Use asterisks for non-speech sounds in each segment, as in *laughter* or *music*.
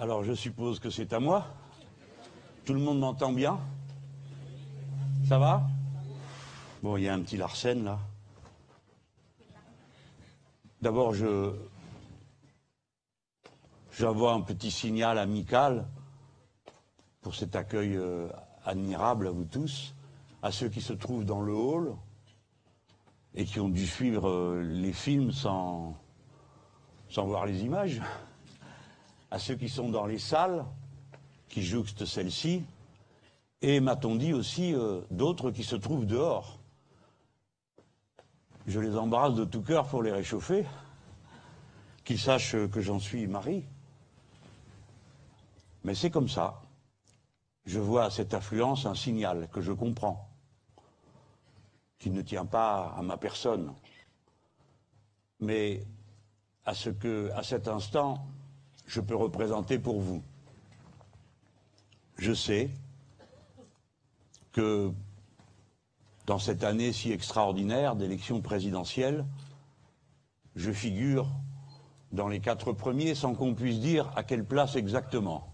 Alors je suppose que c'est à moi. Tout le monde m'entend bien Ça va? Bon, il y a un petit Larsen là. D'abord, je j'envoie un petit signal amical pour cet accueil euh, admirable à vous tous, à ceux qui se trouvent dans le hall et qui ont dû suivre euh, les films sans, sans voir les images, à ceux qui sont dans les salles, qui jouxtent celles-ci, et m'a-t-on dit aussi euh, d'autres qui se trouvent dehors. Je les embrasse de tout cœur pour les réchauffer, qu'ils sachent que j'en suis mari. Mais c'est comme ça. Je vois à cette affluence un signal que je comprends, qui ne tient pas à ma personne, mais à ce que, à cet instant, je peux représenter pour vous. Je sais que dans cette année si extraordinaire d'élection présidentielle, je figure dans les quatre premiers sans qu'on puisse dire à quelle place exactement.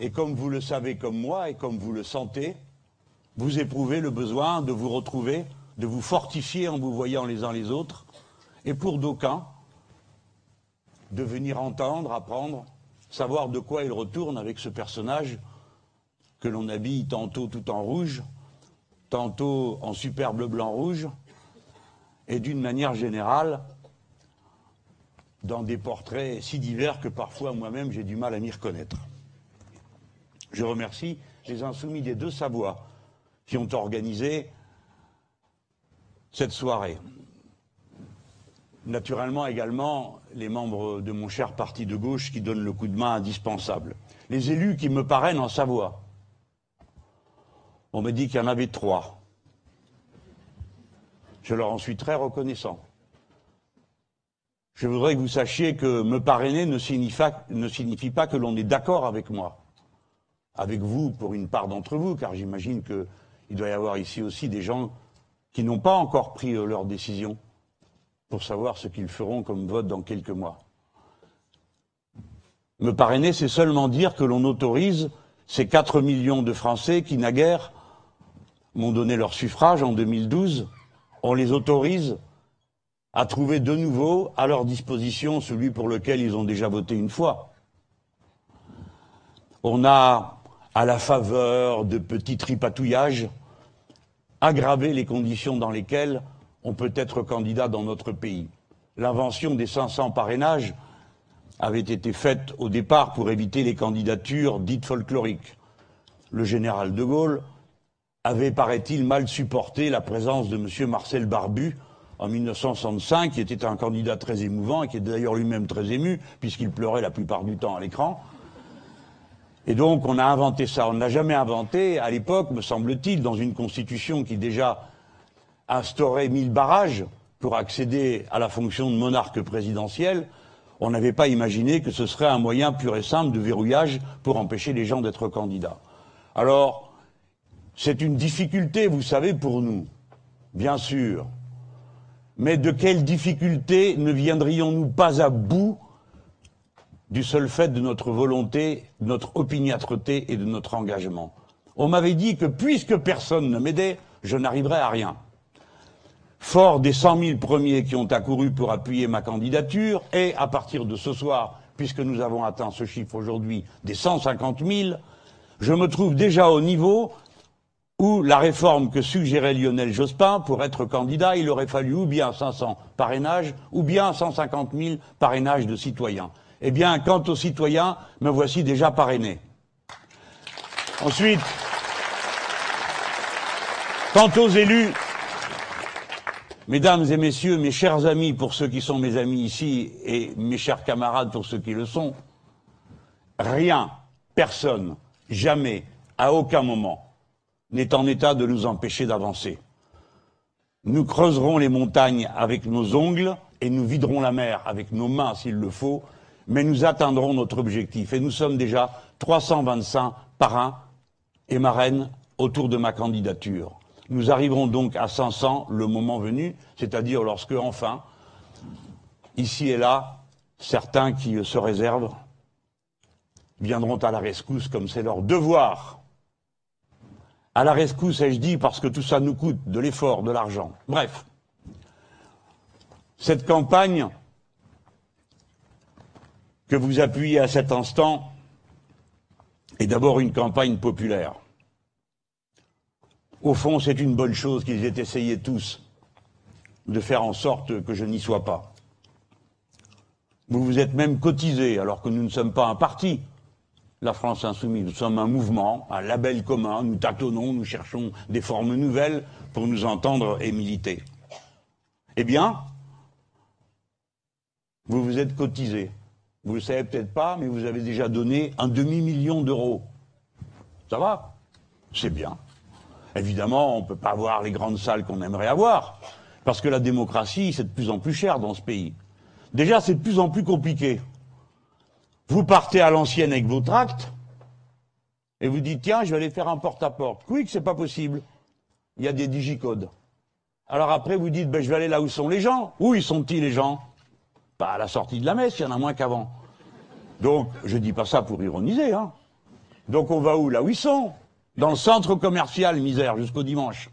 Et comme vous le savez comme moi et comme vous le sentez, vous éprouvez le besoin de vous retrouver, de vous fortifier en vous voyant les uns les autres, et pour d'aucuns, de venir entendre, apprendre, savoir de quoi il retourne avec ce personnage que l'on habille tantôt tout en rouge, tantôt en superbe blanc-rouge, et d'une manière générale, dans des portraits si divers que parfois moi-même j'ai du mal à m'y reconnaître. Je remercie les insoumis des deux Savoies qui ont organisé cette soirée. Naturellement également les membres de mon cher parti de gauche qui donnent le coup de main indispensable. Les élus qui me parrainent en Savoie. On me dit qu'il y en avait trois. Je leur en suis très reconnaissant. Je voudrais que vous sachiez que me parrainer ne signifie, pas que l'on est d'accord avec moi avec vous pour une part d'entre vous, car j'imagine qu'il doit y avoir ici aussi des gens qui n'ont pas encore pris euh, leur décision pour savoir ce qu'ils feront comme vote dans quelques mois. Me parrainer, c'est seulement dire que l'on autorise ces 4 millions de Français qui, naguère, m'ont donné leur suffrage en 2012, on les autorise à trouver de nouveau à leur disposition celui pour lequel ils ont déjà voté une fois. On a à la faveur de petits tripatouillages, aggraver les conditions dans lesquelles on peut être candidat dans notre pays. L'invention des 500 parrainages avait été faite au départ pour éviter les candidatures dites folkloriques. Le général de Gaulle avait, paraît-il, mal supporté la présence de M. Marcel Barbu en 1965, qui était un candidat très émouvant et qui était d'ailleurs lui-même très ému, puisqu'il pleurait la plupart du temps à l'écran. Et donc on a inventé ça. On n'a jamais inventé, à l'époque, me semble-t-il, dans une constitution qui déjà instaurait mille barrages pour accéder à la fonction de monarque présidentiel, on n'avait pas imaginé que ce serait un moyen pur et simple de verrouillage pour empêcher les gens d'être candidats. Alors, c'est une difficulté, vous savez, pour nous, bien sûr. Mais de quelle difficulté ne viendrions-nous pas à bout du seul fait de notre volonté, de notre opiniâtreté et de notre engagement? On m'avait dit que puisque personne ne m'aidait, je n'arriverais à rien. Fort des cent mille premiers qui ont accouru pour appuyer ma candidature, et à partir de ce soir, puisque nous avons atteint ce chiffre aujourd'hui des cent cinquante mille, je me trouve déjà au niveau où la réforme que suggérait Lionel Jospin, pour être candidat, il aurait fallu ou bien 500 parrainages, ou bien 150 000 parrainages de citoyens. Eh bien, quant aux citoyens, me voici déjà parrainé. Ensuite, quant aux élus, mesdames et messieurs, mes chers amis, pour ceux qui sont mes amis ici, et mes chers camarades pour ceux qui le sont, rien, personne, jamais, à aucun moment, n'est en état de nous empêcher d'avancer. Nous creuserons les montagnes avec nos ongles et nous viderons la mer avec nos mains s'il le faut, mais nous atteindrons notre objectif. Et nous sommes déjà 325 parrains et marraines autour de ma candidature. Nous arriverons donc à 500 le moment venu, c'est-à-dire lorsque, enfin, ici et là, certains qui se réservent viendront à la rescousse comme c'est leur devoir. À la rescousse, ai-je dit, parce que tout ça nous coûte de l'effort, de l'argent. Bref, cette campagne que vous appuyez à cet instant est d'abord une campagne populaire. Au fond, c'est une bonne chose qu'ils aient essayé tous de faire en sorte que je n'y sois pas. Vous vous êtes même cotisé, alors que nous ne sommes pas un parti, la France insoumise. Nous sommes un mouvement, un label commun. Nous tâtonnons, nous cherchons des formes nouvelles pour nous entendre et militer. Eh bien, vous vous êtes cotisé. Vous ne le savez peut-être pas, mais vous avez déjà donné un demi-million d'euros. Ça va? C'est bien. Évidemment, on ne peut pas avoir les grandes salles qu'on aimerait avoir, parce que la démocratie, c'est de plus en plus cher dans ce pays. Déjà, c'est de plus en plus compliqué. Vous partez à l'ancienne avec vos tracts, et vous dites, tiens, je vais aller faire un porte-à-porte. Oui, que c'est pas possible. Il y a des digicodes. Alors après, vous dites, ben, je vais aller là où sont les gens. Où ils sont-ils, les gens? Pas à la sortie de la messe, il y en a moins qu'avant. Donc, je dis pas ça pour ironiser, hein. Donc on va où? Là où ils sont. Dans le centre commercial, misère, jusqu'au dimanche.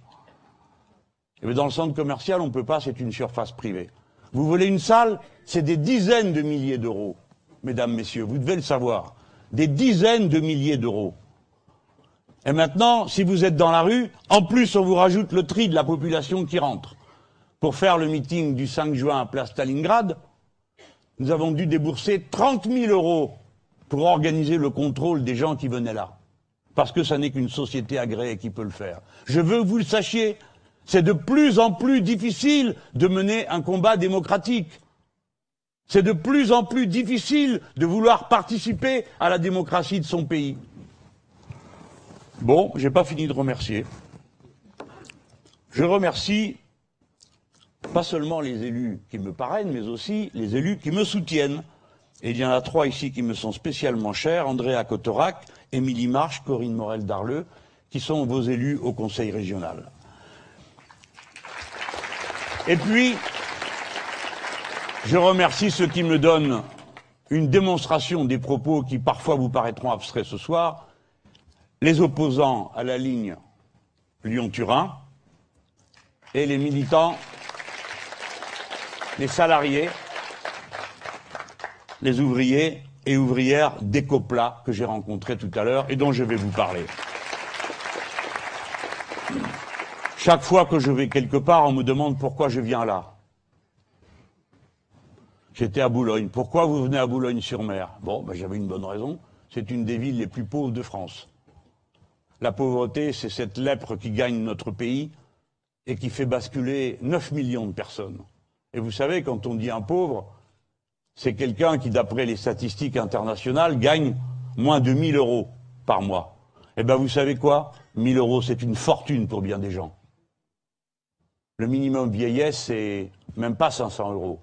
Et eh dans le centre commercial, on ne peut pas, c'est une surface privée. Vous voulez une salle C'est des dizaines de milliers d'euros. Mesdames, Messieurs, vous devez le savoir. Des dizaines de milliers d'euros. Et maintenant, si vous êtes dans la rue, en plus, on vous rajoute le tri de la population qui rentre. Pour faire le meeting du 5 juin à Place Stalingrad, nous avons dû débourser 30 000 euros pour organiser le contrôle des gens qui venaient là. Parce que ça n'est qu'une société agréée qui peut le faire. Je veux que vous le sachiez, c'est de plus en plus difficile de mener un combat démocratique. C'est de plus en plus difficile de vouloir participer à la démocratie de son pays. Bon, j'ai pas fini de remercier. Je remercie pas seulement les élus qui me parrainent, mais aussi les élus qui me soutiennent. Et il y en a trois ici qui me sont spécialement chers, Andréa Cotorac, Émilie Marche, Corinne Morel d'Arleux, qui sont vos élus au Conseil régional. Et puis, je remercie ceux qui me donnent une démonstration des propos qui parfois vous paraîtront abstraits ce soir, les opposants à la ligne Lyon-Turin et les militants, les salariés, les ouvriers et ouvrières d'Ecopla que j'ai rencontrés tout à l'heure et dont je vais vous parler. Chaque fois que je vais quelque part, on me demande pourquoi je viens là. J'étais à Boulogne. Pourquoi vous venez à Boulogne-sur-Mer? Bon, ben, j'avais une bonne raison. C'est une des villes les plus pauvres de France. La pauvreté, c'est cette lèpre qui gagne notre pays et qui fait basculer 9 millions de personnes. Et vous savez, quand on dit un pauvre, c'est quelqu'un qui, d'après les statistiques internationales, gagne moins de 1000 euros par mois. Eh bien, vous savez quoi? 1000 euros, c'est une fortune pour bien des gens. Le minimum vieillesse, c'est même pas 500 euros.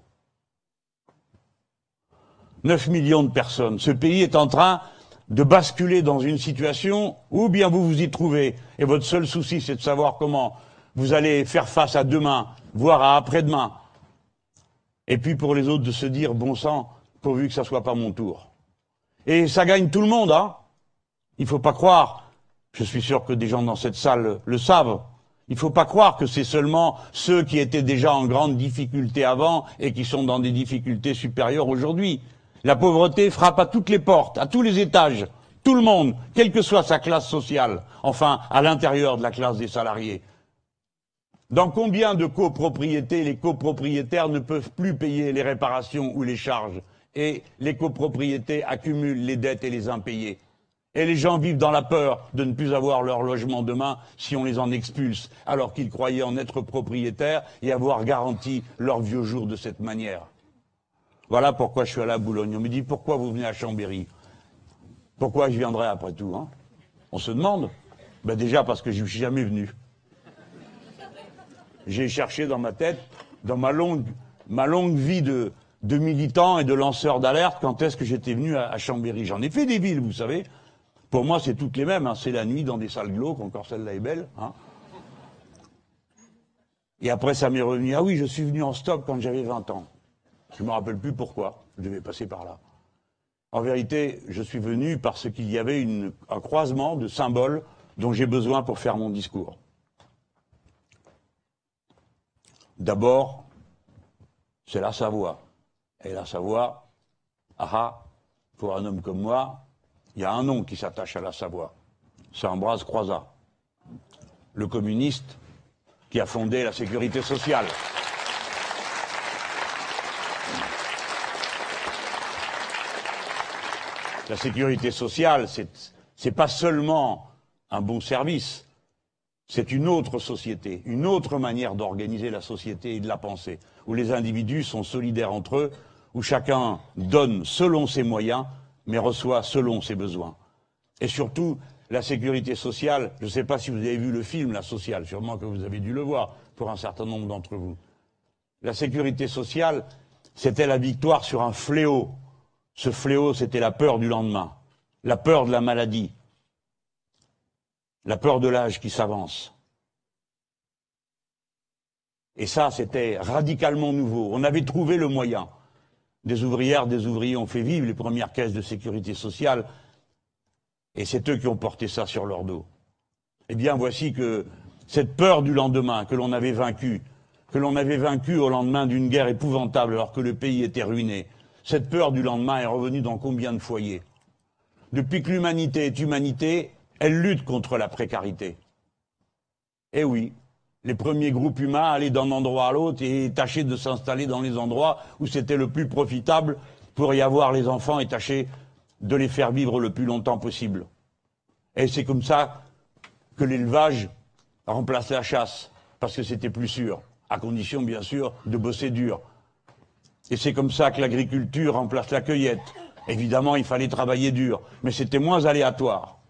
9 millions de personnes. Ce pays est en train de basculer dans une situation où bien vous vous y trouvez. Et votre seul souci, c'est de savoir comment vous allez faire face à demain, voire à après-demain. Et puis pour les autres de se dire, bon sang, pourvu que ça soit pas mon tour. Et ça gagne tout le monde, hein. Il faut pas croire. Je suis sûr que des gens dans cette salle le savent. Il faut pas croire que c'est seulement ceux qui étaient déjà en grande difficulté avant et qui sont dans des difficultés supérieures aujourd'hui. La pauvreté frappe à toutes les portes, à tous les étages, tout le monde, quelle que soit sa classe sociale, enfin à l'intérieur de la classe des salariés. Dans combien de copropriétés les copropriétaires ne peuvent plus payer les réparations ou les charges et les copropriétés accumulent les dettes et les impayés? Et les gens vivent dans la peur de ne plus avoir leur logement demain si on les en expulse, alors qu'ils croyaient en être propriétaires et avoir garanti leur vieux jour de cette manière. Voilà pourquoi je suis allé à Boulogne. On me dit pourquoi vous venez à Chambéry? Pourquoi je viendrai après tout hein? On se demande. Ben déjà parce que je ne suis jamais venu. J'ai cherché dans ma tête, dans ma longue, ma longue vie de, militant et de lanceur d'alerte, quand est-ce que j'étais venu à, à Chambéry. J'en ai fait des villes, vous savez. Pour moi, c'est toutes les mêmes. Hein. C'est la nuit dans des salles glauques, encore celle-là est belle. Hein. Et après, ça m'est revenu. Ah oui, je suis venu en stop quand j'avais 20 ans. Je ne me rappelle plus pourquoi. je devais passer par là. En vérité, je suis venu parce qu'il y avait un croisement de symboles dont j'ai besoin pour faire mon discours. D'abord, c'est la Savoie. Et la Savoie, ah, pour un homme comme moi, il y a un nom qui s'attache à la Savoie. C'est Ambroise Croizat, le communiste qui a fondé la sécurité sociale. La sécurité sociale, c'est pas seulement un bon service, c'est une autre société, une autre manière d'organiser la société et de la penser, où les individus sont solidaires entre eux, où chacun donne selon ses moyens, mais reçoit selon ses besoins. Et surtout, la sécurité sociale, je ne sais pas si vous avez vu le film La sociale, sûrement que vous avez dû le voir pour un certain nombre d'entre vous. La sécurité sociale, c'était la victoire sur un fléau. Ce fléau, c'était la peur du lendemain, la peur de la maladie, la peur de l'âge qui s'avance. Et ça, c'était radicalement nouveau. On avait trouvé le moyen. Des ouvrières, des ouvriers ont fait vivre les premières caisses de sécurité sociale, et c'est eux qui ont porté ça sur leur dos. Eh bien, voici que cette peur du lendemain que l'on avait vaincue, que l'on avait vaincue au lendemain d'une guerre épouvantable alors que le pays était ruiné, cette peur du lendemain est revenue dans combien de foyers? Depuis que l'humanité est humanité, elle lutte contre la précarité. Eh oui, les premiers groupes humains allaient d'un endroit à l'autre et tâchaient de s'installer dans les endroits où c'était le plus profitable pour y avoir les enfants et tâcher de les faire vivre le plus longtemps possible. Et c'est comme ça que l'élevage remplace la chasse, parce que c'était plus sûr, à condition bien sûr de bosser dur. Et c'est comme ça que l'agriculture remplace la cueillette. Évidemment, il fallait travailler dur, mais c'était moins aléatoire.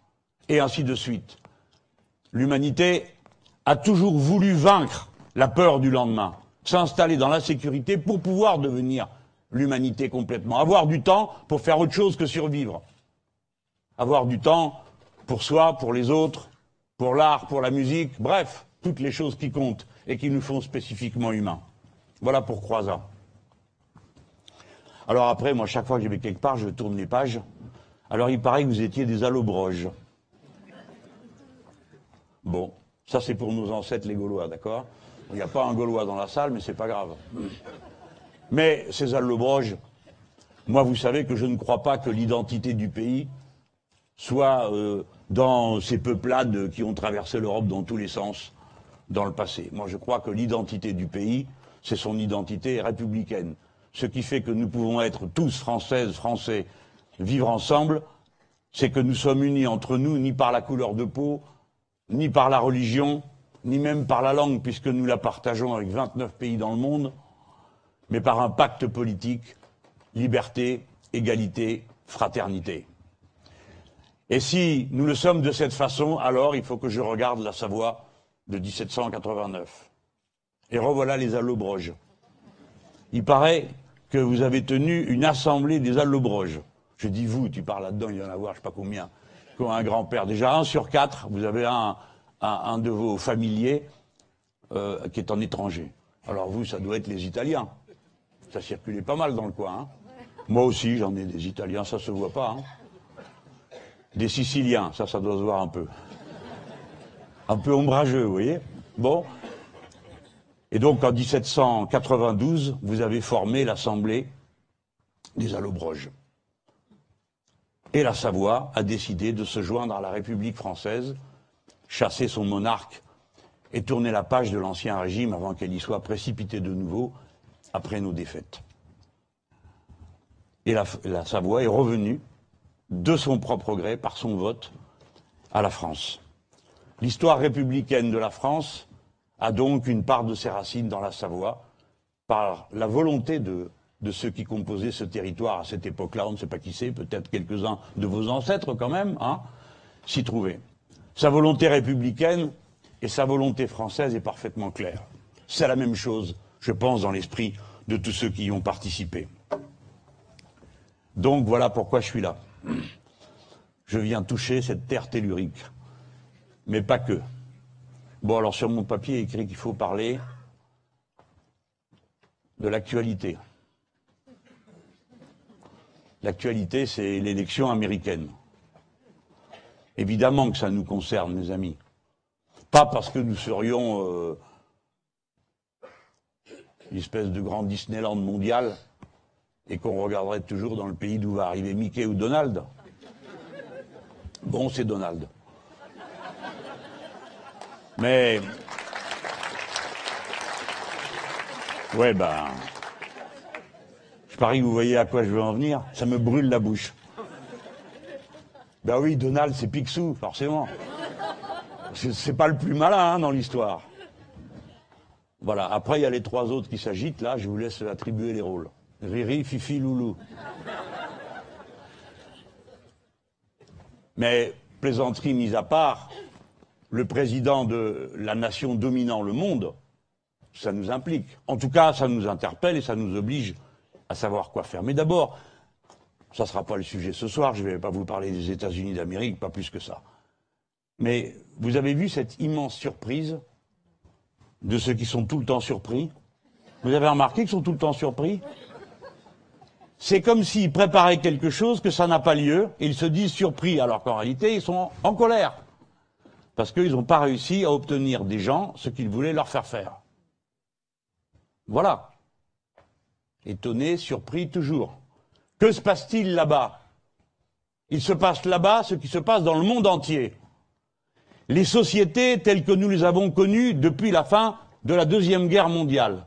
Et ainsi de suite. L'humanité a toujours voulu vaincre la peur du lendemain, s'installer dans la sécurité pour pouvoir devenir l'humanité complètement, avoir du temps pour faire autre chose que survivre, avoir du temps pour soi, pour les autres, pour l'art, pour la musique, bref, toutes les choses qui comptent et qui nous font spécifiquement humains. Voilà pour Croizat. Alors après, moi, chaque fois que je vais quelque part, je tourne les pages. Alors il paraît que vous étiez des allobroges. Bon, ça, c'est pour nos ancêtres les Gaulois, d'accord? Il n'y a pas un Gaulois dans la salle, mais c'est pas grave. Mais ces allobroges, moi, vous savez que je ne crois pas que l'identité du pays soit euh, dans ces peuplades qui ont traversé l'Europe dans tous les sens dans le passé. Moi, je crois que l'identité du pays, c'est son identité républicaine. Ce qui fait que nous pouvons être tous françaises, français, vivre ensemble, c'est que nous sommes unis entre nous, ni par la couleur de peau, ni par la religion, ni même par la langue, puisque nous la partageons avec 29 pays dans le monde, mais par un pacte politique, liberté, égalité, fraternité. Et si nous le sommes de cette façon, alors il faut que je regarde la Savoie de 1789. Et revoilà les allobroges. Il paraît que vous avez tenu une assemblée des allobroges. Je dis vous, tu parles là-dedans, il y en a voir, je sais pas combien un grand-père. Déjà, un sur quatre, vous avez un, un, de vos familiers euh, qui est en étranger. Alors vous, ça doit être les Italiens. Ça circulait pas mal dans le coin. Hein. Moi aussi, j'en ai des Italiens, ça se voit pas. Hein. Des Siciliens, ça, ça doit se voir un peu. Un peu ombrageux, vous voyez. Bon. Et donc, en 1792, vous avez formé l'Assemblée des Allobroges. Et la Savoie a décidé de se joindre à la République française, chasser son monarque et tourner la page de l'Ancien Régime avant qu'elle y soit précipitée de nouveau après nos défaites. Et la, Savoie est revenue de son propre gré, par son vote, à la France. L'histoire républicaine de la France a donc une part de ses racines dans la Savoie, par la volonté de de ceux qui composaient ce territoire à cette époque-là, on ne sait pas qui c'est, peut-être quelques-uns de vos ancêtres quand même, hein, s'y trouvaient. Sa volonté républicaine et sa volonté française est parfaitement claire. C'est la même chose, je pense, dans l'esprit de tous ceux qui y ont participé. Donc voilà pourquoi je suis là. Je viens toucher cette terre tellurique. Mais pas que. Bon, alors sur mon papier, écrit qu'il faut parler de l'actualité. L'actualité, c'est l'élection américaine. Évidemment que ça nous concerne, mes amis. Pas parce que nous serions euh, une espèce de grand Disneyland mondial et qu'on regarderait toujours dans le pays d'où va arriver Mickey ou Donald. Bon, c'est Donald. Mais. Ouais, ben. Je parie que vous voyez à quoi je veux en venir. Ça me brûle la bouche. Ben oui, Donald, c'est Picsou, forcément. C'est pas le plus malin hein, dans l'histoire. Voilà. Après, il y a les trois autres qui s'agitent. Là, je vous laisse attribuer les rôles. Riri, Fifi, Loulou. Mais, plaisanterie mise à part, le président de la nation dominant le monde, ça nous implique. En tout cas, ça nous interpelle et ça nous oblige à savoir quoi faire. Mais d'abord, ça ne sera pas le sujet ce soir, je ne vais pas vous parler des États-Unis d'Amérique, pas plus que ça. Mais vous avez vu cette immense surprise de ceux qui sont tout le temps surpris? Vous avez remarqué qu'ils sont tout le temps surpris? C'est comme s'ils préparaient quelque chose, que ça n'a pas lieu, et ils se disent surpris, alors qu'en réalité, ils sont en colère. Parce qu'ils n'ont pas réussi à obtenir des gens ce qu'ils voulaient leur faire faire. Voilà. Étonné, surpris, toujours. Que se passe-t-il là-bas? Il se passe là-bas ce qui se passe dans le monde entier. Les sociétés telles que nous les avons connues depuis la fin de la Deuxième Guerre mondiale,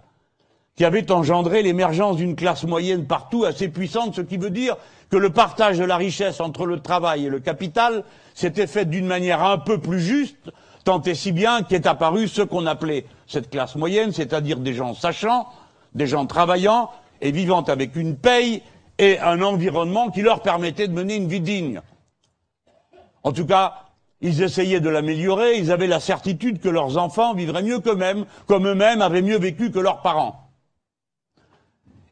qui avaient engendré l'émergence d'une classe moyenne partout assez puissante, ce qui veut dire que le partage de la richesse entre le travail et le capital s'était fait d'une manière un peu plus juste, tant et si bien qu'est apparu ce qu'on appelait cette classe moyenne, c'est-à-dire des gens sachants, des gens travaillant et vivant avec une paye et un environnement qui leur permettait de mener une vie digne. En tout cas, ils essayaient de l'améliorer, ils avaient la certitude que leurs enfants vivraient mieux qu'eux-mêmes, comme eux-mêmes avaient mieux vécu que leurs parents.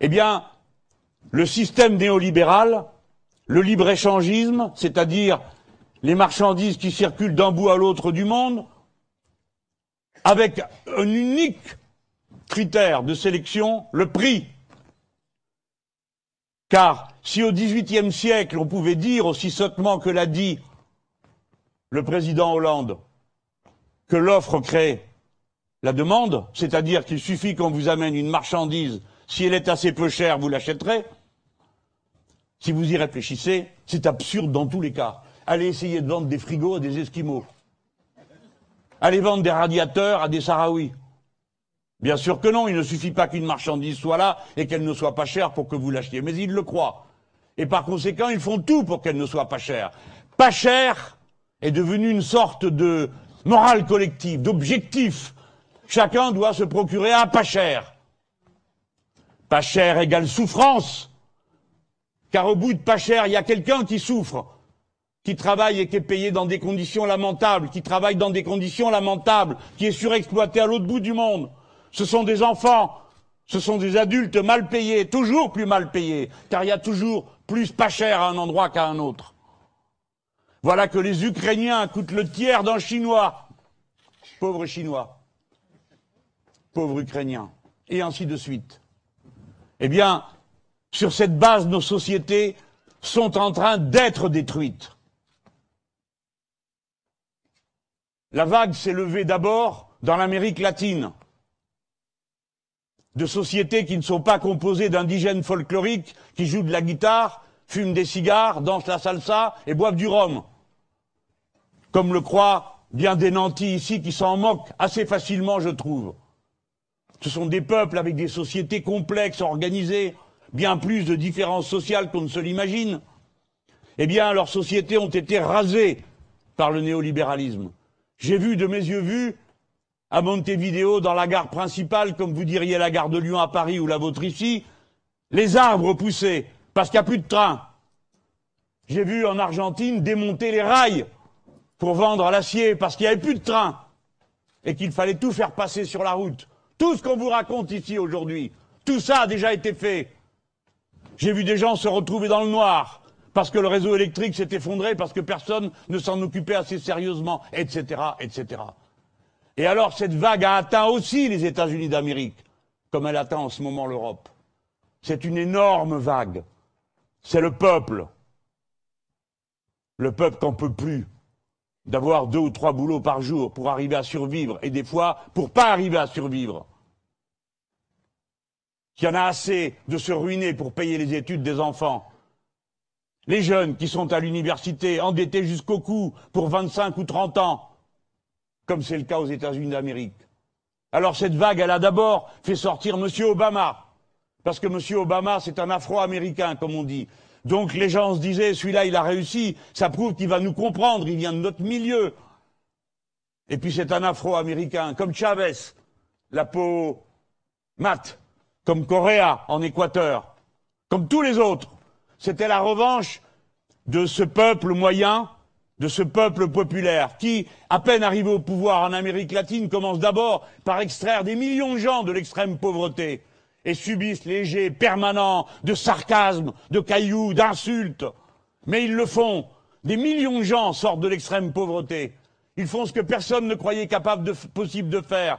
Eh bien, le système néolibéral, le libre-échangisme, c'est-à-dire les marchandises qui circulent d'un bout à l'autre du monde, avec un unique critère de sélection, le prix. Car si au XVIIIe siècle on pouvait dire aussi sottement que l'a dit le président Hollande que l'offre crée la demande, c'est-à-dire qu'il suffit qu'on vous amène une marchandise, si elle est assez peu chère, vous l'achèterez. Si vous y réfléchissez, c'est absurde dans tous les cas. Allez essayer de vendre des frigos à des Esquimaux. Allez vendre des radiateurs à des Sahraouis. Bien sûr que non, il ne suffit pas qu'une marchandise soit là et qu'elle ne soit pas chère pour que vous l'achetiez, mais ils le croient. Et par conséquent, ils font tout pour qu'elle ne soit pas chère. Pas chère est devenu une sorte de morale collective, d'objectif. Chacun doit se procurer un pas cher. Pas cher égale souffrance. Car au bout de pas cher, il y a quelqu'un qui souffre, qui travaille et qui est payé dans des conditions lamentables, qui travaille dans des conditions lamentables, qui est surexploité à l'autre bout du monde. Ce sont des enfants, ce sont des adultes mal payés, toujours plus mal payés, car il y a toujours plus pas cher à un endroit qu'à un autre. Voilà que les Ukrainiens coûtent le tiers d'un Chinois. Pauvres Chinois. Pauvres Ukrainiens. Et ainsi de suite. Eh bien, sur cette base, nos sociétés sont en train d'être détruites. La vague s'est levée d'abord dans l'Amérique latine de sociétés qui ne sont pas composées d'indigènes folkloriques qui jouent de la guitare, fument des cigares, dansent la salsa et boivent du rhum. Comme le croient bien des nantis ici qui s'en moquent assez facilement, je trouve. Ce sont des peuples avec des sociétés complexes, organisées, bien plus de différences sociales qu'on ne se l'imagine. Eh bien, leurs sociétés ont été rasées par le néolibéralisme. J'ai vu de mes yeux vus à Montevideo, dans la gare principale, comme vous diriez la gare de Lyon à Paris ou la vôtre ici, les arbres poussaient parce qu'il n'y a plus de train. J'ai vu en Argentine démonter les rails pour vendre l'acier parce qu'il n'y avait plus de train et qu'il fallait tout faire passer sur la route. Tout ce qu'on vous raconte ici aujourd'hui, tout ça a déjà été fait. J'ai vu des gens se retrouver dans le noir parce que le réseau électrique s'est effondré, parce que personne ne s'en occupait assez sérieusement, etc., etc. Et alors cette vague a atteint aussi les États-Unis d'Amérique, comme elle atteint en ce moment l'Europe. C'est une énorme vague. c'est le peuple. Le peuple qu'en peut plus d'avoir deux ou trois boulots par jour pour arriver à survivre et des fois pour pas arriver à survivre. Qu'il y en a assez de se ruiner pour payer les études des enfants. Les jeunes qui sont à l'université endettés jusqu'au cou pour 25 ou 30 ans, comme c'est le cas aux États-Unis d'Amérique. Alors cette vague, elle a d'abord fait sortir M. Obama, parce que M. Obama, c'est un Afro-Américain, comme on dit. Donc les gens se disaient, celui-là, il a réussi, ça prouve qu'il va nous comprendre, il vient de notre milieu. Et puis c'est un Afro-Américain, comme Chavez, la peau mate, comme Correa en Équateur, comme tous les autres. C'était la revanche de ce peuple moyen, de ce peuple populaire, qui, à peine arrivé au pouvoir en Amérique latine, commence d'abord par extraire des millions de gens de l'extrême pauvreté et subissent les jets permanents de sarcasme, de cailloux, d'insultes. Mais ils le font. Des millions de gens sortent de l'extrême pauvreté. Ils font ce que personne ne croyait capable de, possible de faire.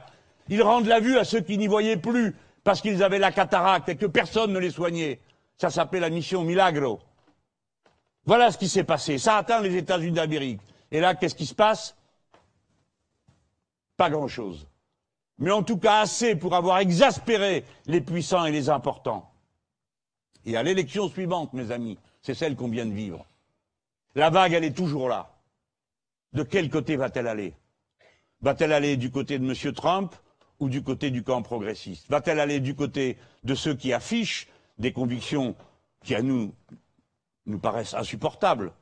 Ils rendent la vue à ceux qui n'y voyaient plus parce qu'ils avaient la cataracte et que personne ne les soignait. Ça s'appelle la mission Milagro. Voilà ce qui s'est passé. Ça atteint les États-Unis d'Amérique. Et là, qu'est-ce qui se passe? Pas grand-chose mais en tout cas assez pour avoir exaspéré les puissants et les importants. Et à l'élection suivante, mes amis, c'est celle qu'on vient de vivre. La vague, elle est toujours là. De quel côté va-t-elle aller? Va-t-elle aller du côté de M. Trump ou du côté du camp progressiste? Va-t-elle aller du côté de ceux qui affichent des convictions qui, à nous, nous paraissent insupportables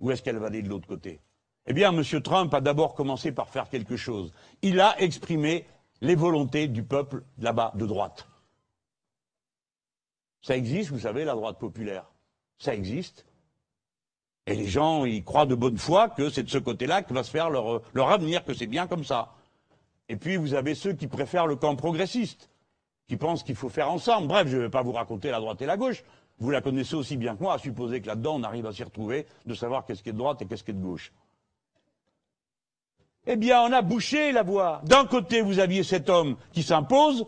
Ou est-ce qu'elle va aller de l'autre côté? Eh bien, M. Trump a d'abord commencé par faire quelque chose. Il a exprimé les volontés du peuple là-bas de droite. Ça existe, vous savez, la droite populaire. Ça existe. Et les gens, ils croient de bonne foi que c'est de ce côté-là que va se faire leur, leur avenir, que c'est bien comme ça. Et puis, vous avez ceux qui préfèrent le camp progressiste, qui pensent qu'il faut faire ensemble. Bref, je ne vais pas vous raconter la droite et la gauche. Vous la connaissez aussi bien que moi, à supposer que là-dedans, on arrive à s'y retrouver, de savoir qu'est-ce qui est de droite et qu'est-ce qui est de gauche. Eh bien, on a bouché la voie. D'un côté, vous aviez cet homme qui s'impose,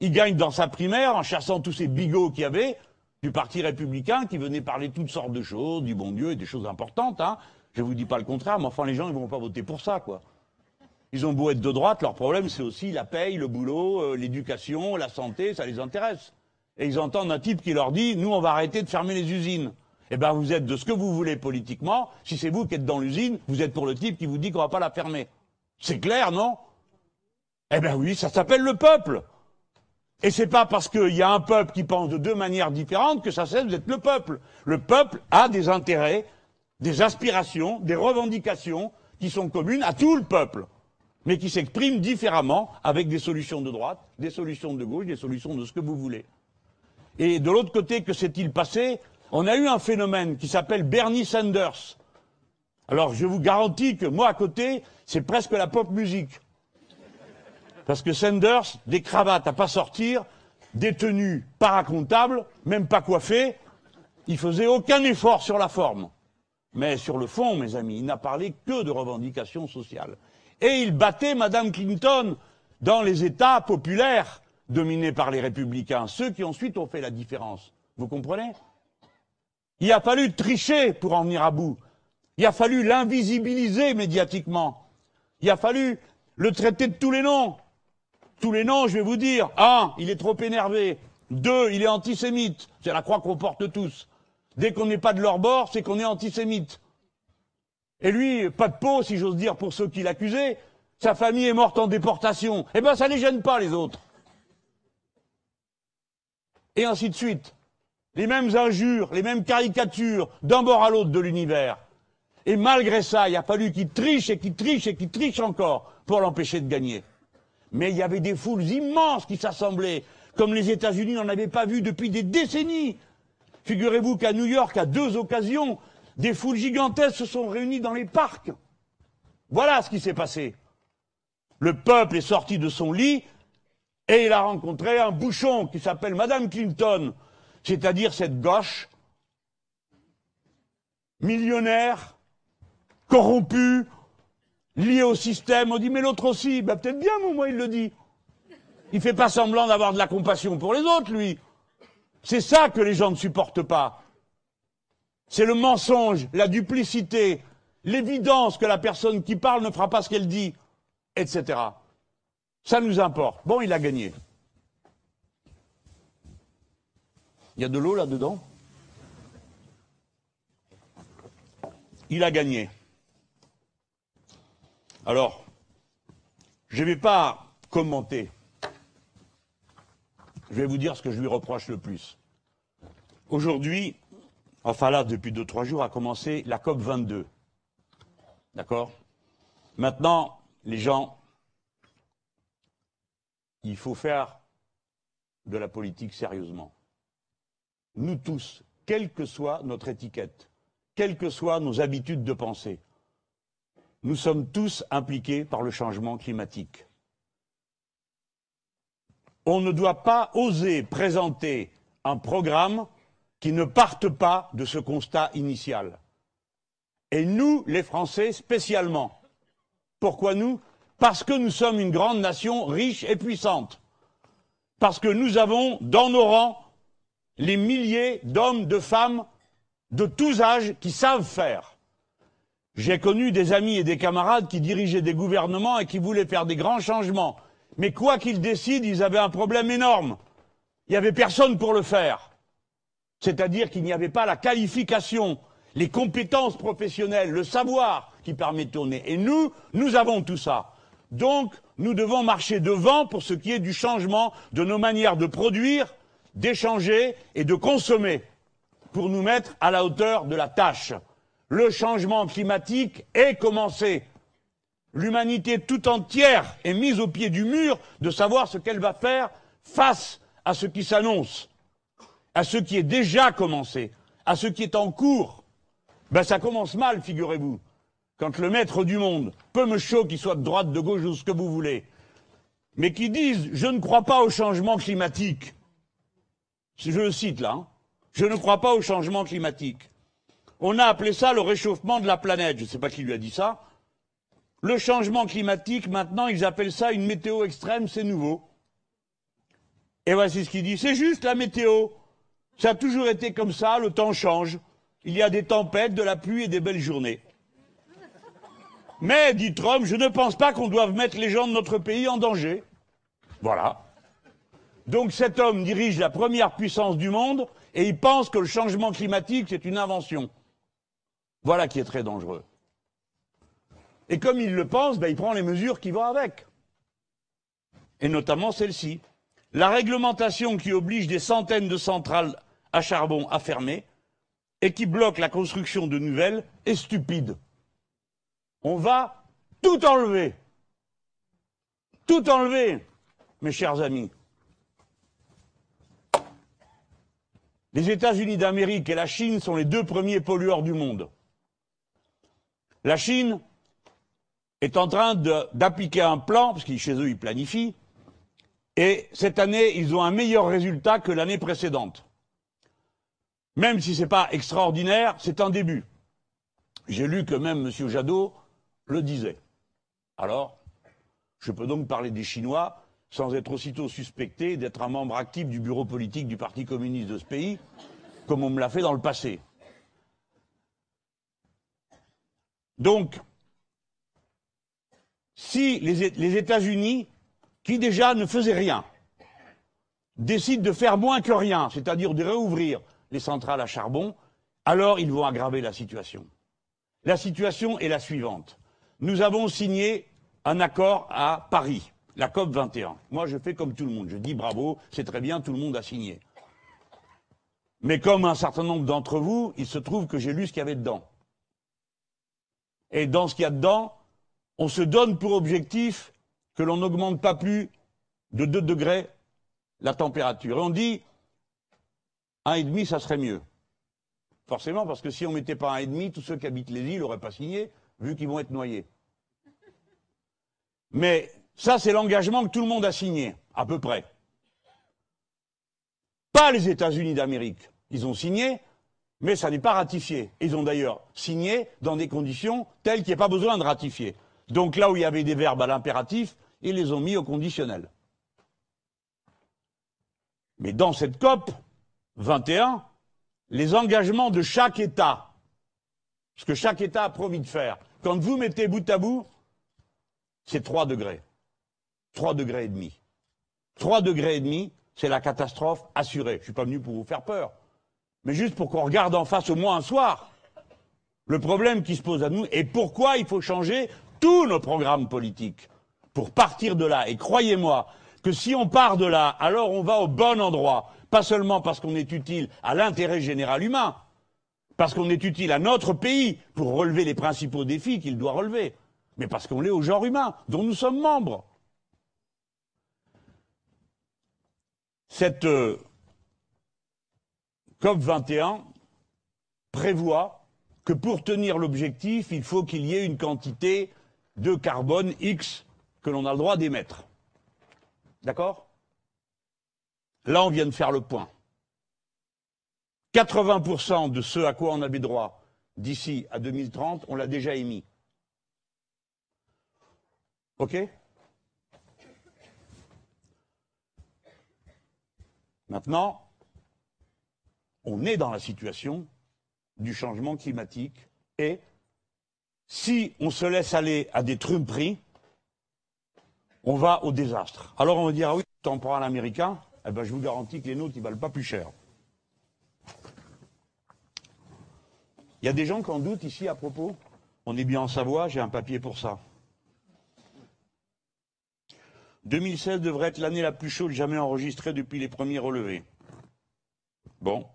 il gagne dans sa primaire en chassant tous ces bigots qu'il y avait du Parti républicain qui venaient parler toutes sortes de choses, du bon Dieu et des choses importantes. Hein. Je ne vous dis pas le contraire, mais enfin, les gens, ils vont pas voter pour ça, quoi. Ils ont beau être de droite, leur problème, c'est aussi la paye, le boulot, euh, l'éducation, la santé, ça les intéresse. Et ils entendent un type qui leur dit, nous, on va arrêter de fermer les usines. Eh bien, vous êtes de ce que vous voulez politiquement. Si c'est vous qui êtes dans l'usine, vous êtes pour le type qui vous dit qu'on va pas la fermer. C'est clair, non? Eh bien oui, ça s'appelle le peuple. Et c'est pas parce qu'il y a un peuple qui pense de deux manières différentes que ça cesse d'être le peuple. Le peuple a des intérêts, des aspirations, des revendications qui sont communes à tout le peuple, mais qui s'expriment différemment avec des solutions de droite, des solutions de gauche, des solutions de ce que vous voulez. Et de l'autre côté, que s'est-il passé on a eu un phénomène qui s'appelle Bernie Sanders. Alors, je vous garantis que moi, à côté, c'est presque la pop musique. Parce que Sanders, des cravates à pas sortir, des tenues pas racontables, même pas coiffées, il faisait aucun effort sur la forme. Mais sur le fond, mes amis, il n'a parlé que de revendications sociales. Et il battait Madame Clinton dans les États populaires dominés par les républicains, ceux qui ensuite ont fait la différence. Vous comprenez? Il a fallu tricher pour en venir à bout. Il a fallu l'invisibiliser médiatiquement. Il a fallu le traiter de tous les noms. Tous les noms, je vais vous dire. Un, il est trop énervé. Deux, il est antisémite. C'est la croix qu'on porte tous. Dès qu'on n'est pas de leur bord, c'est qu'on est antisémite. Et lui, pas de peau, si j'ose dire, pour ceux qui l'accusaient. Sa famille est morte en déportation. Eh ben, ça ne les gêne pas, les autres. Et ainsi de suite les mêmes injures, les mêmes caricatures d'un bord à l'autre de l'univers. Et malgré ça, il a fallu qu'il triche et qu'il triche et qu'il triche encore pour l'empêcher de gagner. Mais il y avait des foules immenses qui s'assemblaient, comme les États-Unis n'en avaient pas vu depuis des décennies. Figurez-vous qu'à New York, à deux occasions, des foules gigantesques se sont réunies dans les parcs. Voilà ce qui s'est passé. Le peuple est sorti de son lit et il a rencontré un bouchon qui s'appelle Madame Clinton, c'est-à-dire cette gauche millionnaire, corrompue, liée au système. On dit, mais l'autre aussi, ben, peut-être bien, moi, il le dit. Il fait pas semblant d'avoir de la compassion pour les autres, lui. C'est ça que les gens ne supportent pas. C'est le mensonge, la duplicité, l'évidence que la personne qui parle ne fera pas ce qu'elle dit, etc. Ça nous importe. Bon, il a gagné. Il y a de l'eau là-dedans Il a gagné. Alors, je ne vais pas commenter. Je vais vous dire ce que je lui reproche le plus. Aujourd'hui, enfin là, depuis deux, trois jours, a commencé la COP 22. D'accord? Maintenant, les gens, il faut faire de la politique sérieusement. Nous tous, quelle que soit notre étiquette, quelles que soient nos habitudes de pensée, nous sommes tous impliqués par le changement climatique. On ne doit pas oser présenter un programme qui ne parte pas de ce constat initial. Et nous, les Français, spécialement. Pourquoi nous Parce que nous sommes une grande nation riche et puissante. Parce que nous avons dans nos rangs les milliers d'hommes, de femmes, de tous âges qui savent faire. J'ai connu des amis et des camarades qui dirigeaient des gouvernements et qui voulaient faire des grands changements. Mais quoi qu'ils décident, ils avaient un problème énorme. Il n'y avait personne pour le faire. C'est-à-dire qu'il n'y avait pas la qualification, les compétences professionnelles, le savoir qui permet de tourner. Et nous, nous avons tout ça. Donc, nous devons marcher devant pour ce qui est du changement de nos manières de produire, d'échanger et de consommer, pour nous mettre à la hauteur de la tâche le changement climatique est commencé. L'humanité tout entière est mise au pied du mur de savoir ce qu'elle va faire face à ce qui s'annonce, à ce qui est déjà commencé, à ce qui est en cours. Ben ça commence mal, figurez-vous. Quand le maître du monde, peu me chaud qu'il soit de droite, de gauche ou ce que vous voulez, mais qui disent je ne crois pas au changement climatique. Je le cite là. Hein, je ne crois pas au changement climatique. On a appelé ça le réchauffement de la planète. Je ne sais pas qui lui a dit ça. Le changement climatique, maintenant, ils appellent ça une météo extrême, c'est nouveau. Et voici ce qu'il dit. C'est juste la météo. Ça a toujours été comme ça, le temps change. Il y a des tempêtes, de la pluie et des belles journées. Mais, dit Trump, je ne pense pas qu'on doive mettre les gens de notre pays en danger. Voilà. Donc cet homme dirige la première puissance du monde et il pense que le changement climatique, c'est une invention. Voilà qui est très dangereux. Et comme il le pense, ben, il prend les mesures qui vont avec. Et notamment celle-ci. La réglementation qui oblige des centaines de centrales à charbon à fermer et qui bloque la construction de nouvelles est stupide. On va tout enlever. Tout enlever, mes chers amis. Les États-Unis d'Amérique et la Chine sont les deux premiers pollueurs du monde. La Chine est en train d'appliquer un plan, parce que chez eux, ils planifient, et cette année, ils ont un meilleur résultat que l'année précédente. Même si ce n'est pas extraordinaire, c'est un début. J'ai lu que même M. Jadot le disait. Alors, je peux donc parler des Chinois sans être aussitôt suspecté d'être un membre actif du bureau politique du Parti communiste de ce pays, comme on me l'a fait dans le passé. Donc, si les, États-Unis, qui déjà ne faisaient rien, décident de faire moins que rien, c'est-à-dire de réouvrir les centrales à charbon, alors ils vont aggraver la situation. La situation est la suivante. Nous avons signé un accord à Paris, la COP 21. Moi, je fais comme tout le monde. Je dis bravo, c'est très bien, tout le monde a signé. Mais comme un certain nombre d'entre vous, il se trouve que j'ai lu ce qu'il y avait dedans. Et dans ce qu'il y a dedans, on se donne pour objectif que l'on n'augmente pas plus de 2 degrés la température. Et on dit 1,5, ça serait mieux. Forcément, parce que si on ne mettait pas 1,5, tous ceux qui habitent les îles n'auraient pas signé, vu qu'ils vont être noyés. Mais ça, c'est l'engagement que tout le monde a signé, à peu près. Pas les États-Unis d'Amérique. Ils ont signé, mais ça n'est pas ratifié. Ils ont d'ailleurs signé dans des conditions telles qu'il n'y a pas besoin de ratifier. Donc là où il y avait des verbes à l'impératif, ils les ont mis au conditionnel. Mais dans cette COP, 21, les engagements de chaque État. Ce que chaque État a promis de faire. Quand vous mettez bout à bout, c'est 3 degrés. 3 degrés et demi. 3 degrés et demi, c'est la catastrophe assurée. Je ne suis pas venu pour vous faire peur. Mais juste pour qu'on regarde en face au moins un soir le problème qui se pose à nous et pourquoi il faut changer tous nos programmes politiques pour partir de là. Et croyez-moi que si on part de là, alors on va au bon endroit. Pas seulement parce qu'on est utile à l'intérêt général humain, parce qu'on est utile à notre pays pour relever les principaux défis qu'il doit relever, mais parce qu'on l'est au genre humain, dont nous sommes membres. Cette euh, COP 21 prévoit que pour tenir l'objectif, il faut qu'il y ait une quantité de carbone X que l'on a le droit d'émettre. D'accord? Là, on vient de faire le point. 80% de ce à quoi on avait droit d'ici à 2030, on l'a déjà émis. OK? Maintenant, on est dans la situation du changement climatique et si on se laisse aller à des trumperies, on va au désastre. Alors on va dire, ah oui, t'en prends un américain, eh ben, je vous garantis que les nôtres, ils valent pas plus cher. Il y a des gens qui en doutent ici à propos. On est bien en Savoie, j'ai un papier pour ça. 2016 devrait être l'année la plus chaude jamais enregistrée depuis les premiers relevés. Bon.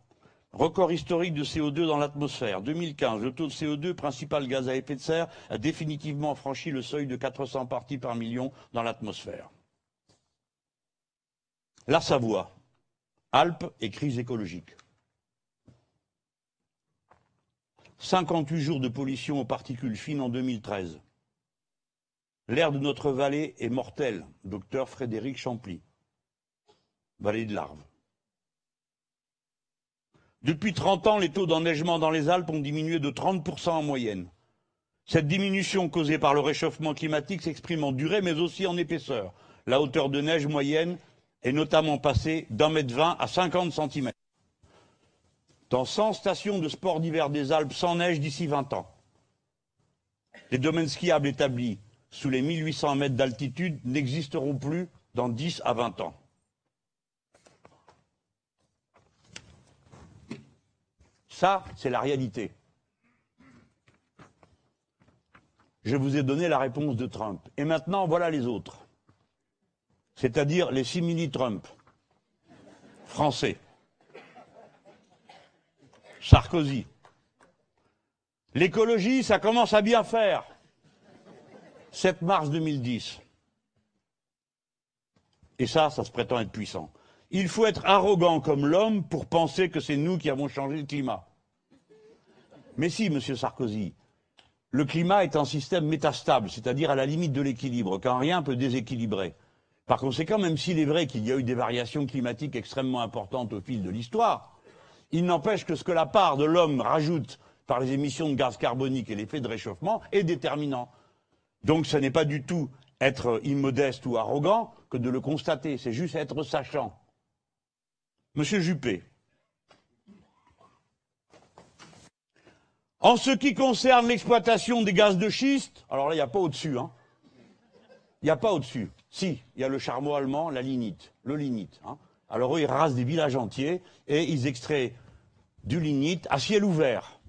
Record historique de CO2 dans l'atmosphère. 2015, le taux de CO2, principal gaz à effet de serre, a définitivement franchi le seuil de 400 parties par million dans l'atmosphère. La Savoie, Alpes et crise écologique. 58 jours de pollution aux particules fines en 2013. L'air de notre vallée est mortel, docteur Frédéric Champly. Vallée de Larve. Depuis 30 ans, les taux d'enneigement dans les Alpes ont diminué de 30% en moyenne. Cette diminution causée par le réchauffement climatique s'exprime en durée mais aussi en épaisseur. La hauteur de neige moyenne est notamment passée d'un mètre vingt à 50 cm. Dans 100 stations de sport d'hiver des Alpes sans neige d'ici 20 ans. Les domaines skiables établis sous les 1800 mètres d'altitude n'existeront plus dans 10 à 20 ans. Ça, c'est la réalité. Je vous ai donné la réponse de Trump. Et maintenant, voilà les autres. C'est-à-dire les simili-Trump. Français. Sarkozy. L'écologie, ça commence à bien faire. 7 mars 2010. Et ça, ça se prétend être puissant. Il faut être arrogant comme l'homme pour penser que c'est nous qui avons changé le climat. Mais si, Monsieur Sarkozy, le climat est un système métastable, c'est-à-dire à la limite de l'équilibre, quand rien peut déséquilibrer. Par conséquent, même s'il est vrai qu'il y a eu des variations climatiques extrêmement importantes au fil de l'histoire, il n'empêche que ce que la part de l'homme rajoute par les émissions de gaz carbonique et l'effet de réchauffement est déterminant. Donc ce n'est pas du tout être immodeste ou arrogant que de le constater, c'est juste être sachant. Monsieur Juppé, En ce qui concerne l'exploitation des gaz de schiste, alors là, il n'y a pas au-dessus. Hein. Il n'y a pas au-dessus. Si, il y a le charbon allemand, la lignite, le lignite. Hein. Alors eux, ils rasent des villages entiers et ils extraient du lignite à ciel ouvert.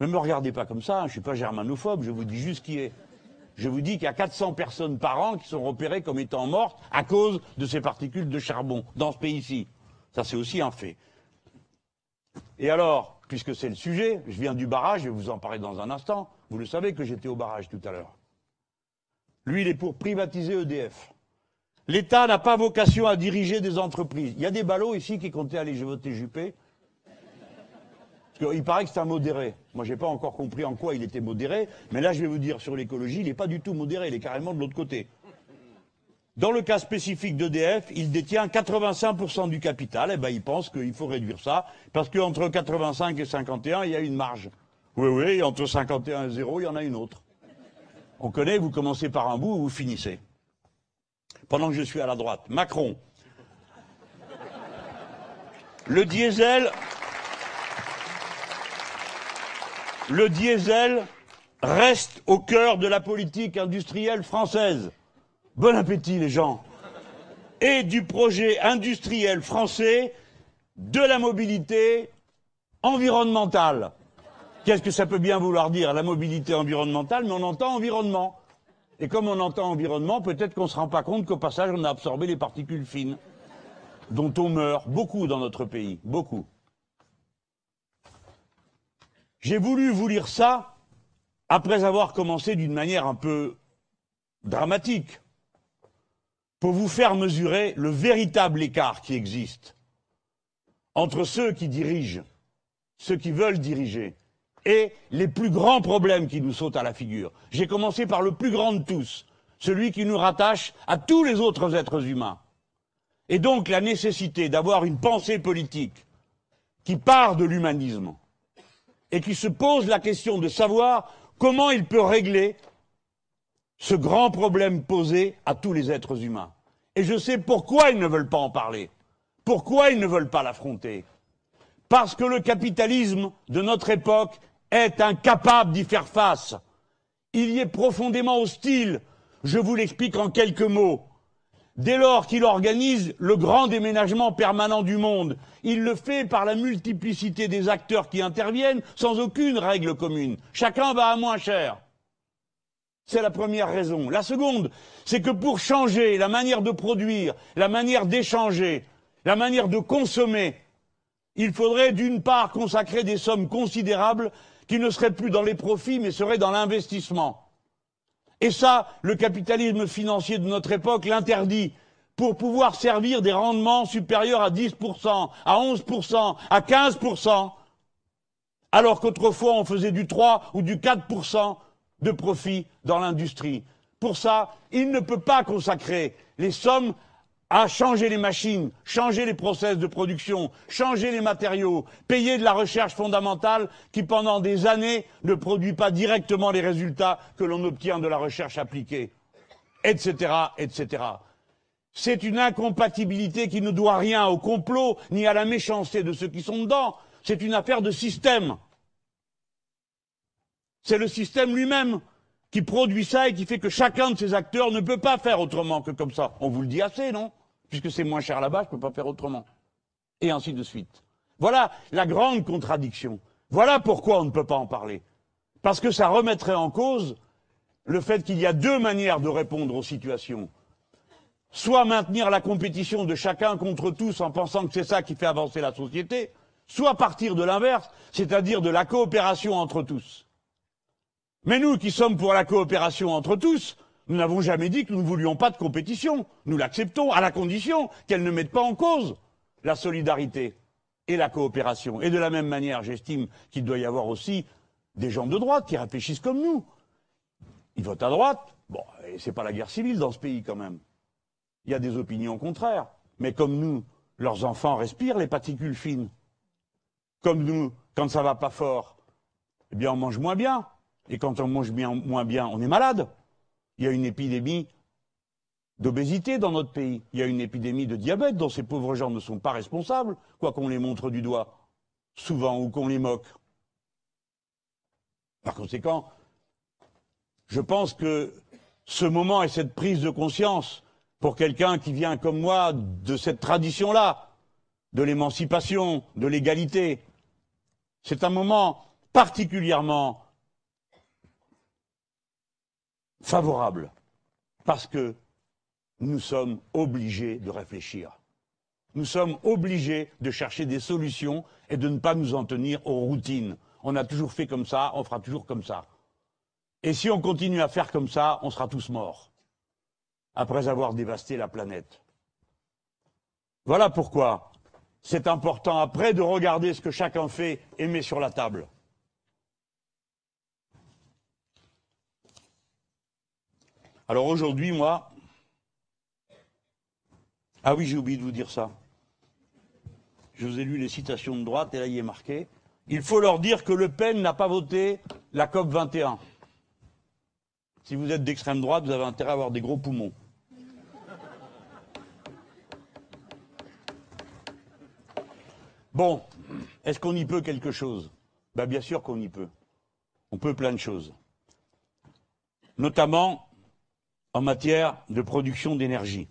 Ne me regardez pas comme ça, hein, je ne suis pas germanophobe, je vous dis juste qui est. Je vous dis qu'il y a 400 personnes par an qui sont repérées comme étant mortes à cause de ces particules de charbon dans ce pays-ci. Ça, c'est aussi un fait. Et alors, puisque c'est le sujet, je viens du barrage, je vous en parler dans un instant. Vous le savez que j'étais au barrage tout à l'heure. Lui, il est pour privatiser EDF. L'État n'a pas vocation à diriger des entreprises. Il y a des ballots ici qui comptaient aller voter Juppé. Parce qu'il paraît que c'est un modéré. Moi, je n'ai pas encore compris en quoi il était modéré, mais là, je vais vous dire sur l'écologie, il n'est pas du tout modéré, il est carrément de l'autre côté. Dans le cas spécifique d'EDF, il détient 85% du capital. Eh ben, il pense qu'il faut réduire ça, parce qu'entre 85 et 51, il y a une marge. Oui, oui, entre 51 et 0, il y en a une autre. On connaît, vous commencez par un bout, vous finissez. Pendant que je suis à la droite, Macron. Le diesel, le diesel reste au cœur de la politique industrielle française. Bon appétit les gens. Et du projet industriel français de la mobilité environnementale. Qu'est-ce que ça peut bien vouloir dire, la mobilité environnementale Mais on entend environnement. Et comme on entend environnement, peut-être qu'on ne se rend pas compte qu'au passage, on a absorbé les particules fines, dont on meurt beaucoup dans notre pays, beaucoup. J'ai voulu vous lire ça après avoir commencé d'une manière un peu dramatique, pour vous faire mesurer le véritable écart qui existe entre ceux qui dirigent, ceux qui veulent diriger, et les plus grands problèmes qui nous sautent à la figure. J'ai commencé par le plus grand de tous, celui qui nous rattache à tous les autres êtres humains. Et donc la nécessité d'avoir une pensée politique qui part de l'humanisme et qui se pose la question de savoir comment il peut régler ce grand problème posé à tous les êtres humains. Et je sais pourquoi ils ne veulent pas en parler, pourquoi ils ne veulent pas l'affronter. Parce que le capitalisme de notre époque est incapable d'y faire face. Il y est profondément hostile. Je vous l'explique en quelques mots. Dès lors qu'il organise le grand déménagement permanent du monde, il le fait par la multiplicité des acteurs qui interviennent sans aucune règle commune. Chacun va à moins cher. C'est la première raison. La seconde, c'est que pour changer la manière de produire, la manière d'échanger, la manière de consommer, il faudrait d'une part consacrer des sommes considérables qui ne seraient plus dans les profits mais seraient dans l'investissement. Et ça, le capitalisme financier de notre époque l'interdit pour pouvoir servir des rendements supérieurs à 10%, à 11%, à 15%, alors qu'autrefois on faisait du 3 ou du 4% de profit dans l'industrie. Pour ça, il ne peut pas consacrer les sommes à changer les machines, changer les process de production, changer les matériaux, payer de la recherche fondamentale qui pendant des années ne produit pas directement les résultats que l'on obtient de la recherche appliquée, etc., etc. C'est une incompatibilité qui ne doit rien au complot ni à la méchanceté de ceux qui sont dedans. C'est une affaire de système. C'est le système lui-même qui produit ça et qui fait que chacun de ces acteurs ne peut pas faire autrement que comme ça. On vous le dit assez, non? Puisque c'est moins cher là-bas, je ne peux pas faire autrement. Et ainsi de suite. Voilà la grande contradiction. Voilà pourquoi on ne peut pas en parler. Parce que ça remettrait en cause le fait qu'il y a deux manières de répondre aux situations. Soit maintenir la compétition de chacun contre tous en pensant que c'est ça qui fait avancer la société, soit partir de l'inverse, c'est-à-dire de la coopération entre tous. Mais nous qui sommes pour la coopération entre tous, nous n'avons jamais dit que nous ne voulions pas de compétition. Nous l'acceptons à la condition qu'elle ne mette pas en cause la solidarité et la coopération. Et de la même manière, j'estime qu'il doit y avoir aussi des gens de droite qui réfléchissent comme nous. Ils votent à droite. Bon, et c'est pas la guerre civile dans ce pays quand même. Il y a des opinions contraires. Mais comme nous, leurs enfants respirent les particules fines. Comme nous, quand ça va pas fort, eh bien on mange moins bien. Et quand on mange bien, moins bien, on est malade. Il y a une épidémie d'obésité dans notre pays. Il y a une épidémie de diabète dont ces pauvres gens ne sont pas responsables, quoi qu'on les montre du doigt, souvent, ou qu'on les moque. Par conséquent, je pense que ce moment et cette prise de conscience, pour quelqu'un qui vient comme moi de cette tradition-là, de l'émancipation, de l'égalité, c'est un moment particulièrement favorable, parce que nous sommes obligés de réfléchir. Nous sommes obligés de chercher des solutions et de ne pas nous en tenir aux routines. On a toujours fait comme ça, on fera toujours comme ça. Et si on continue à faire comme ça, on sera tous morts, après avoir dévasté la planète. Voilà pourquoi c'est important après de regarder ce que chacun fait et met sur la table. Alors aujourd'hui, moi. Ah oui, j'ai oublié de vous dire ça. Je vous ai lu les citations de droite et là, il est marqué. Il faut leur dire que Le Pen n'a pas voté la COP 21. Si vous êtes d'extrême droite, vous avez intérêt à avoir des gros poumons. Bon, est-ce qu'on y peut quelque chose? Ben, Bien sûr qu'on y peut. On peut plein de choses. Notamment en matière de production d'énergie.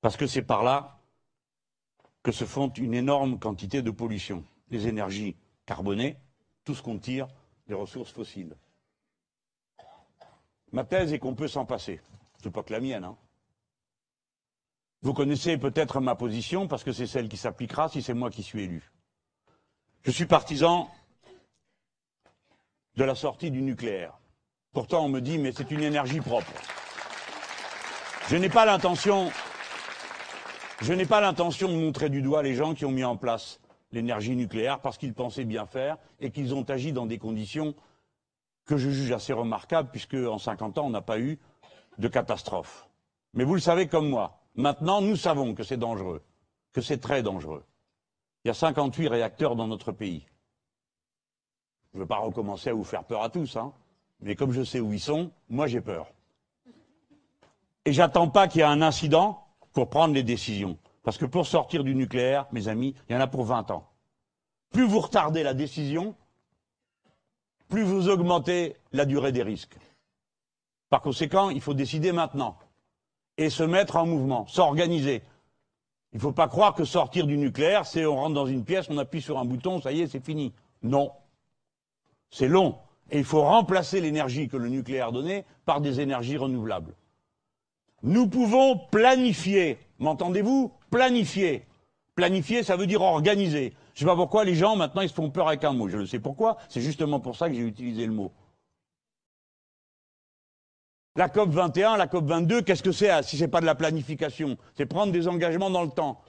Parce que c'est par là que se font une énorme quantité de pollution. Les énergies carbonées, tout ce qu'on tire des ressources fossiles. Ma thèse est qu'on peut s'en passer. C'est pas que la mienne. Hein. Vous connaissez peut-être ma position parce que c'est celle qui s'appliquera si c'est moi qui suis élu. Je suis partisan de la sortie du nucléaire. Pourtant, on me dit, mais c'est une énergie propre. Je n'ai pas l'intention, je n'ai pas l'intention de montrer du doigt les gens qui ont mis en place l'énergie nucléaire parce qu'ils pensaient bien faire et qu'ils ont agi dans des conditions que je juge assez remarquables puisque en 50 ans, on n'a pas eu de catastrophe. Mais vous le savez comme moi. Maintenant, nous savons que c'est dangereux, que c'est très dangereux. Il y a 58 réacteurs dans notre pays. Je ne veux pas recommencer à vous faire peur à tous, hein, mais comme je sais où ils sont, moi j'ai peur. Et j'attends pas qu'il y ait un incident pour prendre les décisions. Parce que pour sortir du nucléaire, mes amis, il y en a pour 20 ans. Plus vous retardez la décision, plus vous augmentez la durée des risques. Par conséquent, il faut décider maintenant et se mettre en mouvement, s'organiser. Il ne faut pas croire que sortir du nucléaire, c'est on rentre dans une pièce, on appuie sur un bouton, ça y est, c'est fini. Non. C'est long. Et il faut remplacer l'énergie que le nucléaire donnait par des énergies renouvelables. Nous pouvons planifier M'entendez-vous Planifier. Planifier, ça veut dire organiser. Je ne sais pas pourquoi les gens, maintenant, ils se font peur avec un mot. Je le sais pourquoi. C'est justement pour ça que j'ai utilisé le mot. La COP 21, la COP 22, qu'est-ce que c'est si ce n'est pas de la planification? C'est prendre des engagements dans le temps.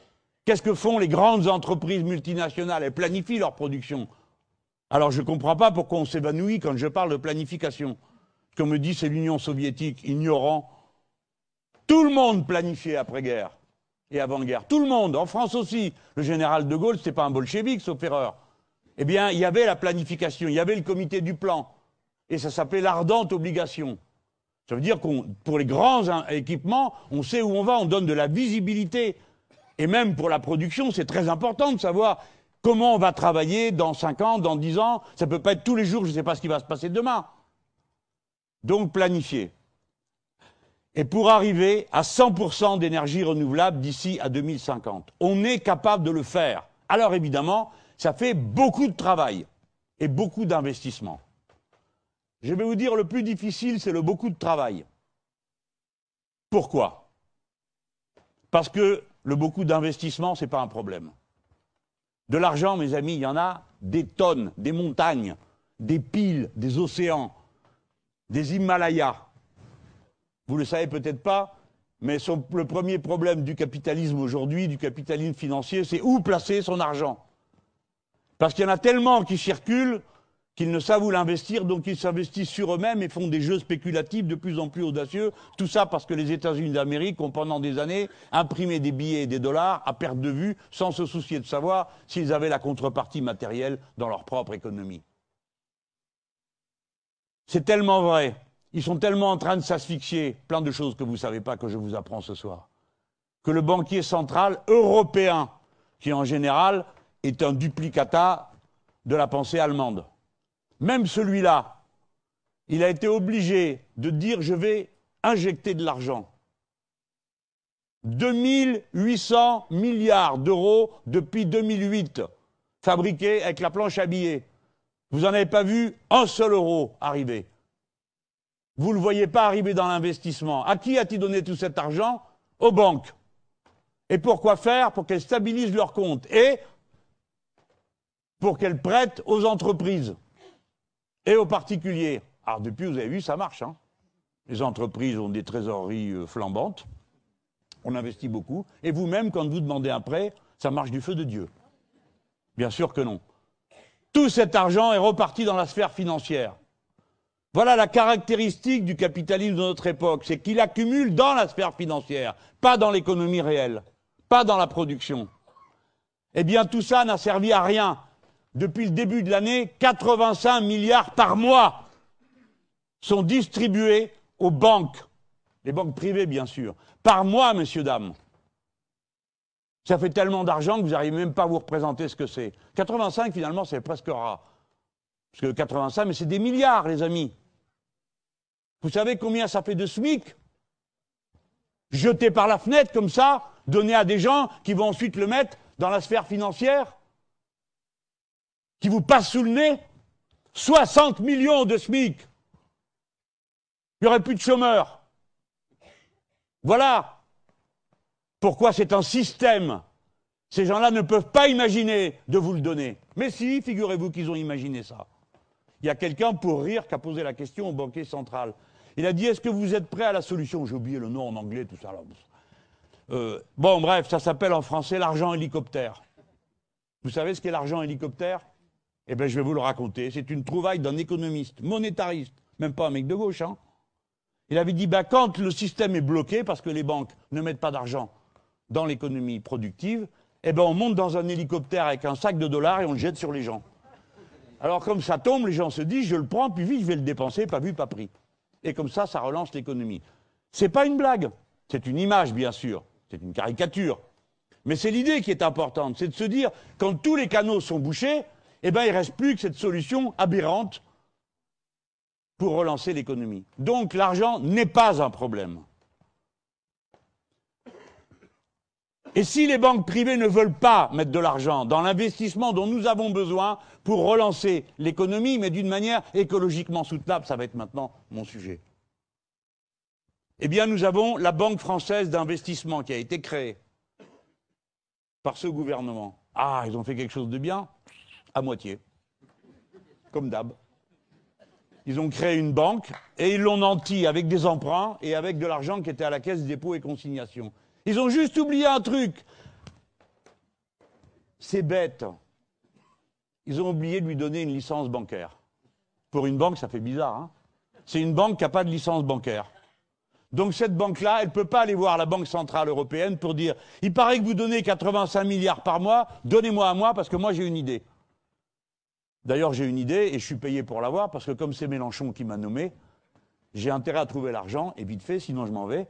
Qu'est-ce que font les grandes entreprises multinationales? Elles planifient leur production. Alors je ne comprends pas pourquoi on s'évanouit quand je parle de planification. Ce qu'on me dit, c'est l'Union soviétique, ignorant. Tout le monde planifiait après-guerre et avant-guerre. Tout le monde, en France aussi. Le général de Gaulle, c'était pas un bolchevique, sauf erreur. Eh bien, il y avait la planification, il y avait le comité du plan. Et ça s'appelait l'ardente obligation. Ça veut dire qu'on, pour les grands équipements, on sait où on va, on donne de la visibilité. Et même pour la production, c'est très important de savoir comment on va travailler dans 5 ans, dans 10 ans? Ça ne peut pas être tous les jours, je ne sais pas ce qui va se passer demain. Donc planifier et pour arriver à 100% d'énergie renouvelable d'ici à 2050. On est capable de le faire. Alors évidemment, ça fait beaucoup de travail et beaucoup d'investissement. Je vais vous dire, le plus difficile, c'est le beaucoup de travail. Pourquoi? Parce que le beaucoup d'investissement, ce n'est pas un problème. De l'argent, mes amis, il y en a des tonnes, des montagnes, des piles, des océans, des Himalayas. Vous ne le savez peut-être pas, mais le premier problème du capitalisme aujourd'hui, du capitalisme financier, c'est où placer son argent? Parce qu'il y en a tellement qui circulent qu'ils ne savent où l'investir, donc ils s'investissent sur eux-mêmes et font des jeux spéculatifs de plus en plus audacieux. Tout ça parce que les États-Unis d'Amérique ont pendant des années imprimé des billets et des dollars à perte de vue, sans se soucier de savoir s'ils avaient la contrepartie matérielle dans leur propre économie. C'est tellement vrai ils sont tellement en train de s'asphyxier, plein de choses que vous ne savez pas que je vous apprends ce soir, que le banquier central européen, qui en général est un duplicata de la pensée allemande, même celui-là, il a été obligé de dire je vais injecter de l'argent. 2800 milliards d'euros depuis 2008, fabriqués avec la planche à billets. Vous n'en avez pas vu un seul euro arriver. Vous ne le voyez pas arriver dans l'investissement. À qui a-t-il donné tout cet argent? Aux banques. Et pourquoi faire? Pour qu'elles stabilisent leurs comptes et pour qu'elles prêtent aux entreprises et aux particuliers. Alors depuis, vous avez vu, ça marche. Hein Les entreprises ont des trésoreries euh, flambantes. On investit beaucoup. Et vous-même, quand vous demandez un prêt, ça marche du feu de Dieu. Bien sûr que non. Tout cet argent est reparti dans la sphère financière. Voilà la caractéristique du capitalisme de notre époque, c'est qu'il accumule dans la sphère financière, pas dans l'économie réelle, pas dans la production. Eh bien, tout ça n'a servi à rien. Depuis le début de l'année, 85 milliards par mois sont distribués aux banques, les banques privées bien sûr, par mois, messieurs, dames. Ça fait tellement d'argent que vous n'arrivez même pas à vous représenter ce que c'est. 85, finalement, c'est presque rare. Parce que 85, mais c'est des milliards, les amis. Vous savez combien ça fait de SMIC? Jeté par la fenêtre comme ça, donné à des gens qui vont ensuite le mettre dans la sphère financière? Qui vous passent sous le nez 60 millions de SMIC. Il n'y aurait plus de chômeurs. Voilà pourquoi c'est un système. Ces gens-là ne peuvent pas imaginer de vous le donner. Mais si, figurez-vous qu'ils ont imaginé ça. Il y a quelqu'un pour rire qui a posé la question au banquier central. Il a dit Est-ce que vous êtes prêt à la solution? J'ai oublié le nom en anglais, tout ça. Euh, bon, bref, ça s'appelle en français l'argent hélicoptère. Vous savez ce qu'est l'argent hélicoptère? Eh bien, je vais vous le raconter. C'est une trouvaille d'un économiste, monétariste, même pas un mec de gauche. Hein. Il avait dit bah, quand le système est bloqué parce que les banques ne mettent pas d'argent dans l'économie productive, eh ben, on monte dans un hélicoptère avec un sac de dollars et on le jette sur les gens. Alors, comme ça tombe, les gens se disent je le prends, puis vite, je vais le dépenser, pas vu, pas pris. Et comme ça, ça relance l'économie. C'est pas une blague. C'est une image, bien sûr. C'est une caricature. Mais c'est l'idée qui est importante. C'est de se dire, quand tous les canaux sont bouchés, eh ben, il reste plus que cette solution aberrante pour relancer l'économie. Donc, l'argent n'est pas un problème. Et si les banques privées ne veulent pas mettre de l'argent dans l'investissement dont nous avons besoin pour relancer l'économie, mais d'une manière écologiquement soutenable, ça va être maintenant mon sujet. Eh bien, nous avons la Banque française d'investissement qui a été créée par ce gouvernement. Ah, ils ont fait quelque chose de bien À moitié. Comme d'hab. Ils ont créé une banque et ils l'ont nanti avec des emprunts et avec de l'argent qui était à la caisse des dépôts et consignations. Ils ont juste oublié un truc. C'est bête. Ils ont oublié de lui donner une licence bancaire. Pour une banque, ça fait bizarre. Hein C'est une banque qui n'a pas de licence bancaire. Donc cette banque-là, elle ne peut pas aller voir la Banque Centrale Européenne pour dire il paraît que vous donnez 85 milliards par mois, donnez-moi à moi parce que moi j'ai une idée. D'ailleurs, j'ai une idée et je suis payé pour l'avoir parce que comme c'est Mélenchon qui m'a nommé, j'ai intérêt à trouver l'argent et vite fait, sinon je m'en vais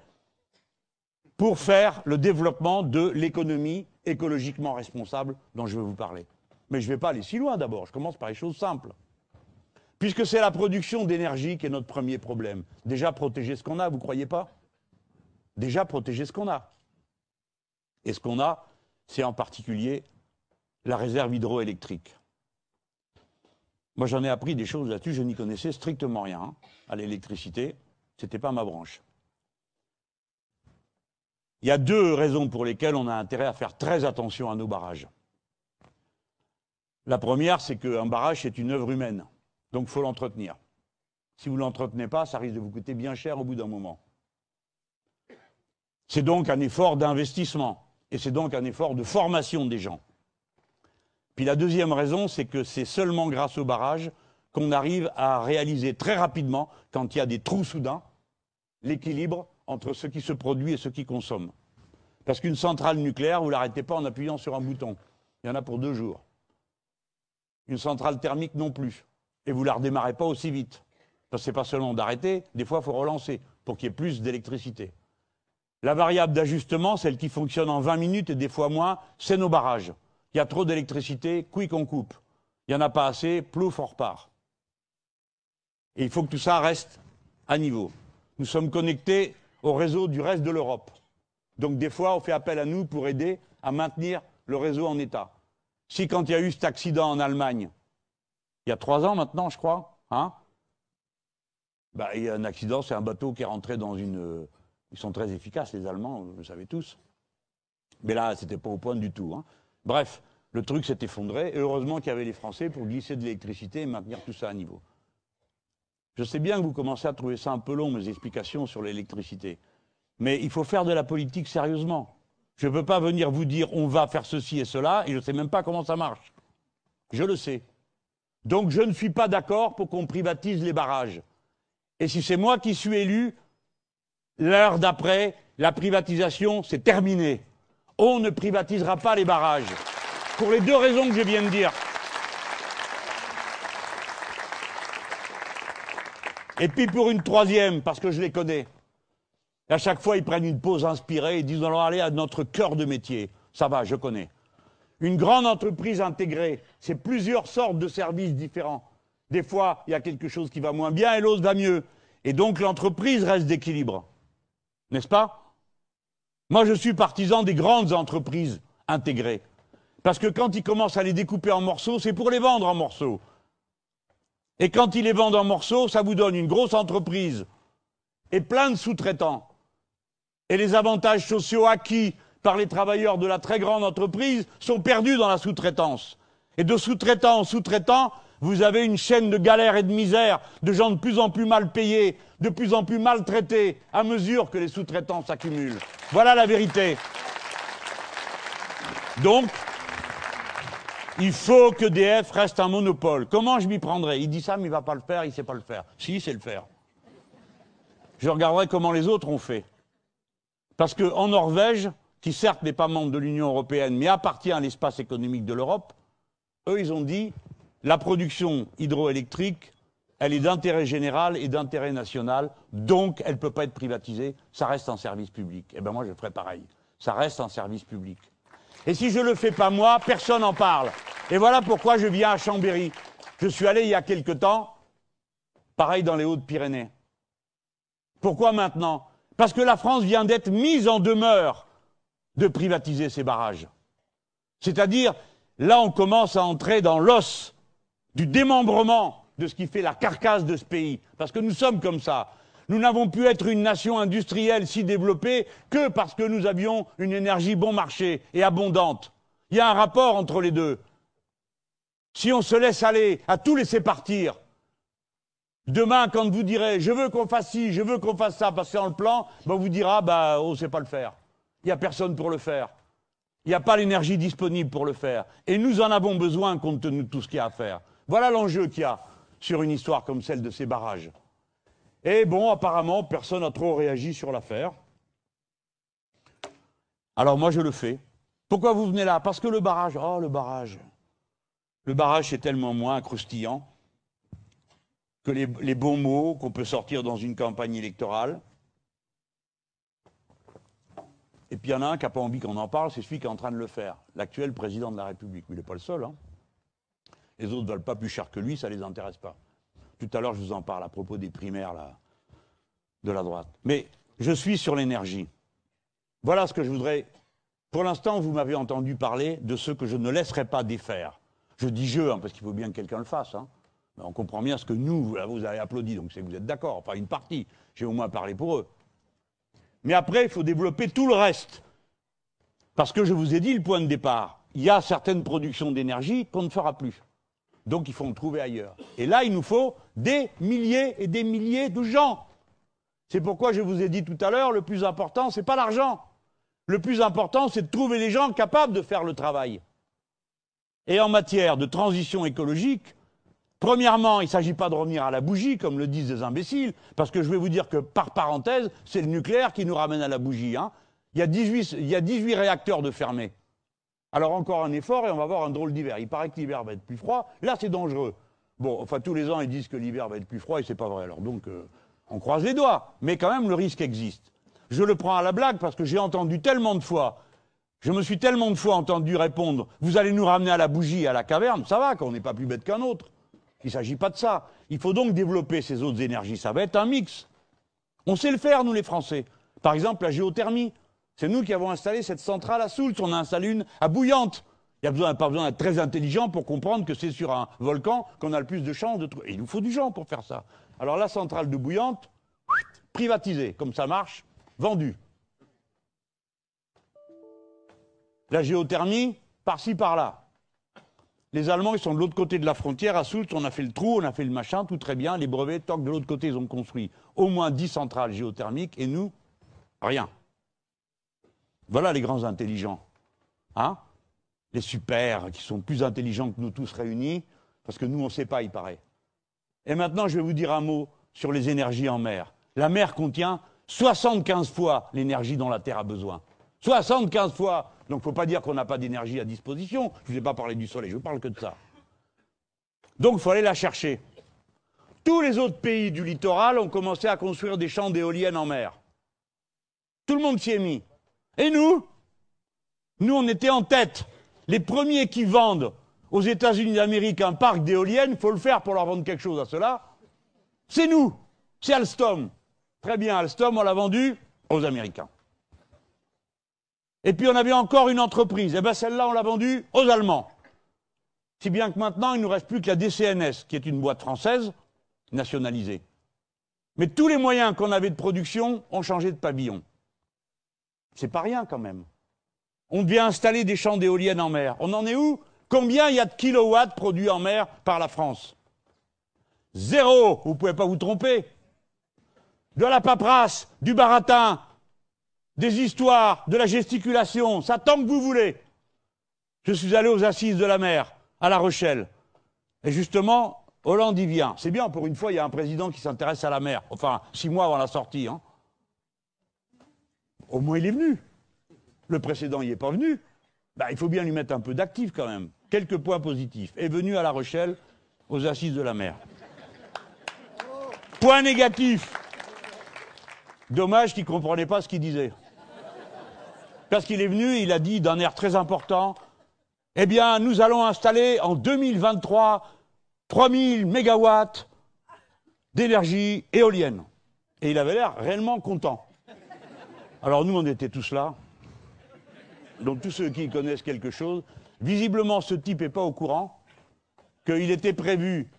pour faire le développement de l'économie écologiquement responsable dont je vais vous parler. Mais je ne vais pas aller si loin d'abord, je commence par les choses simples. Puisque c'est la production d'énergie qui est notre premier problème. Déjà protéger ce qu'on a, vous ne croyez pas? Déjà protéger ce qu'on a. Et ce qu'on a, c'est en particulier la réserve hydroélectrique. Moi, j'en ai appris des choses là-dessus, je n'y connaissais strictement rien hein, à l'électricité, ce n'était pas ma branche. Il y a deux raisons pour lesquelles on a intérêt à faire très attention à nos barrages. La première, c'est qu'un barrage, c'est une œuvre humaine. Donc il faut l'entretenir. Si vous ne l'entretenez pas, ça risque de vous coûter bien cher au bout d'un moment. C'est donc un effort d'investissement. Et c'est donc un effort de formation des gens. Puis la deuxième raison, c'est que c'est seulement grâce au barrage qu'on arrive à réaliser très rapidement, quand il y a des trous soudains, l'équilibre entre ce qui se produit et ce qui consomme. Parce qu'une centrale nucléaire, vous ne l'arrêtez pas en appuyant sur un bouton. Il y en a pour deux jours. Une centrale thermique non plus. Et vous ne la redémarrez pas aussi vite. Ce n'est pas seulement d'arrêter, des fois il faut relancer pour qu'il y ait plus d'électricité. La variable d'ajustement, celle qui fonctionne en 20 minutes et des fois moins, c'est nos barrages. Il y a trop d'électricité, quick on coupe. Il n'y en a pas assez, plouf on repart. Et il faut que tout ça reste à niveau. Nous sommes connectés au réseau du reste de l'Europe. Donc des fois, on fait appel à nous pour aider à maintenir le réseau en état. Si quand il y a eu cet accident en Allemagne, il y a trois ans maintenant, je crois, hein, bah, il y a un accident, c'est un bateau qui est rentré dans une. Ils sont très efficaces, les Allemands, vous le savez tous. Mais là, c'était pas au point du tout. Hein. Bref, le truc s'est effondré, et heureusement qu'il y avait les Français pour glisser de l'électricité et maintenir tout ça à niveau. Je sais bien que vous commencez à trouver ça un peu long, mes explications sur l'électricité. Mais il faut faire de la politique sérieusement. Je ne peux pas venir vous dire on va faire ceci et cela, et je ne sais même pas comment ça marche. Je le sais. Donc je ne suis pas d'accord pour qu'on privatise les barrages. Et si c'est moi qui suis élu, l'heure d'après, la privatisation, c'est terminé. On ne privatisera pas les barrages. Pour les deux raisons que je viens de dire. Et puis pour une troisième, parce que je les connais. à chaque fois, ils prennent une pause inspirée et disent allons aller à notre cœur de métier. Ça va, je connais. Une grande entreprise intégrée, c'est plusieurs sortes de services différents. Des fois, il y a quelque chose qui va moins bien et l'autre va mieux. Et donc l'entreprise reste d'équilibre. N'est-ce pas? Moi, je suis partisan des grandes entreprises intégrées. Parce que quand ils commencent à les découper en morceaux, c'est pour les vendre en morceaux. Et quand ils les vendent en morceaux, ça vous donne une grosse entreprise et plein de sous-traitants. Et les avantages sociaux acquis par les travailleurs de la très grande entreprise sont perdus dans la sous-traitance. Et de sous-traitant en sous-traitant, vous avez une chaîne de galère et de misère, de gens de plus en plus mal payés, de plus en plus maltraités, à mesure que les sous-traitants s'accumulent. Voilà la vérité. Donc, il faut que DF reste un monopole. Comment je m'y prendrai Il dit ça, mais il ne va pas le faire, il ne sait pas le faire. Si, il sait le faire. Je regarderai comment les autres ont fait. Parce qu'en Norvège, qui certes n'est pas membre de l'Union européenne, mais appartient à l'espace économique de l'Europe, eux, ils ont dit la production hydroélectrique, elle est d'intérêt général et d'intérêt national, donc elle ne peut pas être privatisée, ça reste un service public. Eh bien moi, je ferai pareil. Ça reste un service public. Et si je ne le fais pas moi, personne n'en parle. Et voilà pourquoi je viens à Chambéry. Je suis allé il y a quelque temps, pareil dans les Hautes-Pyrénées. Pourquoi maintenant? Parce que la France vient d'être mise en demeure de privatiser ces barrages. C'est-à-dire, là, on commence à entrer dans l'os du démembrement de ce qui fait la carcasse de ce pays. Parce que nous sommes comme ça. Nous n'avons pu être une nation industrielle si développée que parce que nous avions une énergie bon marché et abondante. Il y a un rapport entre les deux. Si on se laisse aller, à tout laisser partir, demain, quand vous direz je veux qu'on fasse ci, je veux qu'on fasse ça, passer dans le plan, ben, on vous dira bah, on ne sait pas le faire. Il n'y a personne pour le faire. Il n'y a pas l'énergie disponible pour le faire. Et nous en avons besoin compte tenu de tout ce qu'il y a à faire. Voilà l'enjeu qu'il y a sur une histoire comme celle de ces barrages. Et bon, apparemment, personne n'a trop réagi sur l'affaire. Alors moi, je le fais. Pourquoi vous venez là? Parce que le barrage, oh le barrage. Le barrage est tellement moins croustillant que les, les bons mots qu'on peut sortir dans une campagne électorale. Et puis il y en a un qui n'a pas envie qu'on en parle, c'est celui qui est en train de le faire, l'actuel président de la République. il n'est pas le seul. Hein. Les autres valent pas plus cher que lui, ça ne les intéresse pas. Tout à l'heure, je vous en parle à propos des primaires de la droite. Mais je suis sur l'énergie. Voilà ce que je voudrais. Pour l'instant, vous m'avez entendu parler de ce que je ne laisserai pas défaire. Je dis je, hein, parce qu'il faut bien que quelqu'un le fasse. Hein. On comprend bien ce que nous, vous avez applaudi, donc c'est vous êtes d'accord. Enfin, une partie. J'ai au moins parlé pour eux. Mais après, il faut développer tout le reste. Parce que je vous ai dit le point de départ. Il y a certaines productions d'énergie qu'on ne fera plus. Donc il faut en trouver ailleurs. Et là, il nous faut des milliers et des milliers de gens. C'est pourquoi je vous ai dit tout à l'heure, le plus important, ce n'est pas l'argent. Le plus important, c'est de trouver les gens capables de faire le travail. Et en matière de transition écologique, Premièrement, il ne s'agit pas de revenir à la bougie, comme le disent des imbéciles, parce que je vais vous dire que, par parenthèse, c'est le nucléaire qui nous ramène à la bougie. Hein. Il, y a 18, il y a 18 réacteurs de fermés. Alors encore un effort et on va avoir un drôle d'hiver. Il paraît que l'hiver va être plus froid. Là, c'est dangereux. Bon, enfin, tous les ans, ils disent que l'hiver va être plus froid et c'est pas vrai. Alors donc, euh, on croise les doigts. Mais quand même, le risque existe. Je le prends à la blague parce que j'ai entendu tellement de fois, je me suis tellement de fois entendu répondre, vous allez nous ramener à la bougie, à la caverne, ça va, qu'on n'est pas plus bête qu'un autre. Il ne s'agit pas de ça. Il faut donc développer ces autres énergies. Ça va être un mix. On sait le faire, nous les Français. Par exemple, la géothermie. C'est nous qui avons installé cette centrale à Soult. On a installé une à Bouillante. Il n'y a pas besoin d'être très intelligent pour comprendre que c'est sur un volcan qu'on a le plus de chances de trouver. Il nous faut du gens pour faire ça. Alors la centrale de Bouillante, privatisée, comme ça marche, vendue. La géothermie, par-ci, par-là. Les Allemands, ils sont de l'autre côté de la frontière. À Soult, on a fait le trou, on a fait le machin, tout très bien. Les brevets, que de l'autre côté, ils ont construit au moins 10 centrales géothermiques, et nous, rien. Voilà les grands intelligents. Hein Les super, qui sont plus intelligents que nous tous réunis, parce que nous, on ne sait pas, il paraît. Et maintenant, je vais vous dire un mot sur les énergies en mer. La mer contient 75 fois l'énergie dont la Terre a besoin. 75 fois donc il ne faut pas dire qu'on n'a pas d'énergie à disposition. Je ne vous ai pas parlé du soleil, je ne parle que de ça. Donc il faut aller la chercher. Tous les autres pays du littoral ont commencé à construire des champs d'éoliennes en mer. Tout le monde s'y est mis. Et nous Nous, on était en tête. Les premiers qui vendent aux États-Unis d'Amérique un parc d'éoliennes, il faut le faire pour leur vendre quelque chose à cela. C'est nous. C'est Alstom. Très bien, Alstom, on l'a vendu aux Américains. Et puis on avait encore une entreprise. Eh bien celle-là, on l'a vendue aux Allemands. Si bien que maintenant, il ne nous reste plus que la DCNS, qui est une boîte française, nationalisée. Mais tous les moyens qu'on avait de production ont changé de pavillon. C'est pas rien quand même. On devient installer des champs d'éoliennes en mer. On en est où? Combien il y a de kilowatts produits en mer par la France? Zéro Vous ne pouvez pas vous tromper. De la paperasse, du baratin, des histoires, de la gesticulation, ça tant que vous voulez. Je suis allé aux assises de la mer, à La Rochelle. Et justement, Hollande y vient. C'est bien, pour une fois, il y a un président qui s'intéresse à la mer. Enfin, six mois avant la sortie. Hein. Au moins, il est venu. Le précédent n'y est pas venu. Bah, il faut bien lui mettre un peu d'actif quand même. Quelques points positifs. Est venu à La Rochelle aux assises de la mer. Point négatif. Dommage qu'il ne comprenait pas ce qu'il disait. Parce qu'il est venu, il a dit d'un air très important, eh bien, nous allons installer en 2023 3000 mégawatts d'énergie éolienne. Et il avait l'air réellement content. Alors nous, on était tous là. Donc tous ceux qui connaissent quelque chose, visiblement ce type n'est pas au courant qu'il était prévu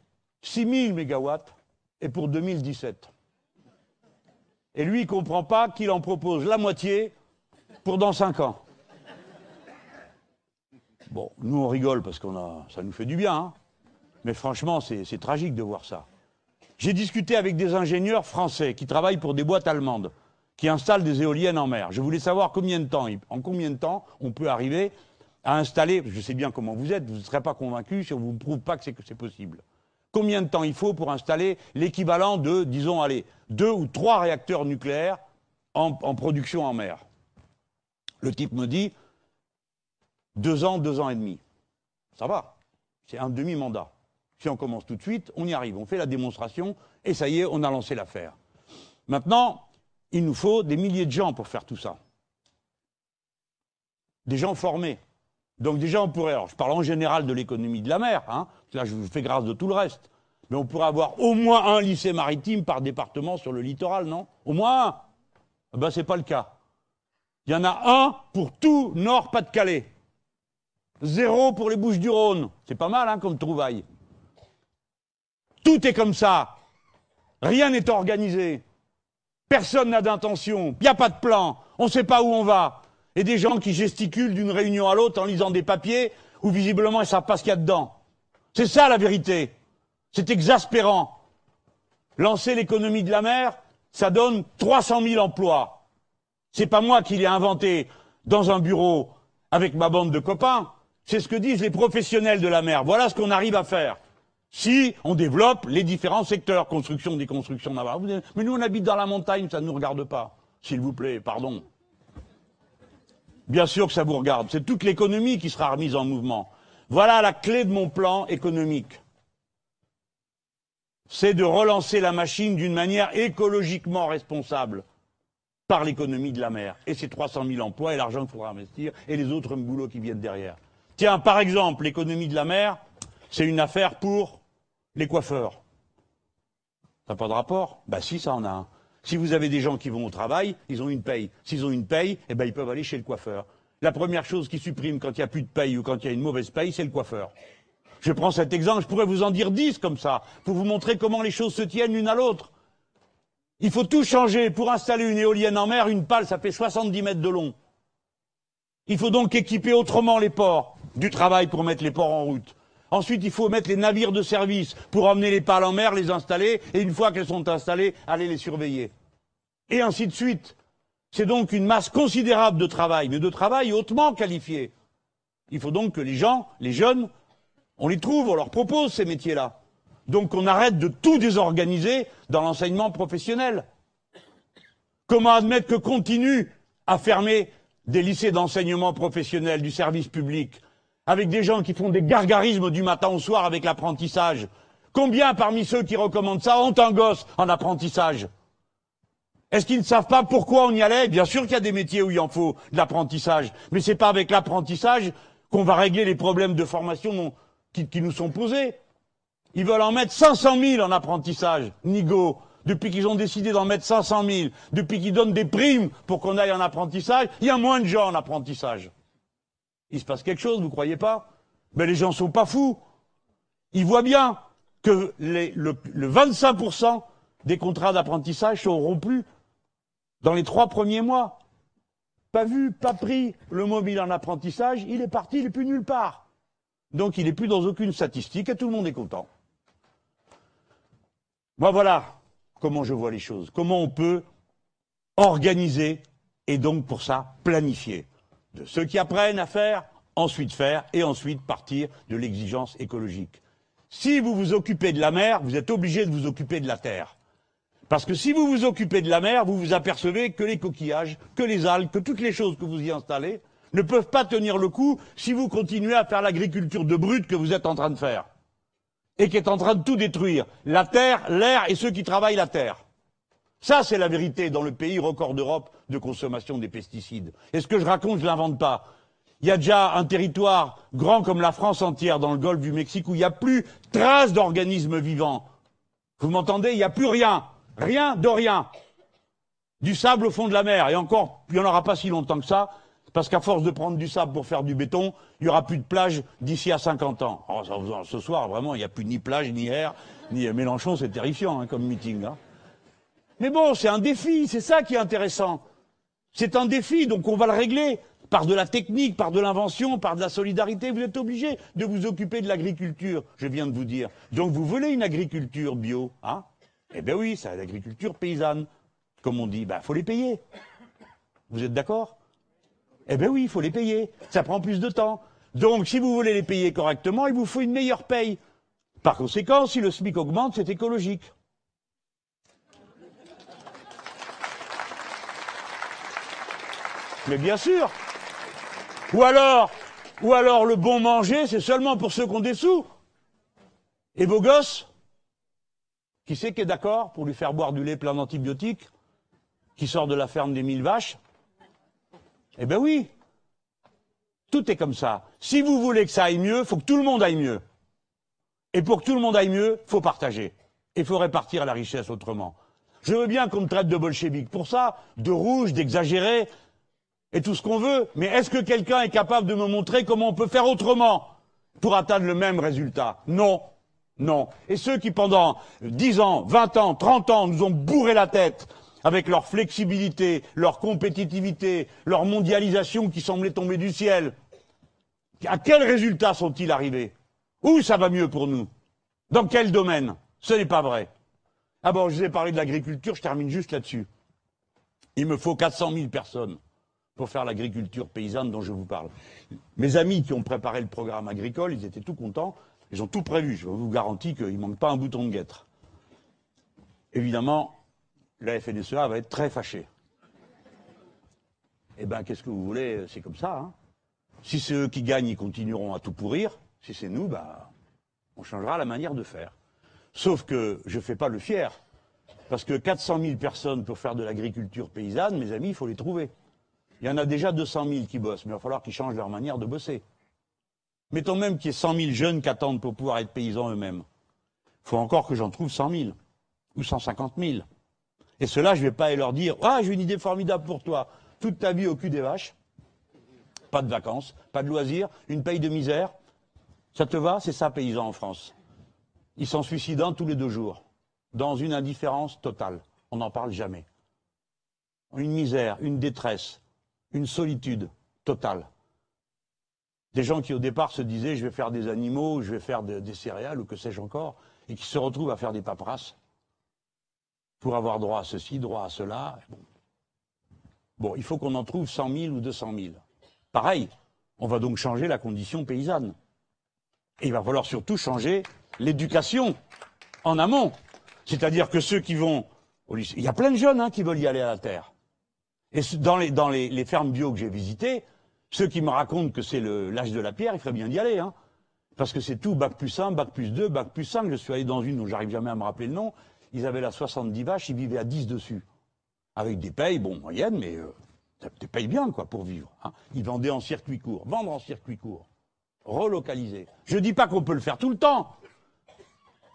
6000 mégawatts et pour 2017. Et lui, il ne comprend pas qu'il en propose la moitié pour dans 5 ans. Bon, nous on rigole parce qu'on a, ça nous fait du bien, hein. mais franchement c'est tragique de voir ça. J'ai discuté avec des ingénieurs français qui travaillent pour des boîtes allemandes, qui installent des éoliennes en mer. Je voulais savoir combien de temps, en combien de temps on peut arriver à installer, je sais bien comment vous êtes, vous ne serez pas convaincu si on ne vous prouve pas que c'est possible. Combien de temps il faut pour installer l'équivalent de, disons, allez, deux ou trois réacteurs nucléaires en production en mer? Le type me dit, deux ans, deux ans et demi. Ça va. C'est un demi-mandat. Si on commence tout de suite, on y arrive. On fait la démonstration et ça y est, on a lancé l'affaire. Maintenant, il nous faut des milliers de gens pour faire tout ça. Des gens formés. Donc déjà, on pourrait, alors je parle en général de l'économie de la mer, hein, là je vous fais grâce de tout le reste, mais on pourrait avoir au moins un lycée maritime par département sur le littoral, non? Au moins un eh Ben c'est pas le cas. Il y en a un pour tout Nord-Pas-de-Calais. Zéro pour les Bouches du Rhône. C'est pas mal, hein, comme trouvaille. Tout est comme ça. Rien n'est organisé. Personne n'a d'intention. Il n'y a pas de plan. On ne sait pas où on va. Et des gens qui gesticulent d'une réunion à l'autre en lisant des papiers où visiblement ils ne savent pas ce qu'il y a dedans. C'est ça la vérité. C'est exaspérant. Lancer l'économie de la mer, ça donne 300 000 emplois. C'est pas moi qui l'ai inventé dans un bureau avec ma bande de copains. C'est ce que disent les professionnels de la mer. Voilà ce qu'on arrive à faire. Si on développe les différents secteurs, construction, déconstruction navale. Mais nous, on habite dans la montagne, ça ne nous regarde pas. S'il vous plaît, pardon. Bien sûr que ça vous regarde. C'est toute l'économie qui sera remise en mouvement. Voilà la clé de mon plan économique. C'est de relancer la machine d'une manière écologiquement responsable par l'économie de la mer. Et ces 300 000 emplois et l'argent qu'il faudra investir et les autres boulots qui viennent derrière. Tiens, par exemple, l'économie de la mer, c'est une affaire pour les coiffeurs. Ça n'a pas de rapport? Ben si, ça en a un. Si vous avez des gens qui vont au travail, ils ont une paye. S'ils ont une paye, eh ben, ils peuvent aller chez le coiffeur. La première chose qui supprime quand il n'y a plus de paye ou quand il y a une mauvaise paye, c'est le coiffeur. Je prends cet exemple, je pourrais vous en dire dix comme ça, pour vous montrer comment les choses se tiennent l'une à l'autre. Il faut tout changer. Pour installer une éolienne en mer, une pale, ça fait 70 mètres de long. Il faut donc équiper autrement les ports du travail pour mettre les ports en route. Ensuite, il faut mettre les navires de service pour emmener les pales en mer, les installer, et une fois qu'elles sont installées, aller les surveiller. Et ainsi de suite. C'est donc une masse considérable de travail, mais de travail hautement qualifié. Il faut donc que les gens, les jeunes, on les trouve, on leur propose ces métiers-là. Donc on arrête de tout désorganiser dans l'enseignement professionnel. Comment admettre que continue à fermer des lycées d'enseignement professionnel, du service public, avec des gens qui font des gargarismes du matin au soir avec l'apprentissage. Combien parmi ceux qui recommandent ça ont un gosse en apprentissage Est-ce qu'ils ne savent pas pourquoi on y allait Bien sûr qu'il y a des métiers où il en faut de l'apprentissage, mais c'est pas avec l'apprentissage qu'on va régler les problèmes de formation qui, nous sont posés. Ils veulent en mettre 500 000 en apprentissage, Nigo, depuis qu'ils ont décidé d'en mettre 500 000, depuis qu'ils donnent des primes pour qu'on aille en apprentissage, il y a moins de gens en apprentissage. Il se passe quelque chose, vous croyez pas? Mais les gens sont pas fous. Ils voient bien que le, le 25% des contrats d'apprentissage sont rompus dans les trois premiers mois. Pas vu, pas pris, le mobile en apprentissage, il est parti, il n'est plus nulle part. Donc il n'est plus dans aucune statistique et tout le monde est content. Moi voilà comment je vois les choses, comment on peut organiser et donc pour ça planifier. De ceux qui apprennent à faire, ensuite faire et ensuite partir de l'exigence écologique. Si vous vous occupez de la mer, vous êtes obligé de vous occuper de la terre. Parce que si vous vous occupez de la mer, vous vous apercevez que les coquillages, que les algues, que toutes les choses que vous y installez ne peuvent pas tenir le coup si vous continuez à faire l'agriculture de brut que vous êtes en train de faire. Et qui est en train de tout détruire. La terre, l'air et ceux qui travaillent la terre. Ça, c'est la vérité dans le pays record d'Europe de consommation des pesticides. Et ce que je raconte, je l'invente pas. Il y a déjà un territoire grand comme la France entière dans le golfe du Mexique où il n'y a plus trace d'organismes vivants. Vous m'entendez? Il n'y a plus rien. Rien de rien. Du sable au fond de la mer. Et encore, il n'y en aura pas si longtemps que ça, parce qu'à force de prendre du sable pour faire du béton, il n'y aura plus de plage d'ici à 50 ans. Oh, ce soir, vraiment, il n'y a plus ni plage, ni air, ni Mélenchon, c'est terrifiant hein, comme meeting. Hein. Mais bon, c'est un défi, c'est ça qui est intéressant. C'est un défi, donc on va le régler par de la technique, par de l'invention, par de la solidarité. Vous êtes obligé de vous occuper de l'agriculture, je viens de vous dire. Donc vous voulez une agriculture bio, hein? Eh bien oui, c'est l'agriculture paysanne. Comme on dit, il ben, faut les payer. Vous êtes d'accord? Eh bien oui, il faut les payer. Ça prend plus de temps. Donc, si vous voulez les payer correctement, il vous faut une meilleure paye. Par conséquent, si le SMIC augmente, c'est écologique. Mais bien sûr. Ou alors, ou alors le bon manger, c'est seulement pour ceux qui ont des sous. Et vos gosses qui c'est qui est d'accord pour lui faire boire du lait plein d'antibiotiques qui sort de la ferme des mille vaches? Eh bien oui. Tout est comme ça. Si vous voulez que ça aille mieux, il faut que tout le monde aille mieux. Et pour que tout le monde aille mieux, il faut partager. Il faut répartir la richesse autrement. Je veux bien qu'on me traite de bolchevique pour ça, de rouge, d'exagéré, et tout ce qu'on veut, mais est-ce que quelqu'un est capable de me montrer comment on peut faire autrement pour atteindre le même résultat? Non. Non. Et ceux qui, pendant dix ans, vingt ans, trente ans, nous ont bourré la tête avec leur flexibilité, leur compétitivité, leur mondialisation qui semblait tomber du ciel, à quel résultat sont-ils arrivés? Où ça va mieux pour nous? Dans quel domaine? Ce n'est pas vrai. Ah bon, je vous ai parlé de l'agriculture, je termine juste là-dessus. Il me faut 400 000 personnes pour faire l'agriculture paysanne dont je vous parle. Mes amis qui ont préparé le programme agricole, ils étaient tout contents. Ils ont tout prévu. Je vous garantis qu'il ne manque pas un bouton de guêtre. Évidemment, la FNSEA va être très fâchée. Eh bien, qu'est-ce que vous voulez? C'est comme ça. Hein. si c'est eux qui gagnent, ils continueront à tout pourrir. Si c'est nous, bah, on changera la manière de faire. Sauf que je ne fais pas le fier. Parce que 400 000 personnes pour faire de l'agriculture paysanne, mes amis, il faut les trouver. Il y en a déjà 200 000 qui bossent, mais il va falloir qu'ils changent leur manière de bosser. Mettons même qu'il y ait 100 000 jeunes qui attendent pour pouvoir être paysans eux-mêmes. Il faut encore que j'en trouve 100 000 ou 150 000. Et cela, je ne vais pas leur dire Ah, j'ai une idée formidable pour toi. Toute ta vie au cul des vaches, pas de vacances, pas de loisirs, une paye de misère. Ça te va C'est ça, paysan en France. Ils sont suicidants tous les deux jours, dans une indifférence totale. On n'en parle jamais. Une misère, une détresse, une solitude totale. Des gens qui au départ se disaient je vais faire des animaux, je vais faire des céréales ou que sais-je encore, et qui se retrouvent à faire des paperasses pour avoir droit à ceci, droit à cela. Bon, il faut qu'on en trouve 100 000 ou 200 000. Pareil, on va donc changer la condition paysanne. Et il va falloir surtout changer l'éducation en amont. C'est-à-dire que ceux qui vont au lycée, il y a plein de jeunes hein, qui veulent y aller à la terre. Et dans les, dans les, les fermes bio que j'ai visitées, ceux qui me racontent que c'est l'âge de la pierre, il ferait bien d'y aller, hein. Parce que c'est tout, bac plus 1, bac plus 2, bac plus 5. Je suis allé dans une dont j'arrive jamais à me rappeler le nom. Ils avaient là 70 vaches, ils vivaient à 10 dessus. avec des payes, bon, moyennes, mais euh, des payes bien, quoi, pour vivre. Hein. Ils vendaient en circuit court. Vendre en circuit court. Relocaliser. Je ne dis pas qu'on peut le faire tout le temps.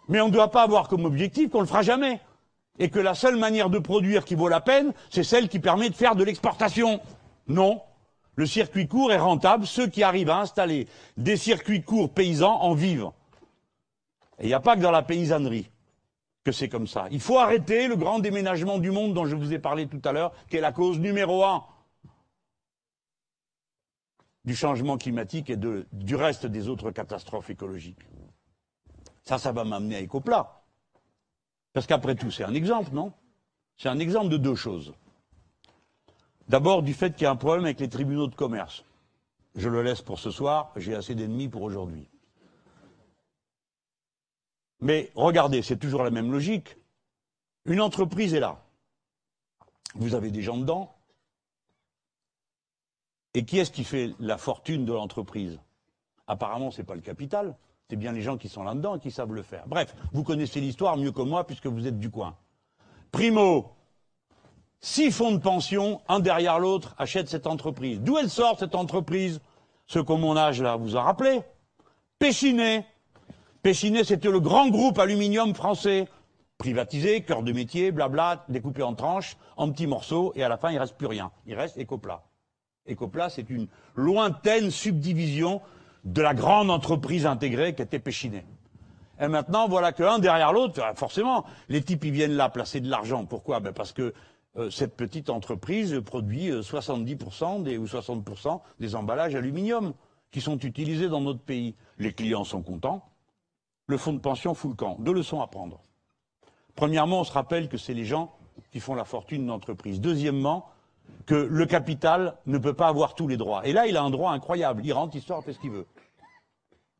Mais on ne doit pas avoir comme objectif qu'on ne le fera jamais. Et que la seule manière de produire qui vaut la peine, c'est celle qui permet de faire de l'exportation. Non. Le circuit court est rentable. Ceux qui arrivent à installer des circuits courts paysans en vivent. Et il n'y a pas que dans la paysannerie que c'est comme ça. Il faut arrêter le grand déménagement du monde dont je vous ai parlé tout à l'heure, qui est la cause numéro un du changement climatique et du reste des autres catastrophes écologiques. Ça, ça va m'amener à Ecoplat. Parce qu'après tout, c'est un exemple, non? C'est un exemple de deux choses. D'abord, du fait qu'il y a un problème avec les tribunaux de commerce. Je le laisse pour ce soir, j'ai assez d'ennemis pour aujourd'hui. Mais regardez, c'est toujours la même logique. Une entreprise est là. Vous avez des gens dedans. Et qui est-ce qui fait la fortune de l'entreprise? Apparemment, ce n'est pas le capital. C'est bien les gens qui sont là-dedans qui savent le faire. Bref, vous connaissez l'histoire mieux que moi puisque vous êtes du coin. Primo, six fonds de pension, un derrière l'autre, achètent cette entreprise. D'où elle sort cette entreprise? Ceux qui ont mon âge là, vous en rappelez? Péchiné, Péchiné, c'était le grand groupe aluminium français, privatisé, cœur de métier, blabla, découpé en tranches, en petits morceaux, et à la fin, il reste plus rien. Il reste Ecoplat. Ecoplat, c'est une lointaine subdivision de la grande entreprise intégrée qui était Péchiné. Et maintenant, voilà qu'un derrière l'autre, forcément, les types, ils viennent là placer de l'argent. Pourquoi? Ben Parce que euh, cette petite entreprise produit 70% euh, des, ou 60% des emballages aluminium qui sont utilisés dans notre pays. Les clients sont contents, le fonds de pension fout le camp. Deux leçons à prendre. Premièrement, on se rappelle que c'est les gens qui font la fortune d'une entreprise. Deuxièmement, que le capital ne peut pas avoir tous les droits. Et là, il a un droit incroyable. Il rentre, il sort, fait ce qu'il veut.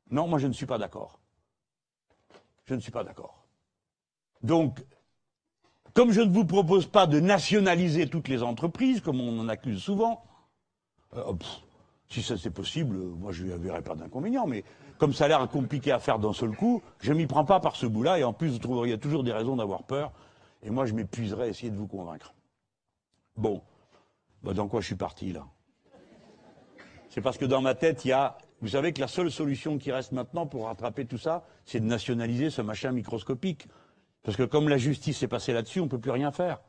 Non, moi, je ne suis pas d'accord. Je ne suis pas d'accord. Donc, comme je ne vous propose pas de nationaliser toutes les entreprises, comme on en accuse souvent, euh, si ça c'est possible, moi je ne verrai pas d'inconvénient, mais comme ça a l'air compliqué à faire d'un seul coup, je ne m'y prends pas par ce bout-là, et en plus, vous trouveriez toujours des raisons d'avoir peur, et moi, je m'épuiserai à essayer de vous convaincre. Bon, bah, dans quoi je suis parti, là? C'est parce que dans ma tête, il y a... Vous savez que la seule solution qui reste maintenant pour rattraper tout ça, c'est de nationaliser ce machin microscopique. Parce que comme la justice est passée là-dessus, on ne peut plus rien faire.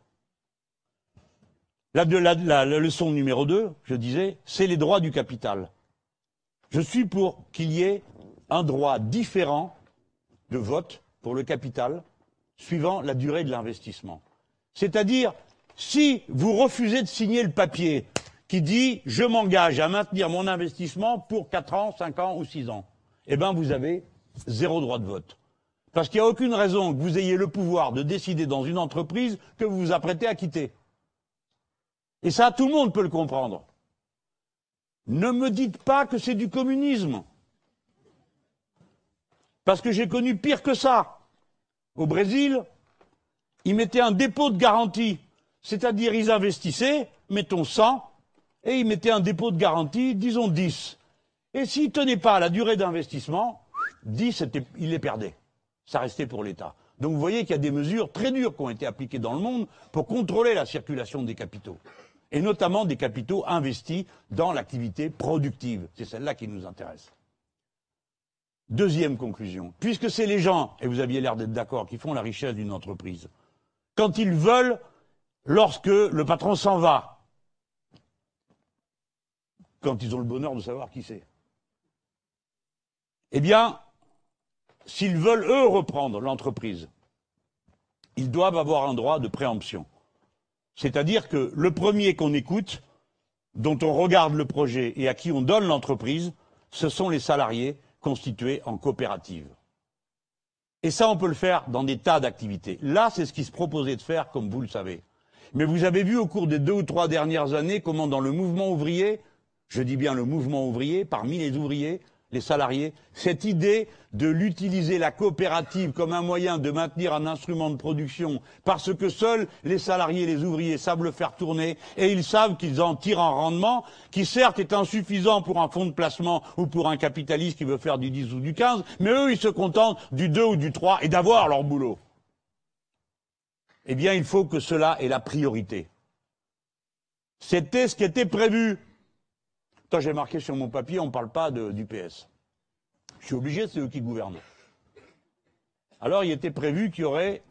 La, la, la, la leçon numéro 2, je disais, c'est les droits du capital. Je suis pour qu'il y ait un droit différent de vote pour le capital suivant la durée de l'investissement. C'est-à-dire, si vous refusez de signer le papier qui dit je m'engage à maintenir mon investissement pour 4 ans, 5 ans ou 6 ans, eh bien vous avez zéro droit de vote. Parce qu'il n'y a aucune raison que vous ayez le pouvoir de décider dans une entreprise que vous vous apprêtez à quitter. Et ça, tout le monde peut le comprendre. Ne me dites pas que c'est du communisme. Parce que j'ai connu pire que ça. Au Brésil, ils mettaient un dépôt de garantie. C'est-à-dire, ils investissaient, mettons 100, et ils mettaient un dépôt de garantie, disons 10. Et s'ils ne tenaient pas à la durée d'investissement, 10, ils les perdaient. Ça restait pour l'État. Donc vous voyez qu'il y a des mesures très dures qui ont été appliquées dans le monde pour contrôler la circulation des capitaux et notamment des capitaux investis dans l'activité productive. C'est celle-là qui nous intéresse. Deuxième conclusion, puisque c'est les gens, et vous aviez l'air d'être d'accord, qui font la richesse d'une entreprise, quand ils veulent, lorsque le patron s'en va, quand ils ont le bonheur de savoir qui c'est, eh bien, s'ils veulent, eux, reprendre l'entreprise, ils doivent avoir un droit de préemption. C'est-à-dire que le premier qu'on écoute, dont on regarde le projet et à qui on donne l'entreprise, ce sont les salariés constitués en coopérative. Et ça, on peut le faire dans des tas d'activités. Là, c'est ce qui se proposait de faire, comme vous le savez. Mais vous avez vu au cours des deux ou trois dernières années comment dans le mouvement ouvrier, je dis bien le mouvement ouvrier, parmi les ouvriers, les salariés, cette idée de l'utiliser la coopérative comme un moyen de maintenir un instrument de production parce que seuls les salariés les ouvriers savent le faire tourner et ils savent qu'ils en tirent un rendement qui certes est insuffisant pour un fonds de placement ou pour un capitaliste qui veut faire du 10 ou du 15, mais eux ils se contentent du 2 ou du 3 et d'avoir leur boulot. Eh bien il faut que cela ait la priorité. C'était ce qui était prévu. Toi, j'ai marqué sur mon papier, on ne parle pas du PS. Je suis obligé, c'est eux qui gouvernent. Alors, il était prévu qu'il y aurait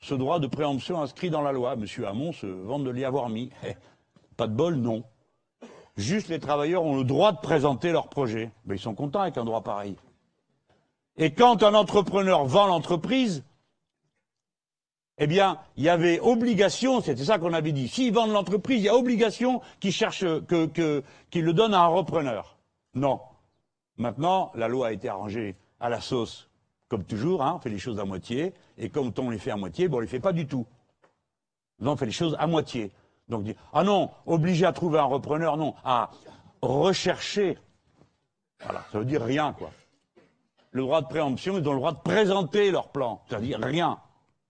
ce droit de préemption inscrit dans la loi. Monsieur Hamon se vante de l'y avoir mis. *laughs* Pas de bol, non. Juste les travailleurs ont le droit de présenter leur projet. Mais ils sont contents avec un droit pareil. Et quand un entrepreneur vend l'entreprise, eh bien, il y avait obligation, c'était ça qu'on avait dit, s'ils vendent l'entreprise, il y a obligation qu'ils cherchent, le donnent à un repreneur. Non. Maintenant, la loi a été arrangée à la sauce, comme toujours, hein, on fait les choses à moitié, et comme on les fait à moitié, bon, on les fait pas du tout. On fait les choses à moitié. Donc, ah non, obligé à trouver un repreneur, non, à rechercher. Voilà, ça veut dire rien, quoi. Le droit de préemption, ils ont le droit de présenter leur plan, c'est-à-dire rien.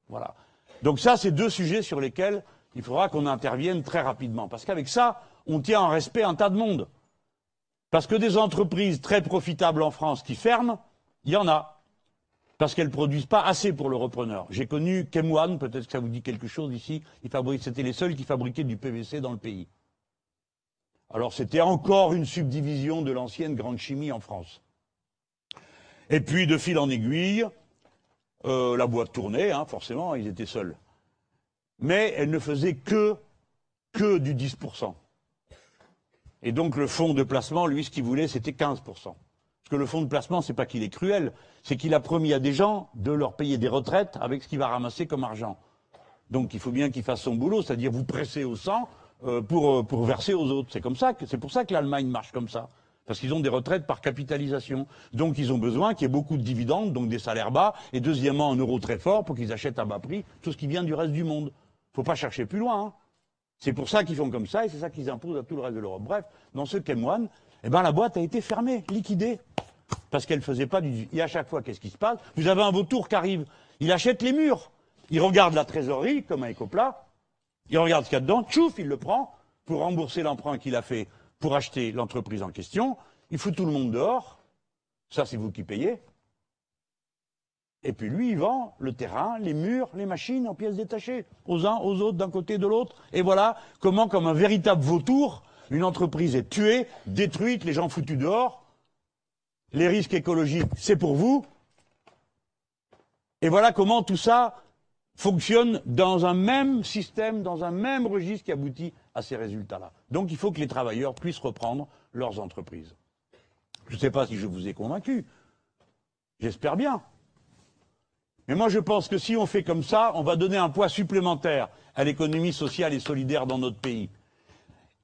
Voilà. Donc ça, c'est deux sujets sur lesquels il faudra qu'on intervienne très rapidement. Parce qu'avec ça, on tient en respect un tas de monde. Parce que des entreprises très profitables en France qui ferment, il y en a. Parce qu'elles ne produisent pas assez pour le repreneur. J'ai connu Kemwan, peut-être que ça vous dit quelque chose ici, c'était les seuls qui fabriquaient du PVC dans le pays. Alors c'était encore une subdivision de l'ancienne grande chimie en France. Et puis, de fil en aiguille, euh, la boîte tournait, hein, forcément, ils étaient seuls. Mais elle ne faisait que, que du 10%. Et donc le fonds de placement, lui, ce qu'il voulait, c'était 15%. Parce que le fonds de placement, c'est pas qu'il est cruel, c'est qu'il a promis à des gens de leur payer des retraites avec ce qu'il va ramasser comme argent. Donc il faut bien qu'il fasse son boulot, c'est-à-dire vous presser au sang euh, pour, euh, pour verser aux autres. C'est comme ça c'est pour ça que l'Allemagne marche comme ça parce qu'ils ont des retraites par capitalisation. Donc ils ont besoin qu'il y ait beaucoup de dividendes, donc des salaires bas, et deuxièmement un euro très fort pour qu'ils achètent à bas prix tout ce qui vient du reste du monde. Il faut pas chercher plus loin. Hein. C'est pour ça qu'ils font comme ça, et c'est ça qu'ils imposent à tout le reste de l'Europe. Bref, dans ce Kemwan, eh ben, la boîte a été fermée, liquidée. Parce qu'elle ne faisait pas du... Et à chaque fois, qu'est-ce qui se passe? Vous avez un vautour qui arrive. Il achète les murs. Il regarde la trésorerie, comme un écoplat. Il regarde ce qu'il y a dedans. Tchouf, il le prend pour rembourser l'emprunt qu'il a fait pour acheter l'entreprise en question, il fout tout le monde dehors, ça c'est vous qui payez, et puis lui, il vend le terrain, les murs, les machines en pièces détachées, aux uns, aux autres, d'un côté, de l'autre. Et voilà comment, comme un véritable vautour, une entreprise est tuée, détruite, les gens foutus dehors. Les risques écologiques, c'est pour vous. Et voilà comment tout ça fonctionne dans un même système, dans un même registre qui aboutit à ces résultats-là. Donc il faut que les travailleurs puissent reprendre leurs entreprises. Je ne sais pas si je vous ai convaincu. J'espère bien. Mais moi, je pense que si on fait comme ça, on va donner un poids supplémentaire à l'économie sociale et solidaire dans notre pays.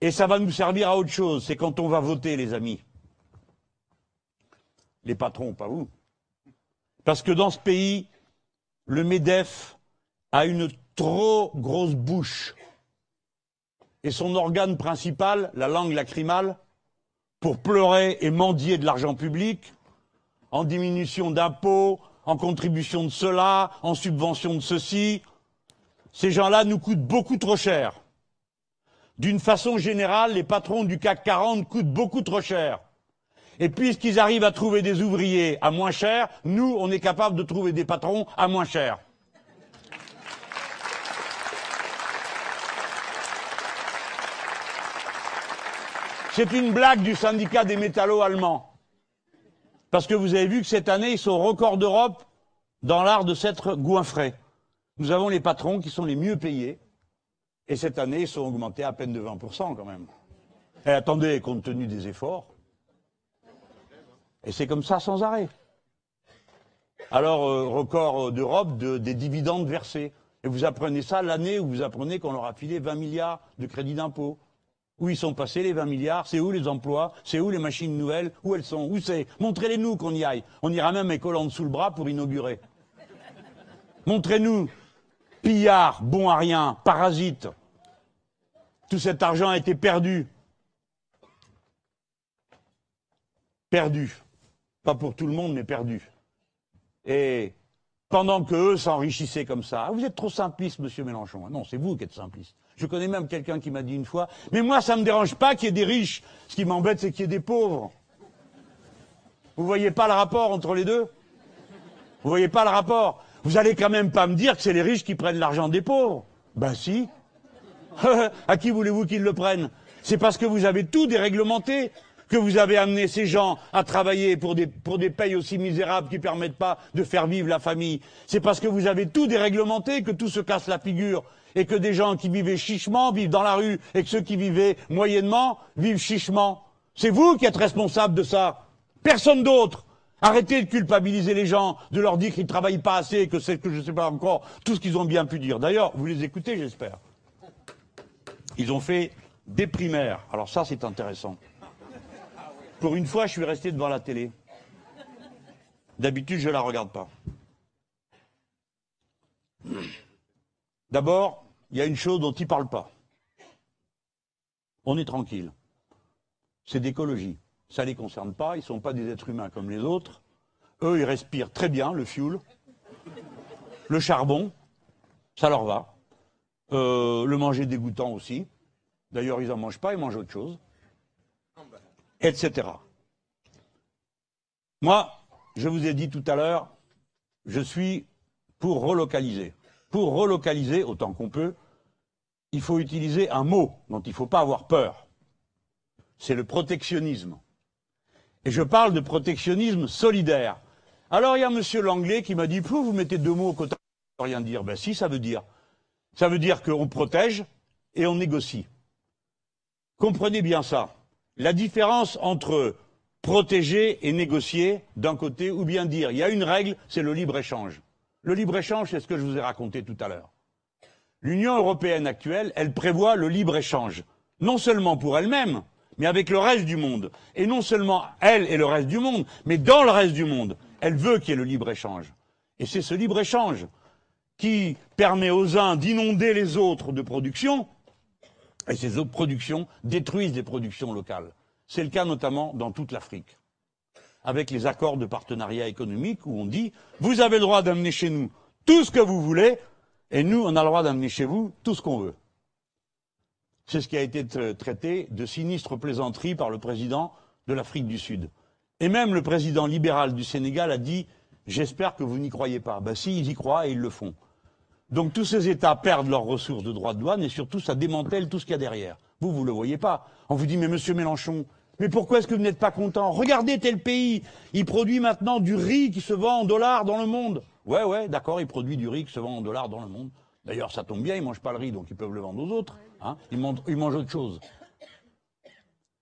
Et ça va nous servir à autre chose. C'est quand on va voter, les amis. Les patrons, pas vous. Parce que dans ce pays, le MEDEF a une trop grosse bouche et son organe principal, la langue lacrymale, pour pleurer et mendier de l'argent public, en diminution d'impôts, en contribution de cela, en subvention de ceci. Ces gens-là nous coûtent beaucoup trop cher. D'une façon générale, les patrons du CAC 40 coûtent beaucoup trop cher. Et puisqu'ils arrivent à trouver des ouvriers à moins cher, nous, on est capable de trouver des patrons à moins cher. C'est une blague du syndicat des métallos allemands. Parce que vous avez vu que cette année, ils sont records d'Europe dans l'art de s'être goinfrés. Nous avons les patrons qui sont les mieux payés. Et cette année, ils sont augmentés à peine de 20% quand même. Et attendez, compte tenu des efforts. Et c'est comme ça sans arrêt. Alors, euh, record d'Europe des dividendes versés. Et vous apprenez ça l'année où vous apprenez qu'on leur a filé 20 milliards de crédits d'impôt. Où ils sont passés les 20 milliards C'est où les emplois C'est où les machines nouvelles Où elles sont Où c'est Montrez-les-nous qu'on y aille. On ira même avec Hollande sous le bras pour inaugurer. Montrez-nous. Pillards, bon à rien, parasites. Tout cet argent a été perdu. Perdu. Pas pour tout le monde, mais perdu. Et pendant que eux s'enrichissaient comme ça. Ah, vous êtes trop simpliste, monsieur Mélenchon. Non, c'est vous qui êtes simpliste. Je connais même quelqu'un qui m'a dit une fois, mais moi, ça ne me dérange pas qu'il y ait des riches. Ce qui m'embête, c'est qu'il y ait des pauvres. Vous voyez pas le rapport entre les deux? Vous voyez pas le rapport? Vous allez quand même pas me dire que c'est les riches qui prennent l'argent des pauvres Ben si. *laughs* à qui voulez-vous qu'ils le prennent? C'est parce que vous avez tout déréglementé que vous avez amené ces gens à travailler pour des, pour des payes aussi misérables qui permettent pas de faire vivre la famille. C'est parce que vous avez tout déréglementé que tout se casse la figure et que des gens qui vivaient chichement vivent dans la rue et que ceux qui vivaient moyennement vivent chichement. C'est vous qui êtes responsable de ça. Personne d'autre. Arrêtez de culpabiliser les gens, de leur dire qu'ils ne travaillent pas assez, que c'est que je ne sais pas encore tout ce qu'ils ont bien pu dire. D'ailleurs, vous les écoutez, j'espère. Ils ont fait des primaires. Alors ça, c'est intéressant. Pour une fois, je suis resté devant la télé. D'habitude, je ne la regarde pas. D'abord, il y a une chose dont ils ne parlent pas. On est tranquille. C'est d'écologie. Ça ne les concerne pas, ils ne sont pas des êtres humains comme les autres. Eux, ils respirent très bien le fioul, le charbon, ça leur va. Euh, le manger dégoûtant aussi. D'ailleurs, ils n'en mangent pas, ils mangent autre chose etc. Moi, je vous ai dit tout à l'heure, je suis pour relocaliser. Pour relocaliser autant qu'on peut, il faut utiliser un mot dont il ne faut pas avoir peur. C'est le protectionnisme. Et je parle de protectionnisme solidaire. Alors il y a M. Langlais qui m'a dit, vous mettez deux mots au côté, rien dire. Ben si, ça veut dire. Ça veut dire qu'on protège et on négocie. Comprenez bien ça la différence entre protéger et négocier d'un côté, ou bien dire il y a une règle, c'est le libre-échange. Le libre-échange, c'est ce que je vous ai raconté tout à l'heure. L'Union européenne actuelle, elle prévoit le libre-échange, non seulement pour elle-même, mais avec le reste du monde. Et non seulement elle et le reste du monde, mais dans le reste du monde, elle veut qu'il y ait le libre-échange. Et c'est ce libre-échange qui permet aux uns d'inonder les autres de production, et ces autres productions détruisent les productions locales. C'est le cas notamment dans toute l'Afrique, avec les accords de partenariat économique où on dit vous avez le droit d'amener chez nous tout ce que vous voulez, et nous, on a le droit d'amener chez vous tout ce qu'on veut. C'est ce qui a été traité de sinistre plaisanterie par le président de l'Afrique du Sud. Et même le président libéral du Sénégal a dit J'espère que vous n'y croyez pas. Ben si, ils y croient et ils le font. Donc tous ces États perdent leurs ressources de droits de douane et surtout ça démantèle tout ce qu'il y a derrière. Vous, vous ne le voyez pas. On vous dit, mais monsieur Mélenchon, mais pourquoi est-ce que vous n'êtes pas content? Regardez tel pays, il produit maintenant du riz qui se vend en dollars dans le monde. Ouais, ouais, d'accord, il produit du riz qui se vend en dollars dans le monde. D'ailleurs, ça tombe bien, ils mangent pas le riz, donc ils peuvent le vendre aux autres. Hein ils, mangent, ils mangent autre chose.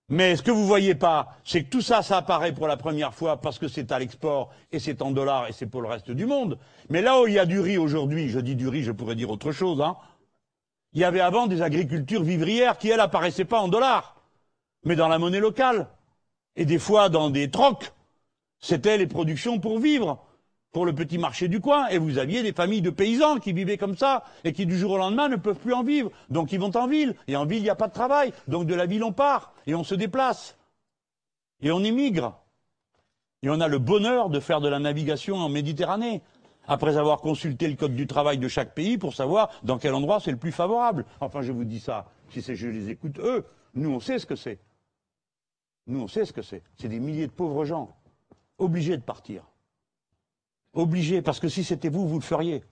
Mais ce que vous ne voyez pas, c'est que tout ça, ça apparaît pour la première fois parce que c'est à l'export et c'est en dollars et c'est pour le reste du monde. Mais là où il y a du riz aujourd'hui, je dis du riz, je pourrais dire autre chose, hein, il y avait avant des agricultures vivrières qui, elles, apparaissaient pas en dollars, mais dans la monnaie locale. Et des fois dans des trocs. C'était les productions pour vivre pour le petit marché du coin, et vous aviez des familles de paysans qui vivaient comme ça, et qui du jour au lendemain ne peuvent plus en vivre. Donc ils vont en ville, et en ville il n'y a pas de travail, donc de la ville on part, et on se déplace, et on émigre. Et on a le bonheur de faire de la navigation en Méditerranée, après avoir consulté le code du travail de chaque pays pour savoir dans quel endroit c'est le plus favorable. Enfin, je vous dis ça, si c'est je les écoute eux, nous on sait ce que c'est. Nous on sait ce que c'est. C'est des milliers de pauvres gens, obligés de partir. Obligé, parce que si c'était vous, vous le feriez.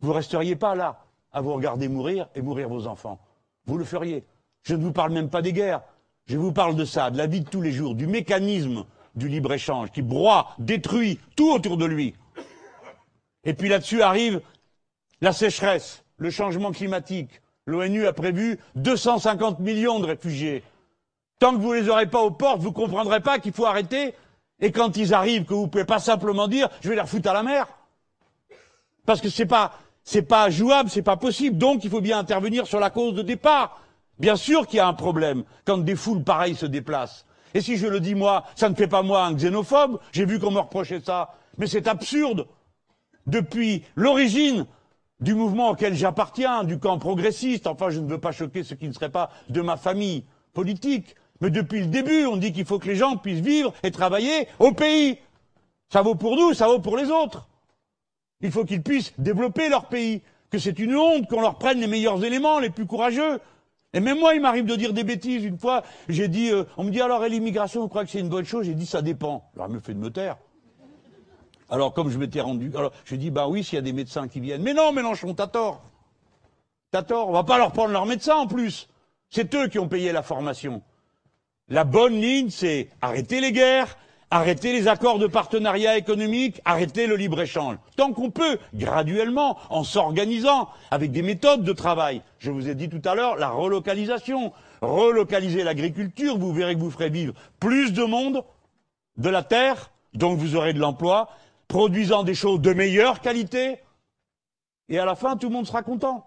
Vous ne resteriez pas là à vous regarder mourir et mourir vos enfants. Vous le feriez. Je ne vous parle même pas des guerres. Je vous parle de ça, de la vie de tous les jours, du mécanisme du libre-échange qui broie, détruit tout autour de lui. Et puis là-dessus arrive la sécheresse, le changement climatique. L'ONU a prévu 250 millions de réfugiés. Tant que vous ne les aurez pas aux portes, vous ne comprendrez pas qu'il faut arrêter et quand ils arrivent, que vous ne pouvez pas simplement dire je vais les refoutre à la mer. Parce que c'est pas c'est pas jouable, c'est pas possible. Donc il faut bien intervenir sur la cause de départ. Bien sûr qu'il y a un problème quand des foules pareilles se déplacent. Et si je le dis moi, ça ne fait pas moi un xénophobe, j'ai vu qu'on me reprochait ça. Mais c'est absurde. Depuis l'origine du mouvement auquel j'appartiens, du camp progressiste, enfin je ne veux pas choquer ceux qui ne seraient pas de ma famille politique, mais depuis le début, on dit qu'il faut que les gens puissent vivre et travailler au pays. Ça vaut pour nous, ça vaut pour les autres. Il faut qu'ils puissent développer leur pays. Que c'est une honte qu'on leur prenne les meilleurs éléments, les plus courageux. Et même moi, il m'arrive de dire des bêtises. Une fois, j'ai dit, euh, on me dit alors, l'immigration, vous croyez que c'est une bonne chose? J'ai dit, ça dépend. Alors, elle me fait de me taire. Alors, comme je m'étais rendu, alors, j'ai dit, bah oui, s'il y a des médecins qui viennent. Mais non, Mélenchon, t'as tort. T'as tort, on va pas leur prendre leur médecin en plus. C'est eux qui ont payé la formation. La bonne ligne, c'est arrêter les guerres, arrêter les accords de partenariat économique, arrêter le libre-échange. Tant qu'on peut, graduellement, en s'organisant, avec des méthodes de travail. Je vous ai dit tout à l'heure, la relocalisation. Relocaliser l'agriculture, vous verrez que vous ferez vivre plus de monde, de la terre, donc vous aurez de l'emploi, produisant des choses de meilleure qualité, et à la fin, tout le monde sera content.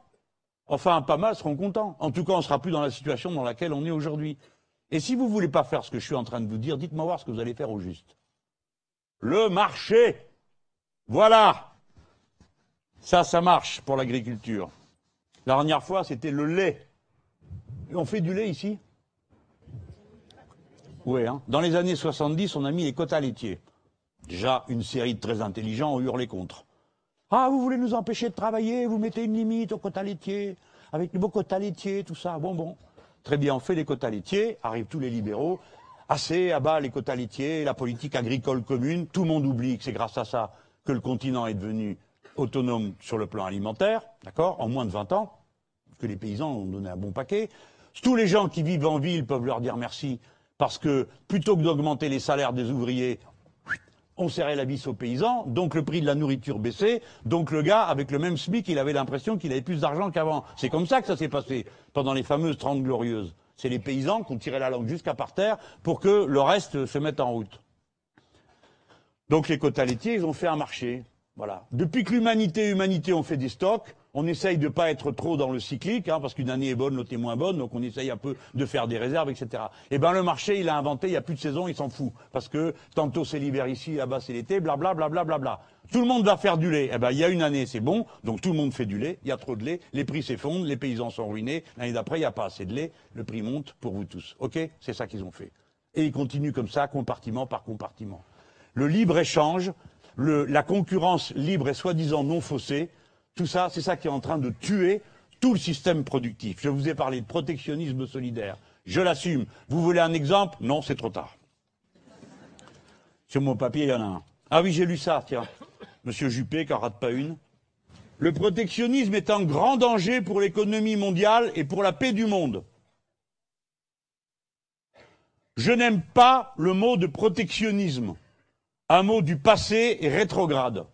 Enfin, pas mal seront contents. En tout cas, on ne sera plus dans la situation dans laquelle on est aujourd'hui. Et si vous ne voulez pas faire ce que je suis en train de vous dire, dites-moi voir ce que vous allez faire au juste. Le marché. Voilà. Ça, ça marche pour l'agriculture. La dernière fois, c'était le lait. On fait du lait ici? Oui, hein. Dans les années 70, on a mis les quotas laitiers. Déjà, une série de très intelligents ont hurlé contre. Ah, vous voulez nous empêcher de travailler, vous mettez une limite aux quotas laitiers, avec les beaux quotas laitiers, tout ça. Bon, bon. Très bien, on fait les quotas laitiers, arrivent tous les libéraux, assez à bas les quotas laitiers, la politique agricole commune, tout le monde oublie que c'est grâce à ça que le continent est devenu autonome sur le plan alimentaire, d'accord, en moins de 20 ans, que les paysans ont donné un bon paquet. Tous les gens qui vivent en ville peuvent leur dire merci, parce que plutôt que d'augmenter les salaires des ouvriers, on serrait la vis aux paysans, donc le prix de la nourriture baissait, donc le gars, avec le même SMIC, il avait l'impression qu'il avait plus d'argent qu'avant. C'est comme ça que ça s'est passé pendant les fameuses Trente Glorieuses. C'est les paysans qui ont tiré la langue jusqu'à par terre pour que le reste se mette en route. Donc les quotas laitiers, ils ont fait un marché. Voilà. Depuis que l'humanité, humanité, ont fait des stocks, on essaye de pas être trop dans le cyclique, hein, parce qu'une année est bonne, l'autre est moins bonne, donc on essaye un peu de faire des réserves, etc. Eh ben le marché, il a inventé, il n'y a plus de saison, il s'en fout, parce que tantôt c'est l'hiver ici, là-bas c'est l'été, blablabla, blablabla. Tout le monde va faire du lait. Eh ben il y a une année, c'est bon, donc tout le monde fait du lait, il y a trop de lait, les prix s'effondrent, les paysans sont ruinés, l'année d'après il n'y a pas assez de lait, le prix monte pour vous tous. Ok? C'est ça qu'ils ont fait. Et ils continuent comme ça, compartiment par compartiment. Le libre échange, le, la concurrence libre et soi-disant non faussée, tout ça, c'est ça qui est en train de tuer tout le système productif. Je vous ai parlé de protectionnisme solidaire. Je l'assume. Vous voulez un exemple? Non, c'est trop tard. Sur mon papier, il y en a un. Ah oui, j'ai lu ça, tiens. Monsieur Juppé, qui rate pas une. Le protectionnisme est un grand danger pour l'économie mondiale et pour la paix du monde. Je n'aime pas le mot de protectionnisme. Un mot du passé et rétrograde.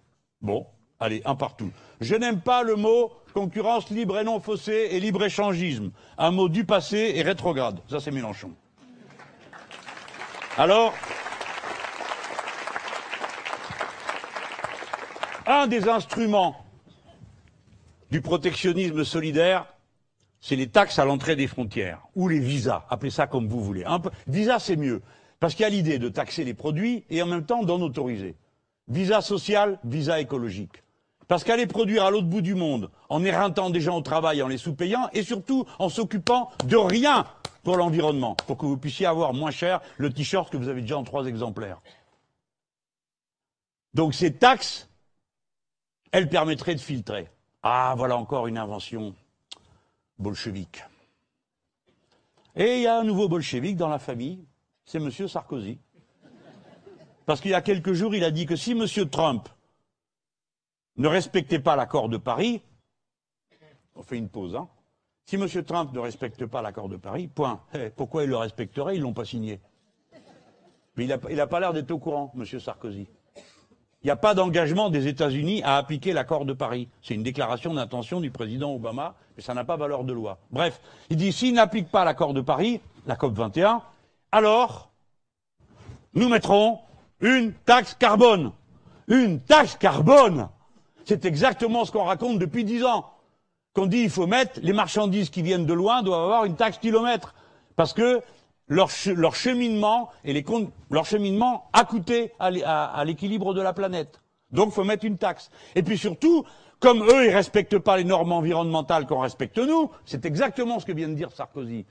Bon, allez, un partout. Je n'aime pas le mot concurrence libre et non faussée et libre-échangisme. Un mot du passé et rétrograde. Ça, c'est Mélenchon. Alors, un des instruments du protectionnisme solidaire, c'est les taxes à l'entrée des frontières, ou les visas, appelez ça comme vous voulez. Visa, c'est mieux, parce qu'il y a l'idée de taxer les produits et en même temps d'en autoriser. Visa social, visa écologique. Parce qu'aller produire à l'autre bout du monde, en éreintant des gens au travail, en les sous-payant, et surtout en s'occupant de rien pour l'environnement, pour que vous puissiez avoir moins cher le t-shirt que vous avez déjà en trois exemplaires. Donc ces taxes, elles permettraient de filtrer. Ah, voilà encore une invention bolchevique. Et il y a un nouveau bolchevique dans la famille, c'est M. Sarkozy. Parce qu'il y a quelques jours, il a dit que si M. Trump ne respectait pas l'accord de Paris, on fait une pause, hein. Si M. Trump ne respecte pas l'accord de Paris, point. Eh, pourquoi il le respecterait Ils ne l'ont pas signé? Mais il n'a pas l'air d'être au courant, M. Sarkozy. Il n'y a pas d'engagement des États-Unis à appliquer l'accord de Paris. C'est une déclaration d'intention du président Obama, mais ça n'a pas valeur de loi. Bref, il dit s'il n'applique pas l'accord de Paris, la COP 21, alors nous mettrons une taxe carbone. Une taxe carbone c'est exactement ce qu'on raconte depuis dix ans. Qu'on dit il faut mettre les marchandises qui viennent de loin doivent avoir une taxe kilomètre. Parce que leur, cheminement et leur cheminement a coûté à, l'équilibre de la planète. Donc il faut mettre une taxe. Et puis surtout, comme eux, ils respectent pas les normes environnementales qu'on respecte nous, c'est exactement ce que vient de dire Sarkozy.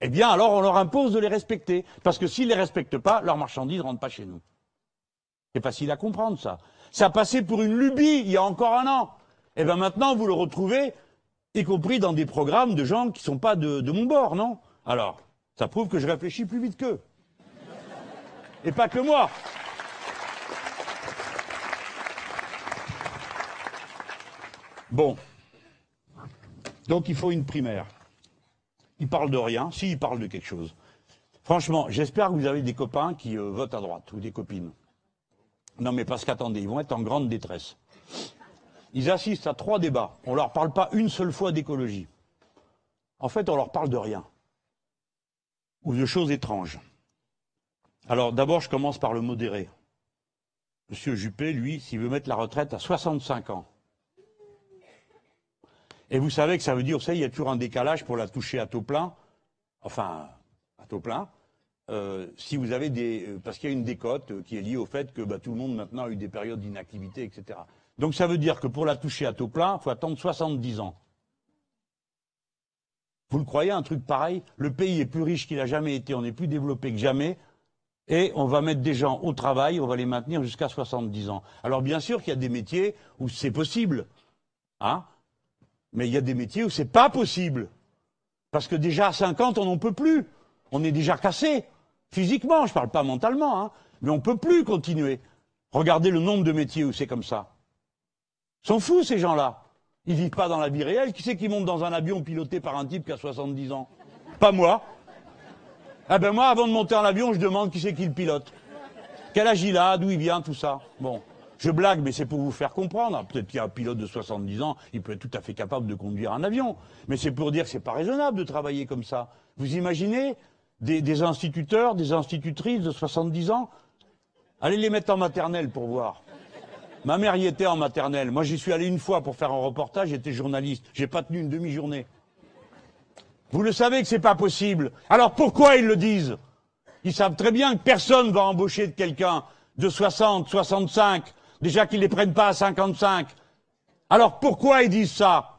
Eh bien, alors on leur impose de les respecter. Parce que s'ils les respectent pas, leurs marchandises ne rentrent pas chez nous. C'est facile à comprendre, ça. Ça passait pour une lubie il y a encore un an. Et eh bien maintenant, vous le retrouvez, y compris dans des programmes de gens qui ne sont pas de, mon bord, non? Alors, ça prouve que je réfléchis plus vite qu'eux. Et pas que moi. Bon. Donc il faut une primaire. Il parle de rien, si il parle de quelque chose. Franchement, j'espère que vous avez des copains qui euh, votent à droite ou des copines. Non mais parce qu'attendez, ils vont être en grande détresse. Ils assistent à trois débats. On leur parle pas une seule fois d'écologie. En fait, on leur parle de rien. Ou de choses étranges. Alors d'abord, je commence par le modéré. Monsieur Juppé, lui, s'il veut mettre la retraite à 65 ans. Et vous savez que ça veut dire, vous savez, il y a toujours un décalage pour la toucher à taux plein. Enfin, à taux plein. Euh, si vous avez des, euh, parce qu'il y a une décote euh, qui est liée au fait que bah, tout le monde maintenant a eu des périodes d'inactivité, etc. Donc ça veut dire que pour la toucher à taux plein, il faut attendre 70 ans. Vous le croyez, un truc pareil? Le pays est plus riche qu'il a jamais été, on est plus développé que jamais, et on va mettre des gens au travail, on va les maintenir jusqu'à 70 ans. Alors bien sûr qu'il y a des métiers où c'est possible, hein mais il y a des métiers où c'est pas possible. Parce que déjà à 50, on n'en peut plus. On est déjà cassé. Physiquement, je ne parle pas mentalement, hein, mais on ne peut plus continuer. Regardez le nombre de métiers où c'est comme ça. Sont fous, ces gens-là. Ils vivent pas dans la vie réelle. Qui c'est qui monte dans un avion piloté par un type qui a 70 ans? Pas moi. Ah ben moi, avant de monter en avion, je demande qui c'est qui le pilote. Quel âge il a, d'où il vient, tout ça. Bon. Je blague, mais c'est pour vous faire comprendre. Peut-être qu'il y a un pilote de 70 ans, il peut être tout à fait capable de conduire un avion. Mais c'est pour dire que c'est pas raisonnable de travailler comme ça. Vous imaginez des, instituteurs, des institutrices de 70 ans Allez les mettre en maternelle pour voir. Ma mère y était en maternelle. Moi, j'y suis allé une fois pour faire un reportage, j'étais journaliste. J'ai pas tenu une demi-journée. Vous le savez que c'est pas possible. Alors pourquoi ils le disent? Ils savent très bien que personne va embaucher quelqu'un de 60, 65, Déjà qu'ils ne les prennent pas à 55. Alors pourquoi ils disent ça?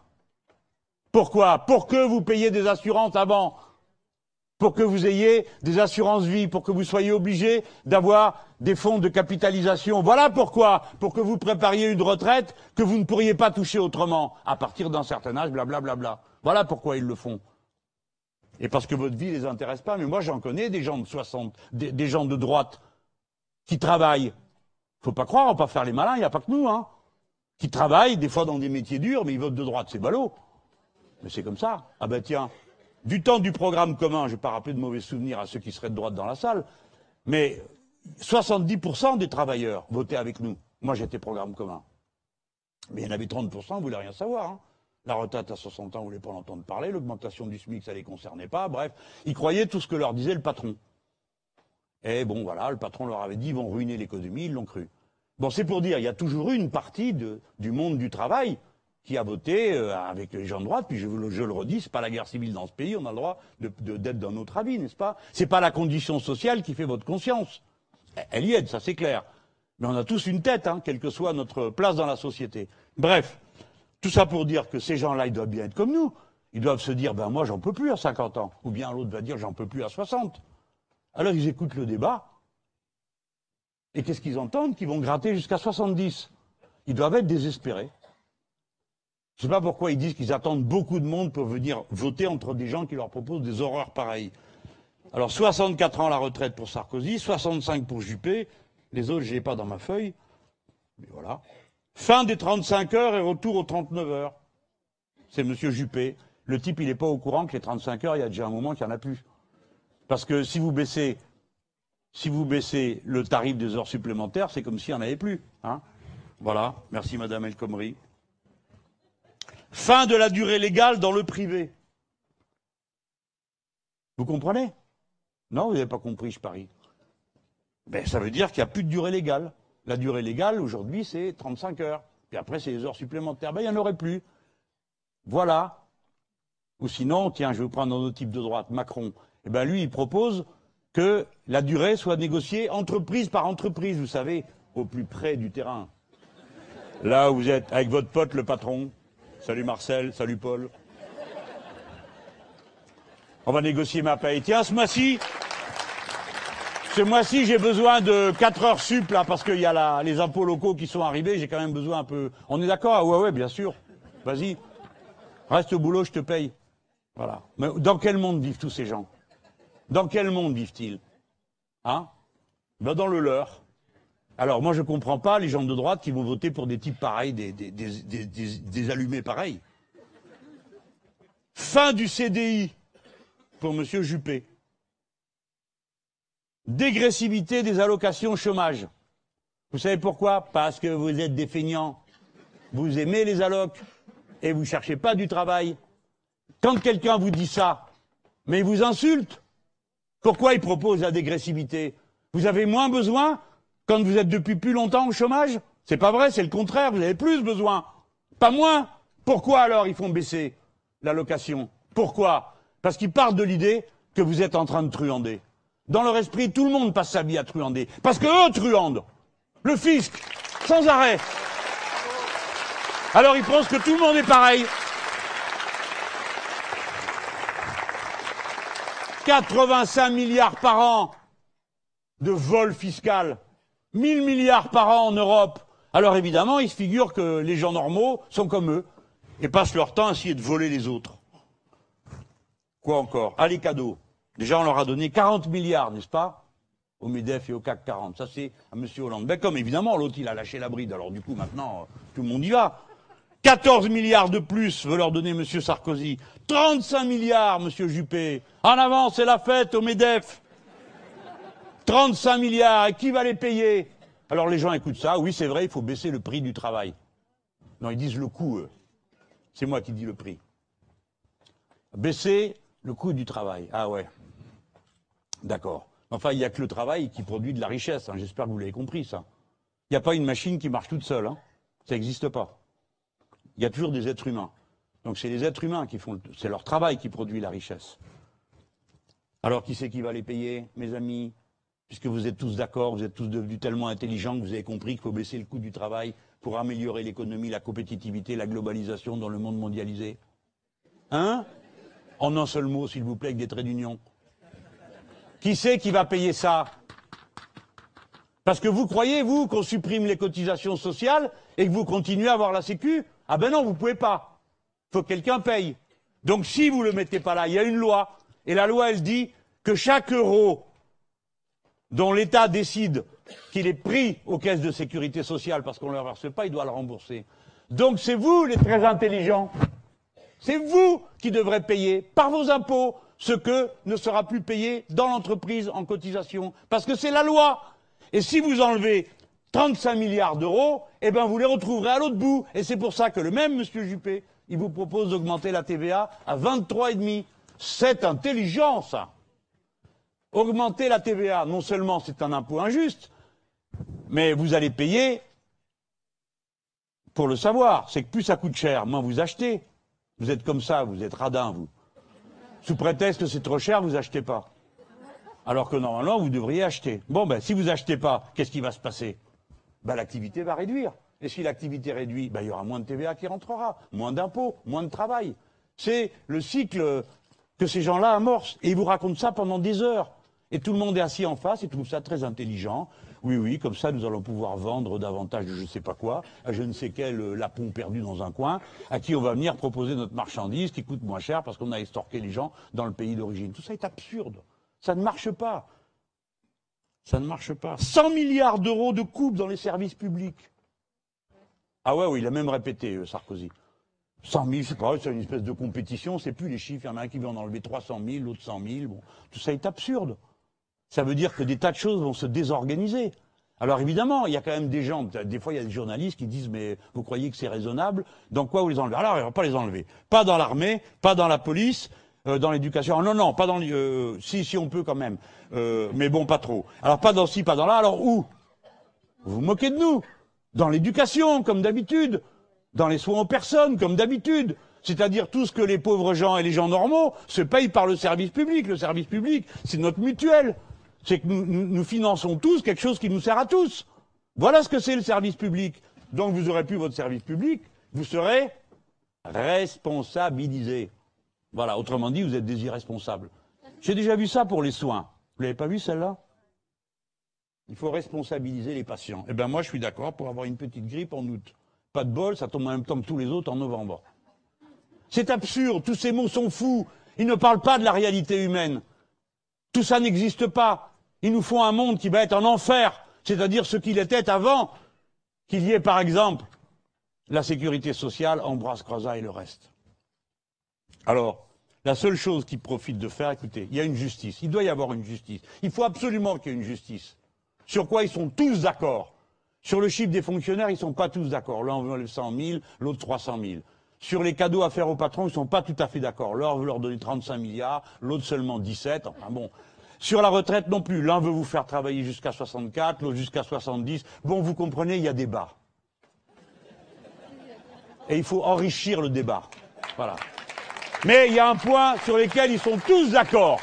Pourquoi? Pour que vous payiez des assurances avant. Pour que vous ayez des assurances vie, pour que vous soyez obligés d'avoir des fonds de capitalisation. Voilà pourquoi. Pour que vous prépariez une retraite que vous ne pourriez pas toucher autrement. À partir d'un certain âge, blablabla. Bla, bla. Voilà pourquoi ils le font. Et parce que votre vie ne les intéresse pas. Mais moi, j'en connais des gens de 60, des, des gens de droite qui travaillent faut pas croire, on va pas faire les malins, il n'y a pas que nous, hein. Qui travaillent, des fois dans des métiers durs, mais ils votent de droite, c'est ballot. Mais c'est comme ça. Ah ben tiens, du temps du programme commun, je vais pas rappeler de mauvais souvenirs à ceux qui seraient de droite dans la salle, mais 70% des travailleurs votaient avec nous. Moi, j'étais programme commun. Mais il y en avait 30%, vous voulaient rien savoir. Hein. La retraite à 60 ans, vous voulez pas l'entendre parler. L'augmentation du SMIC, ça les concernait pas. Bref, ils croyaient tout ce que leur disait le patron. Et bon, voilà, le patron leur avait dit, ils vont ruiner l'économie, ils l'ont cru. Bon, c'est pour dire, il y a toujours eu une partie du monde du travail qui a voté euh, avec les gens de droite, puis je, je le redis, c'est pas la guerre civile dans ce pays, on a le droit d'être dans notre avis, n'est-ce pas? C'est pas la condition sociale qui fait votre conscience. Elle y aide, ça c'est clair. Mais on a tous une tête, hein, quelle que soit notre place dans la société. Bref, tout ça pour dire que ces gens-là, ils doivent bien être comme nous. Ils doivent se dire, ben moi j'en peux plus à 50 ans. Ou bien l'autre va dire, j'en peux plus à 60. Alors ils écoutent le débat. Et qu'est-ce qu'ils entendent? Qu'ils vont gratter jusqu'à 70. Ils doivent être désespérés. Je ne sais pas pourquoi ils disent qu'ils attendent beaucoup de monde pour venir voter entre des gens qui leur proposent des horreurs pareilles. Alors 64 ans la retraite pour Sarkozy, 65 pour Juppé, les autres je n'ai pas dans ma feuille, mais voilà. Fin des 35 heures et retour aux 39 heures. C'est M. Juppé. Le type, il n'est pas au courant que les 35 heures, il y a déjà un moment qu'il n'y en a plus. Parce que si vous baissez, si vous baissez le tarif des heures supplémentaires, c'est comme s'il n'y en avait plus. Hein voilà. Merci Madame El Khomri. Fin de la durée légale dans le privé. Vous comprenez? Non, vous n'avez pas compris, je parie. Ben, ça veut dire qu'il n'y a plus de durée légale. La durée légale, aujourd'hui, c'est 35 heures. Puis après, c'est les heures supplémentaires. Ben, il n'y en aurait plus. Voilà. Ou sinon, tiens, je vais vous prendre un autre type de droite, Macron eh ben lui, il propose que la durée soit négociée entreprise par entreprise, vous savez, au plus près du terrain. Là où vous êtes avec votre pote le patron. Salut Marcel, salut Paul. On va négocier ma paye. Tiens, ce mois-ci, ce mois-ci, j'ai besoin de 4 heures sup, là, parce qu'il y a les impôts locaux qui sont arrivés, j'ai quand même besoin un peu. On est d'accord? Ah ouais, ouais, bien sûr. Vas-y. Reste au boulot, je te paye. Voilà. Mais dans quel monde vivent tous ces gens? Dans quel monde vivent-ils? Hein? Ben Dans le leur. Alors moi je ne comprends pas les gens de droite qui vont voter pour des types pareils, des, allumés pareils. Fin du CDI pour M. Juppé. Dégressivité des allocations chômage. Vous savez pourquoi? Parce que vous êtes des feignants. Vous aimez les allocs et vous ne cherchez pas du travail. Quand quelqu'un vous dit ça, mais il vous insulte. Pourquoi il propose la dégressivité? Vous avez moins besoin quand vous êtes depuis plus longtemps au chômage C'est pas vrai, c'est le contraire, vous avez plus besoin. Pas moins. Pourquoi alors ils font baisser l'allocation Pourquoi? Parce qu'ils partent de l'idée que vous êtes en train de truander. Dans leur esprit, tout le monde passe sa vie à truander. Parce que eux truandent. Le fisc, sans arrêt. Alors ils pensent que tout le monde est pareil. 85 milliards par an de vol fiscal. 1000 milliards par an en Europe. Alors évidemment, ils se figurent que les gens normaux sont comme eux et passent leur temps à essayer de voler les autres. Quoi encore? Ah, les cadeaux. Déjà, on leur a donné 40 milliards, n'est-ce pas? Au MEDEF et au CAC 40. Ça, c'est à M. Hollande. Ben, comme évidemment, l'autre, il a lâché la bride. Alors, du coup, maintenant, tout le monde y va. 14 milliards de plus veut leur donner M. Sarkozy. 35 milliards, M. Juppé. En avant, c'est la fête au MEDEF. 35 milliards, qui va les payer? Alors les gens écoutent ça, oui c'est vrai, il faut baisser le prix du travail. Non, ils disent le coût, eux. C'est moi qui dis le prix. Baisser le coût du travail. Ah ouais. D'accord. Enfin, il n'y a que le travail qui produit de la richesse. Hein. J'espère que vous l'avez compris, ça. Il n'y a pas une machine qui marche toute seule. Hein. Ça n'existe pas. Il y a toujours des êtres humains. Donc c'est les êtres humains qui font, c'est leur travail qui produit la richesse. Alors qui c'est qui va les payer, mes amis? Puisque vous êtes tous d'accord, vous êtes tous devenus tellement intelligents que vous avez compris qu'il faut baisser le coût du travail pour améliorer l'économie, la compétitivité, la globalisation dans le monde mondialisé. Hein? En un seul mot, s'il vous plaît, avec des traits d'union. Qui c'est qui va payer ça? Parce que vous croyez, vous, qu'on supprime les cotisations sociales et que vous continuez à avoir la sécu? Ah ben non, vous pouvez pas. Faut que quelqu'un paye. Donc si vous ne le mettez pas là, il y a une loi. Et la loi, elle dit que chaque euro dont l'État décide qu'il est pris aux caisses de sécurité sociale parce qu'on ne le verse pas, il doit le rembourser. Donc c'est vous, les très intelligents. C'est vous qui devrez payer par vos impôts ce que ne sera plus payé dans l'entreprise en cotisation. Parce que c'est la loi. Et si vous enlevez 35 milliards d'euros, eh ben vous les retrouverez à l'autre bout. Et c'est pour ça que le même Monsieur Juppé, il vous propose d'augmenter la TVA à 23,5. C'est intelligent, ça. Augmenter la TVA, non seulement c'est un impôt injuste, mais vous allez payer pour le savoir. C'est que plus ça coûte cher, moins vous achetez. Vous êtes comme ça, vous êtes radin, vous. Sous prétexte que c'est trop cher, vous achetez pas. Alors que normalement, vous devriez acheter. Bon, ben, si vous achetez pas, qu'est-ce qui va se passer? Ben, l'activité va réduire. Et si l'activité réduit, ben, il y aura moins de TVA qui rentrera, moins d'impôts, moins de travail. C'est le cycle que ces gens-là amorcent. Et ils vous racontent ça pendant des heures. Et tout le monde est assis en face et trouve ça très intelligent. Oui, oui, comme ça, nous allons pouvoir vendre davantage de je ne sais pas quoi, à je ne sais quel euh, lapon perdu dans un coin, à qui on va venir proposer notre marchandise qui coûte moins cher parce qu'on a estorqué les gens dans le pays d'origine. Tout ça est absurde. Ça ne marche pas. Ça ne marche pas. 100 milliards d'euros de coupes dans les services publics. Ah ouais, oui, il a même répété, euh, Sarkozy. 100 000, c'est pas c'est une espèce de compétition, c'est plus les chiffres. Il y en a un qui veut en enlever 300 000, l'autre 100 000. Bon, tout ça est absurde ça veut dire que des tas de choses vont se désorganiser. Alors évidemment, il y a quand même des gens, des fois il y a des journalistes qui disent mais vous croyez que c'est raisonnable? Dans quoi vous les enlevez? Alors il ne va pas les enlever. Pas dans l'armée, pas dans la police, euh, dans l'éducation. Non, non, pas dans les... Euh, si, si on peut quand même. Euh, mais bon, pas trop. Alors pas dans ci, pas dans là. Alors où? Vous vous moquez de nous? Dans l'éducation, comme d'habitude. Dans les soins aux personnes, comme d'habitude. C'est-à-dire tout ce que les pauvres gens et les gens normaux se payent par le service public. Le service public, c'est notre mutuelle c'est que nous, finançons tous quelque chose qui nous sert à tous. Voilà ce que c'est le service public. Donc vous aurez plus votre service public, vous serez responsabilisé. Voilà, autrement dit, vous êtes des irresponsables. J'ai déjà vu ça pour les soins. Vous l'avez pas vu celle-là? Il faut responsabiliser les patients. Eh bien moi je suis d'accord pour avoir une petite grippe en août. Pas de bol, ça tombe en même temps que tous les autres en novembre. C'est absurde, tous ces mots sont fous. Ils ne parlent pas de la réalité humaine. Tout ça n'existe pas. Il nous faut un monde qui va être en enfer, c'est-à-dire ce qu'il était avant qu'il y ait, par exemple, la sécurité sociale, Ambroise Croizat et le reste. Alors, La seule chose qu'ils profitent de faire, écoutez, il y a une justice. Il doit y avoir une justice. Il faut absolument qu'il y ait une justice. Sur quoi ils sont tous d'accord. Sur le chiffre des fonctionnaires, ils ne sont pas tous d'accord. L'un veut 100 000, l'autre 300 000. Sur les cadeaux à faire aux patrons, ils ne sont pas tout à fait d'accord. L'un veut leur donner 35 milliards, l'autre seulement 17. Enfin bon. Sur la retraite non plus. L'un veut vous faire travailler jusqu'à 64, l'autre jusqu'à 70. Bon, vous comprenez, il y a débat. Et il faut enrichir le débat. Voilà. Mais il y a un point sur lequel ils sont tous d'accord.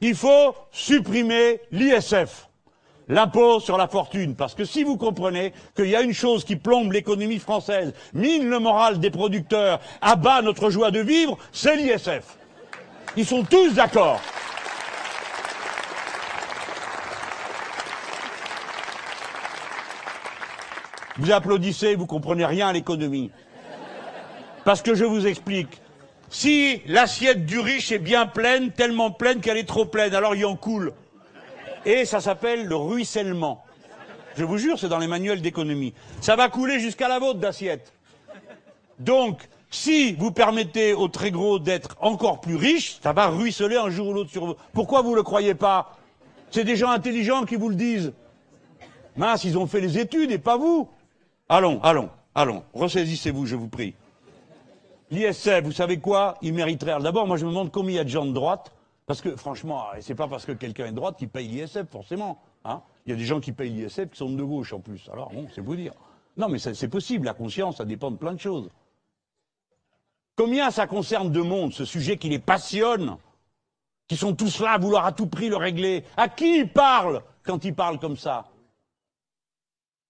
Il faut supprimer l'ISF, l'impôt sur la fortune. Parce que si vous comprenez qu'il y a une chose qui plombe l'économie française, mine le moral des producteurs, abat notre joie de vivre, c'est l'ISF. Ils sont tous d'accord. Vous applaudissez, vous comprenez rien à l'économie. Parce que je vous explique. Si l'assiette du riche est bien pleine, tellement pleine qu'elle est trop pleine, alors il en coule. Et ça s'appelle le ruissellement. Je vous jure, c'est dans les manuels d'économie. Ça va couler jusqu'à la vôtre d'assiette. Donc, si vous permettez aux très gros d'être encore plus riches, ça va ruisseler un jour ou l'autre sur vous. Pourquoi vous ne le croyez pas? C'est des gens intelligents qui vous le disent. Mince, ils ont fait les études et pas vous. Allons, allons, allons, ressaisissez-vous, je vous prie. L'ISF, vous savez quoi? Il mériterait. D'abord, moi, je me demande combien il y a de gens de droite. Parce que, franchement, c'est pas parce que quelqu'un est de droite qu'il paye l'ISF, forcément. Hein il y a des gens qui payent l'ISF qui sont de gauche, en plus. Alors, bon, c'est vous dire. Non, mais c'est possible. La conscience, ça dépend de plein de choses. Combien ça concerne de monde, ce sujet qui les passionne Qui sont tous là à vouloir à tout prix le régler? À qui ils parlent quand ils parlent comme ça?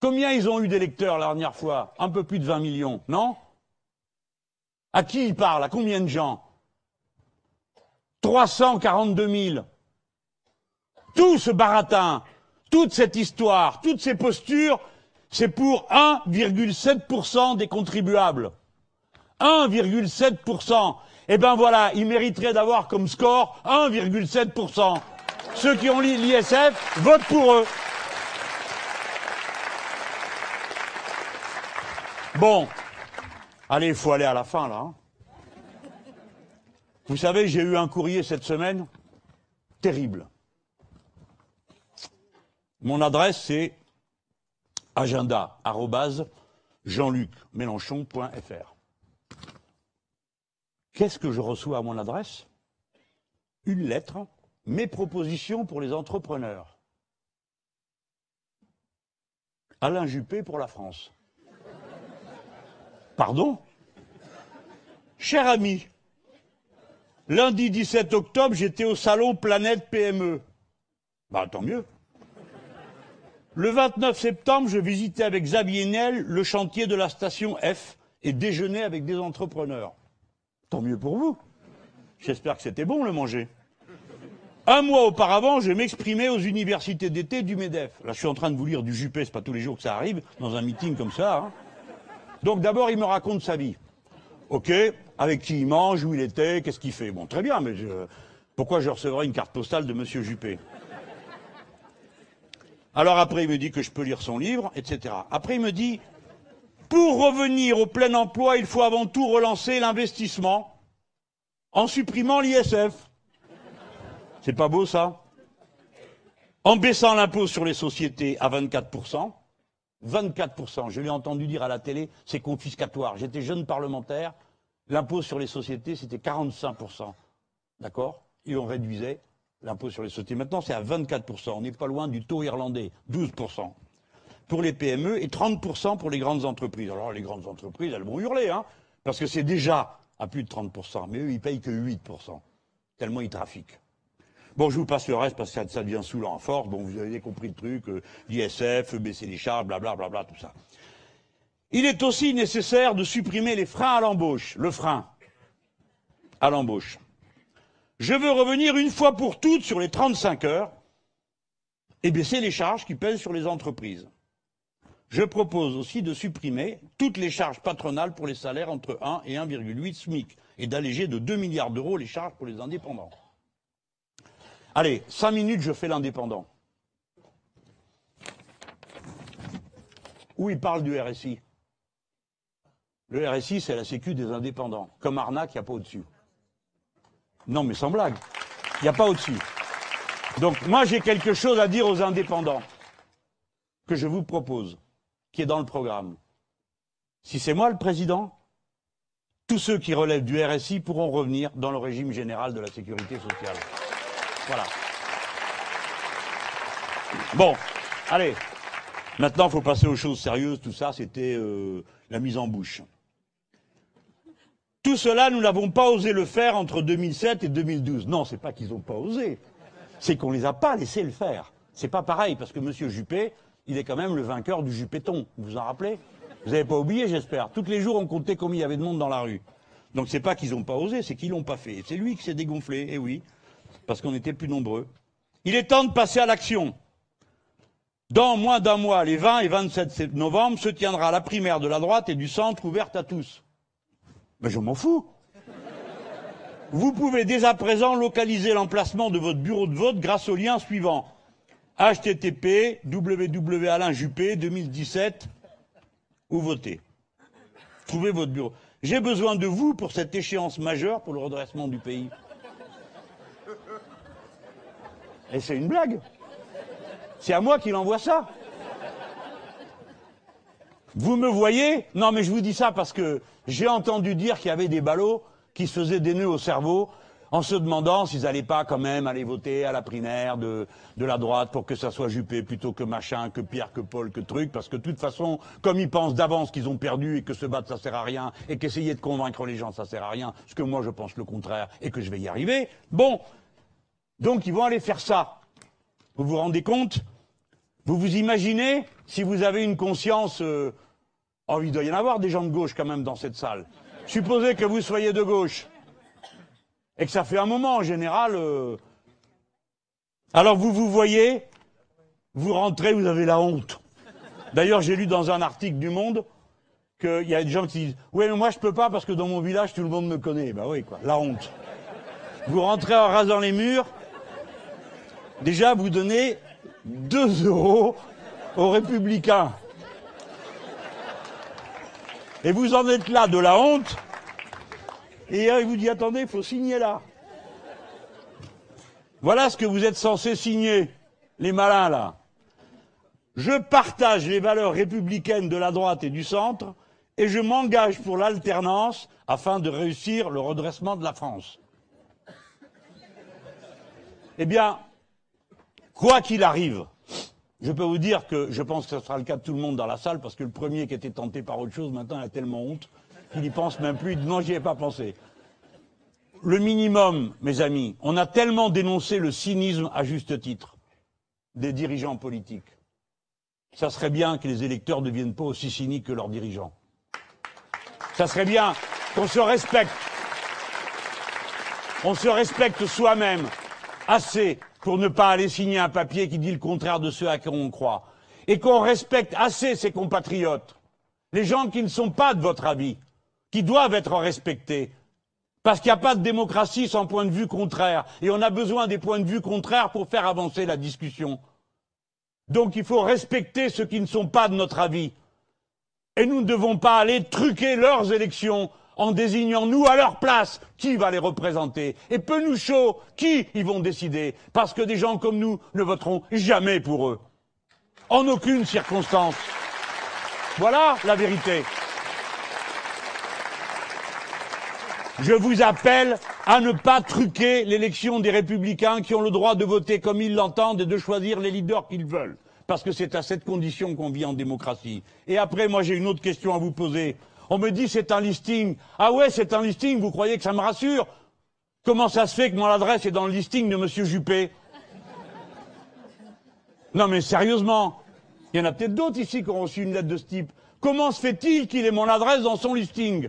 Combien ils ont eu d'électeurs la dernière fois Un peu plus de 20 millions, non à qui il parle À combien de gens 342 000. Tout ce baratin, toute cette histoire, toutes ces postures, c'est pour 1,7% des contribuables. 1,7%. Eh ben voilà, ils mériteraient d'avoir comme score 1,7%. Ceux qui ont l'ISF votent pour eux. Bon, Allez, il faut aller à la fin, là. Hein. Vous savez, j'ai eu un courrier cette semaine terrible. Mon adresse, c'est agenda jean-luc-mélenchon.fr. Qu'est-ce que je reçois à mon adresse? Une lettre, mes propositions pour les entrepreneurs. Alain Juppé pour la France. Pardon Cher ami, lundi 17 octobre, j'étais au salon Planète PME. Bah tant mieux. Le 29 septembre, je visitais avec Xavier Niel le chantier de la station F et déjeunais avec des entrepreneurs. Tant mieux pour vous. J'espère que c'était bon le manger. Un mois auparavant, je m'exprimais aux universités d'été du MEDEF. Là, je suis en train de vous lire du Juppé, c'est pas tous les jours que ça arrive, dans un meeting comme ça. Hein. Donc d'abord, il me raconte sa vie. OK, avec qui il mange, où il était, qu'est-ce qu'il fait. Bon, très bien, mais pourquoi je recevrais une carte postale de Monsieur Juppé? Alors après, il me dit que je peux lire son livre, etc. Après, il me dit, pour revenir au plein emploi, il faut avant tout relancer l'investissement en supprimant l'ISF. C'est pas beau ça? En baissant l'impôt sur les sociétés à 24%, 24%. Je l'ai entendu dire à la télé, c'est confiscatoire. J'étais jeune parlementaire, l'impôt sur les sociétés, c'était 45%. D'accord? Et on réduisait l'impôt sur les sociétés. Maintenant, c'est à 24%. On n'est pas loin du taux irlandais, 12%. Pour les PME et 30% pour les grandes entreprises. Alors, les grandes entreprises, elles vont hurler, hein, parce que c'est déjà à plus de 30%. Mais eux, ils payent que 8%. Tellement ils trafiquent. Bon, je vous passe le reste parce que ça, devient saoulant en force. Bon, vous avez compris le truc, euh, l'ISF, baisser les charges, blablabla, bla, bla, tout ça. Il est aussi nécessaire de supprimer les freins à l'embauche, le frein à l'embauche. Je veux revenir une fois pour toutes sur les 35 heures et baisser les charges qui pèsent sur les entreprises. Je propose aussi de supprimer toutes les charges patronales pour les salaires entre 1 et 1,8 SMIC et d'alléger de 2 milliards d'euros les charges pour les indépendants. Allez, cinq minutes, je fais l'indépendant. Où il parle du RSI Le RSI, c'est la sécu des indépendants. Comme arnaque, il n'y a pas au-dessus. Non, mais sans blague. Il n'y a pas au-dessus. Donc moi, j'ai quelque chose à dire aux indépendants que je vous propose, qui est dans le programme. Si c'est moi le président, tous ceux qui relèvent du RSI pourront revenir dans le régime général de la sécurité sociale. Voilà. Bon, allez. Maintenant, il faut passer aux choses sérieuses. Tout ça, c'était euh, la mise en bouche. Tout cela, nous n'avons pas osé le faire entre 2007 et 2012. Non, c'est pas qu'ils n'ont pas osé. C'est qu'on les a pas laissés le faire. C'est pas pareil, parce que M. Juppé, il est quand même le vainqueur du Juppéton. Vous vous en rappelez? Vous n'avez pas oublié, j'espère. Tous les jours, on comptait combien il y avait de monde dans la rue. Donc c'est pas qu'ils n'ont pas osé, c'est qu'ils l'ont pas fait. C'est lui qui s'est dégonflé, eh oui, parce qu'on était plus nombreux. Il est temps de passer à l'action. Dans moins d'un mois, les 20 et 27 novembre, se tiendra la primaire de la droite et du centre ouverte à tous. Mais je m'en fous. Vous pouvez dès à présent localiser l'emplacement de votre bureau de vote grâce au lien suivant http www.alainjuppé 2017 ou votez. Trouvez votre bureau. J'ai besoin de vous pour cette échéance majeure pour le redressement du pays. Et c'est une blague. C'est à moi qu'il envoie ça. Vous me voyez Non, mais je vous dis ça parce que j'ai entendu dire qu'il y avait des ballots qui se faisaient des nœuds au cerveau en se demandant s'ils n'allaient pas quand même aller voter à la primaire de, la droite pour que ça soit Juppé plutôt que machin, que Pierre, que Paul, que truc, parce que de toute façon, comme ils pensent d'avance qu'ils ont perdu et que se battre ça sert à rien, et qu'essayer de convaincre les gens ça sert à rien, ce que moi je pense le contraire et que je vais y arriver, bon, donc ils vont aller faire ça. Vous vous rendez compte? Vous vous imaginez si vous avez une conscience euh, Oh, il doit y en avoir des gens de gauche quand même dans cette salle. Supposez que vous soyez de gauche et que ça fait un moment en général. Euh... Alors vous vous voyez, vous rentrez, vous avez la honte. D'ailleurs, j'ai lu dans un article du Monde qu'il y a des gens qui disent Oui, mais moi je peux pas parce que dans mon village tout le monde me connaît. Ben oui, quoi, la honte. Vous rentrez en rasant les murs. Déjà, vous donnez 2 euros aux républicains. Et vous en êtes là de la honte. Et il vous dit attendez, il faut signer là. Voilà ce que vous êtes censés signer, les malins là. Je partage les valeurs républicaines de la droite et du centre et je m'engage pour l'alternance afin de réussir le redressement de la France. Eh bien, quoi qu'il arrive, je peux vous dire que je pense que ce sera le cas de tout le monde dans la salle, parce que le premier qui était tenté par autre chose, maintenant, a tellement honte qu'il n'y pense même plus. Non, j'y ai pas pensé. Le minimum, mes amis, on a tellement dénoncé le cynisme à juste titre des dirigeants politiques. Ça serait bien que les électeurs ne deviennent pas aussi cyniques que leurs dirigeants. Ça serait bien qu'on se respecte. On se respecte soi-même assez pour ne pas aller signer un papier qui dit le contraire de ce à quoi on croit. Et qu'on respecte assez ses compatriotes, les gens qui ne sont pas de votre avis, qui doivent être respectés. Parce qu'il n'y a pas de démocratie sans point de vue contraire. Et on a besoin des points de vue contraires pour faire avancer la discussion. Donc il faut respecter ceux qui ne sont pas de notre avis. Et nous ne devons pas aller truquer leurs élections en désignant nous à leur place qui va les représenter? Et peu nous chaud, qui ils vont décider? Parce que des gens comme nous ne voteront jamais pour eux. En aucune circonstance. Voilà la vérité. Je vous appelle à ne pas truquer l'élection des républicains qui ont le droit de voter comme ils l'entendent et de choisir les leaders qu'ils veulent. Parce que c'est à cette condition qu'on vit en démocratie. Et après, moi j'ai une autre question à vous poser. On me dit c'est un listing. Ah ouais, c'est un listing, vous croyez que ça me rassure? Comment ça se fait que mon adresse est dans le listing de Monsieur Juppé? Non mais sérieusement, il y en a peut-être d'autres ici qui ont reçu une lettre de ce type. Comment se fait-il qu'il ait mon adresse dans son listing?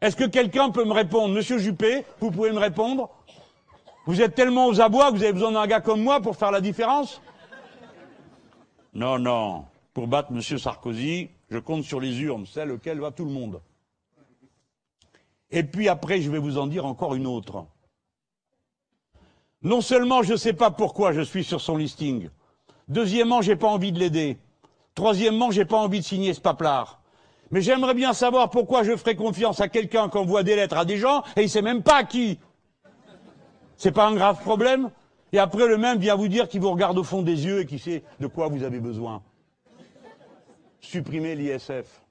Est-ce que quelqu'un peut me répondre? Monsieur Juppé, vous pouvez me répondre? Vous êtes tellement aux abois que vous avez besoin d'un gars comme moi pour faire la différence? Non, non. Pour battre Monsieur Sarkozy, je compte sur les urnes, celles auxquelles va tout le monde. Et puis après, je vais vous en dire encore une autre. Non seulement je ne sais pas pourquoi je suis sur son listing. Deuxièmement, j'ai pas envie de l'aider. Troisièmement, j'ai pas envie de signer ce paplard. Mais j'aimerais bien savoir pourquoi je ferais confiance à quelqu'un qui envoie des lettres à des gens et il sait même pas à qui. C'est pas un grave problème? Et après, le même vient vous dire qu'il vous regarde au fond des yeux et qu'il sait de quoi vous avez besoin. Supprimer l'ISF.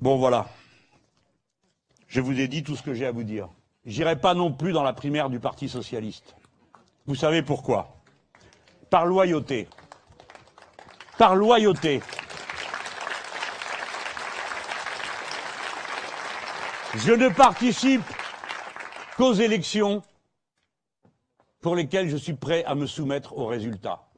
Bon, voilà. Je vous ai dit tout ce que j'ai à vous dire. J'irai pas non plus dans la primaire du Parti socialiste. Vous savez pourquoi? Par loyauté. Par loyauté. Je ne participe qu'aux élections pour lesquelles je suis prêt à me soumettre aux résultats.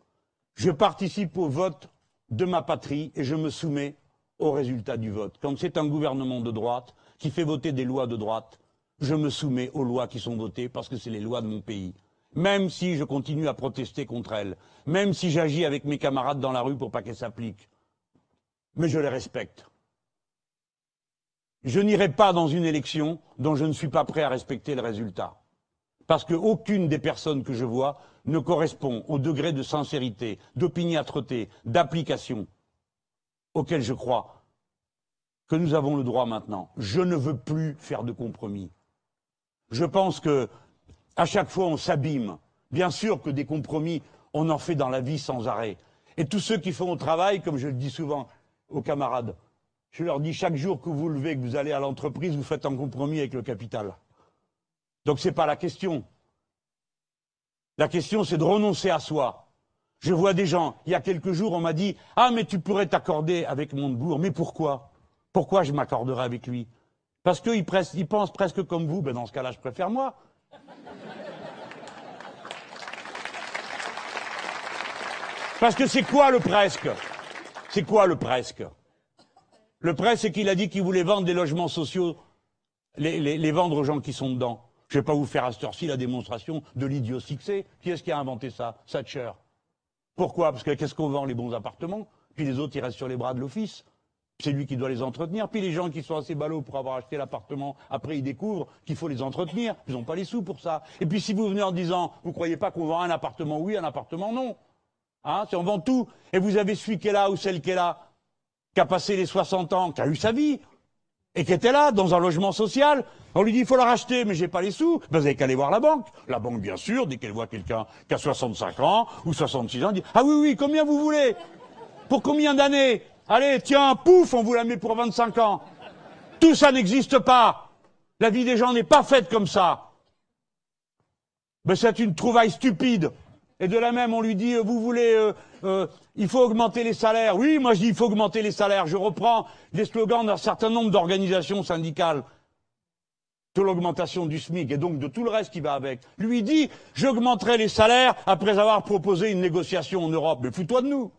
Je participe au vote de ma patrie et je me soumets aux résultats du vote. Quand c'est un gouvernement de droite qui fait voter des lois de droite, je me soumets aux lois qui sont votées parce que c'est les lois de mon pays. Même si je continue à protester contre elles, même si j'agis avec mes camarades dans la rue pour pas qu'elles s'appliquent. Mais je les respecte. Je n'irai pas dans une élection dont je ne suis pas prêt à respecter le résultat. Parce qu'aucune des personnes que je vois ne correspond au degré de sincérité, d'opiniâtreté, d'application auquel je crois que nous avons le droit maintenant. Je ne veux plus faire de compromis. Je pense que à chaque fois on s'abîme. Bien sûr que des compromis, on en fait dans la vie sans arrêt. Et tous ceux qui font au travail, comme je le dis souvent aux camarades, je leur dis chaque jour que vous levez, que vous allez à l'entreprise, vous faites un compromis avec le capital. Donc ce n'est pas la question. La question, c'est de renoncer à soi. Je vois des gens, il y a quelques jours, on m'a dit Ah, mais tu pourrais t'accorder avec Montebourg. Mais pourquoi? Pourquoi je m'accorderais avec lui? Parce qu'il il pense presque comme vous. Ben dans ce cas-là, je préfère moi. Parce que c'est quoi le presque? C'est quoi le presque? Le presque, c'est qu'il a dit qu'il voulait vendre des logements sociaux, les, les, vendre aux gens qui sont dedans. Je ne vais pas vous faire à cette heure-ci la démonstration de l'idiotie que c'est. Qui est-ce qui a inventé ça Thatcher? Pourquoi? Parce que qu'est-ce qu'on vend? Les bons appartements. Puis les autres, ils restent sur les bras de l'office. C'est lui qui doit les entretenir. Puis les gens qui sont assez ballots pour avoir acheté l'appartement, après ils découvrent qu'il faut les entretenir. Ils n'ont pas les sous pour ça. Et puis si vous venez en disant, vous croyez pas qu'on vend un appartement oui, un appartement non. Hein Si on vend tout, et vous avez celui qui est là ou celle qui est là, qui a passé les 60 ans, qui a eu sa vie, et qui était là, dans un logement social. On lui dit, il faut la racheter, mais j'ai pas les sous. Ben, vous avez qu'à aller voir la banque. La banque, bien sûr, dès qu'elle voit quelqu'un qui a 65 ans ou 66 ans, dit, ah oui, oui, combien vous voulez? Pour combien d'années? Allez, tiens, pouf, on vous la met pour 25 ans. Tout ça n'existe pas. La vie des gens n'est pas faite comme ça. Mais c'est une trouvaille stupide. Et de la même, on lui dit, euh, vous voulez, euh, euh, il faut augmenter les salaires. Oui, moi je dis, il faut augmenter les salaires. Je reprends les slogans d'un certain nombre d'organisations syndicales de l'augmentation du SMIC et donc de tout le reste qui va avec. Lui dit, j'augmenterai les salaires après avoir proposé une négociation en Europe. Mais fous-toi de nous.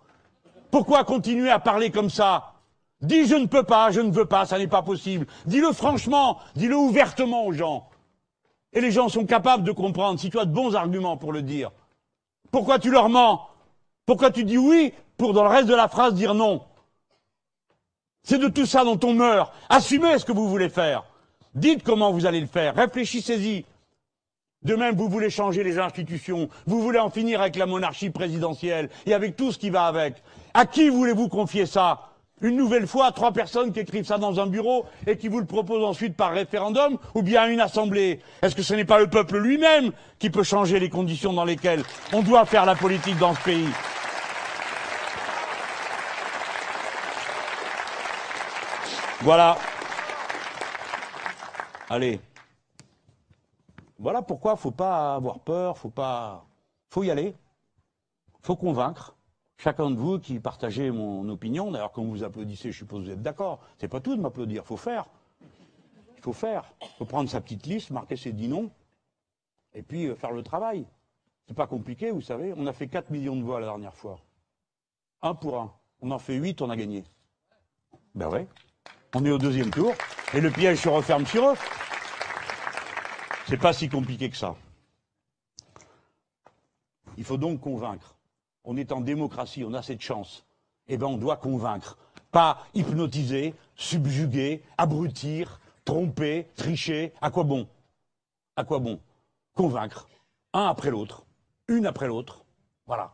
Pourquoi continuer à parler comme ça? Dis je ne peux pas, je ne veux pas, ça n'est pas possible. Dis-le franchement, dis-le ouvertement aux gens. Et les gens sont capables de comprendre si tu as de bons arguments pour le dire. Pourquoi tu leur mens? Pourquoi tu dis oui pour dans le reste de la phrase dire non? C'est de tout ça dont on meurt. Assumez ce que vous voulez faire. Dites comment vous allez le faire. Réfléchissez-y. De même, vous voulez changer les institutions, vous voulez en finir avec la monarchie présidentielle et avec tout ce qui va avec. À qui voulez-vous confier ça? Une nouvelle fois trois personnes qui écrivent ça dans un bureau et qui vous le proposent ensuite par référendum ou bien une assemblée Est-ce que ce n'est pas le peuple lui-même qui peut changer les conditions dans lesquelles on doit faire la politique dans ce pays? Voilà. Allez. Voilà pourquoi faut pas avoir peur, faut pas, faut y aller, faut convaincre. Chacun de vous qui partagez mon opinion, d'ailleurs quand vous applaudissez, je suppose que vous êtes d'accord. C'est pas tout de m'applaudir, faut faire. Il faut faire. Il faut prendre sa petite liste, marquer ses dix noms, et puis euh, faire le travail. C'est pas compliqué, vous savez. On a fait 4 millions de voix la dernière fois. Un pour un. On en fait 8, on a gagné. Ben ouais. On est au deuxième tour, et le piège se referme sur eux. C'est pas si compliqué que ça. Il faut donc convaincre. On est en démocratie, on a cette chance. Eh bien, on doit convaincre. Pas hypnotiser, subjuguer, abrutir, tromper, tricher. À quoi bon? À quoi bon? Convaincre. Un après l'autre. Une après l'autre. Voilà.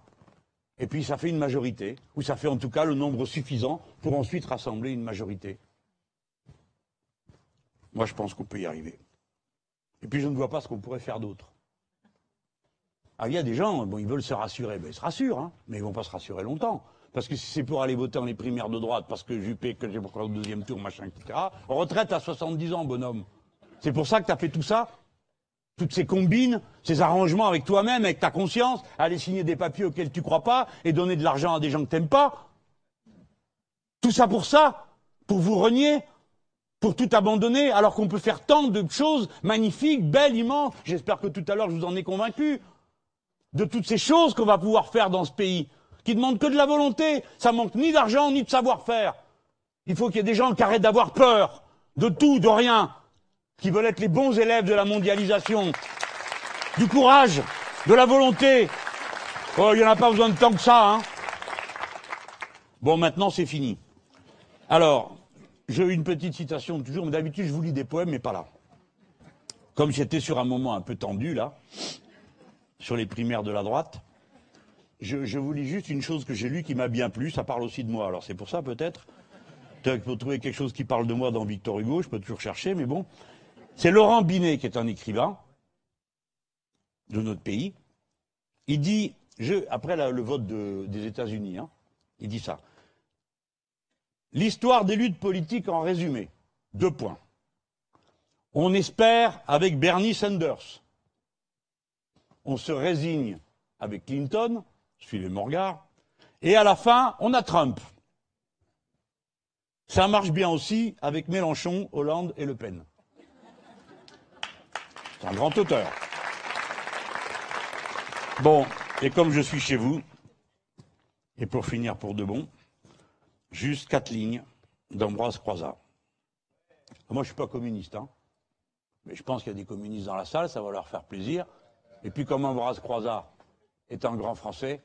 Et puis ça fait une majorité, ou ça fait en tout cas le nombre suffisant pour ensuite rassembler une majorité. Moi, je pense qu'on peut y arriver. Et puis je ne vois pas ce qu'on pourrait faire d'autre. Ah, il y a des gens, bon, ils veulent se rassurer, ben, ils se rassurent, hein, mais ils vont pas se rassurer longtemps. Parce que si c'est pour aller voter dans les primaires de droite, parce que Juppé, que j'ai pour le deuxième tour, machin, etc., retraite à 70 ans, bonhomme. C'est pour ça que tu as fait tout ça Toutes ces combines, ces arrangements avec toi-même, avec ta conscience, aller signer des papiers auxquels tu crois pas et donner de l'argent à des gens que t'aimes pas Tout ça pour ça Pour vous renier pour tout abandonner, alors qu'on peut faire tant de choses magnifiques, belles, immenses. J'espère que tout à l'heure je vous en ai convaincu de toutes ces choses qu'on va pouvoir faire dans ce pays, qui demandent que de la volonté. Ça manque ni d'argent ni de savoir-faire. Il faut qu'il y ait des gens qui arrêtent d'avoir peur de tout, de rien, qui veulent être les bons élèves de la mondialisation, du courage, de la volonté. Oh, il n'y en a pas besoin de tant que ça, hein. Bon, maintenant c'est fini. Alors, j'ai une petite citation toujours, mais d'habitude je vous lis des poèmes, mais pas là. Comme j'étais sur un moment un peu tendu, là, sur les primaires de la droite, je, vous lis juste une chose que j'ai lue qui m'a bien plu, ça parle aussi de moi, alors c'est pour ça peut-être. Pour trouver quelque chose qui parle de moi dans Victor Hugo, je peux toujours chercher, mais bon. C'est Laurent Binet qui est un écrivain de notre pays. Il dit, après le vote des États-Unis, hein, il dit ça. L'histoire des luttes politiques en résumé. Deux points. On espère avec Bernie Sanders. On se résigne avec Clinton, suivez mon regard. Et à la fin, on a Trump. Ça marche bien aussi avec Mélenchon, Hollande et Le Pen. C'est un grand auteur. Bon, et comme je suis chez vous, et pour finir pour de bon, juste quatre lignes d'Ambroise Croizat. Moi, je ne suis pas communiste, hein, mais je pense qu'il y a des communistes dans la salle, ça va leur faire plaisir. Et puis, comme Ambroise Croizat est un grand Français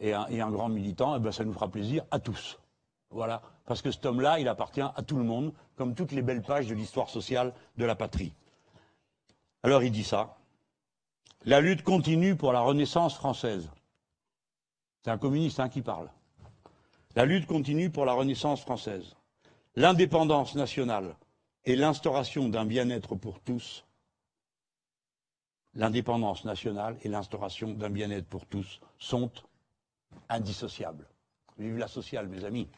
et un, grand militant, eh ben, ça nous fera plaisir à tous. Voilà, parce que cet homme-là, il appartient à tout le monde, comme toutes les belles pages de l'histoire sociale de la patrie. Alors il dit ça. La lutte continue pour la Renaissance française. C'est un communiste hein, qui parle. La lutte continue pour la Renaissance française, l'indépendance nationale et l'instauration d'un bien-être pour tous. L'indépendance nationale et l'instauration d'un bien-être pour tous sont indissociables. Vive la sociale, mes amis.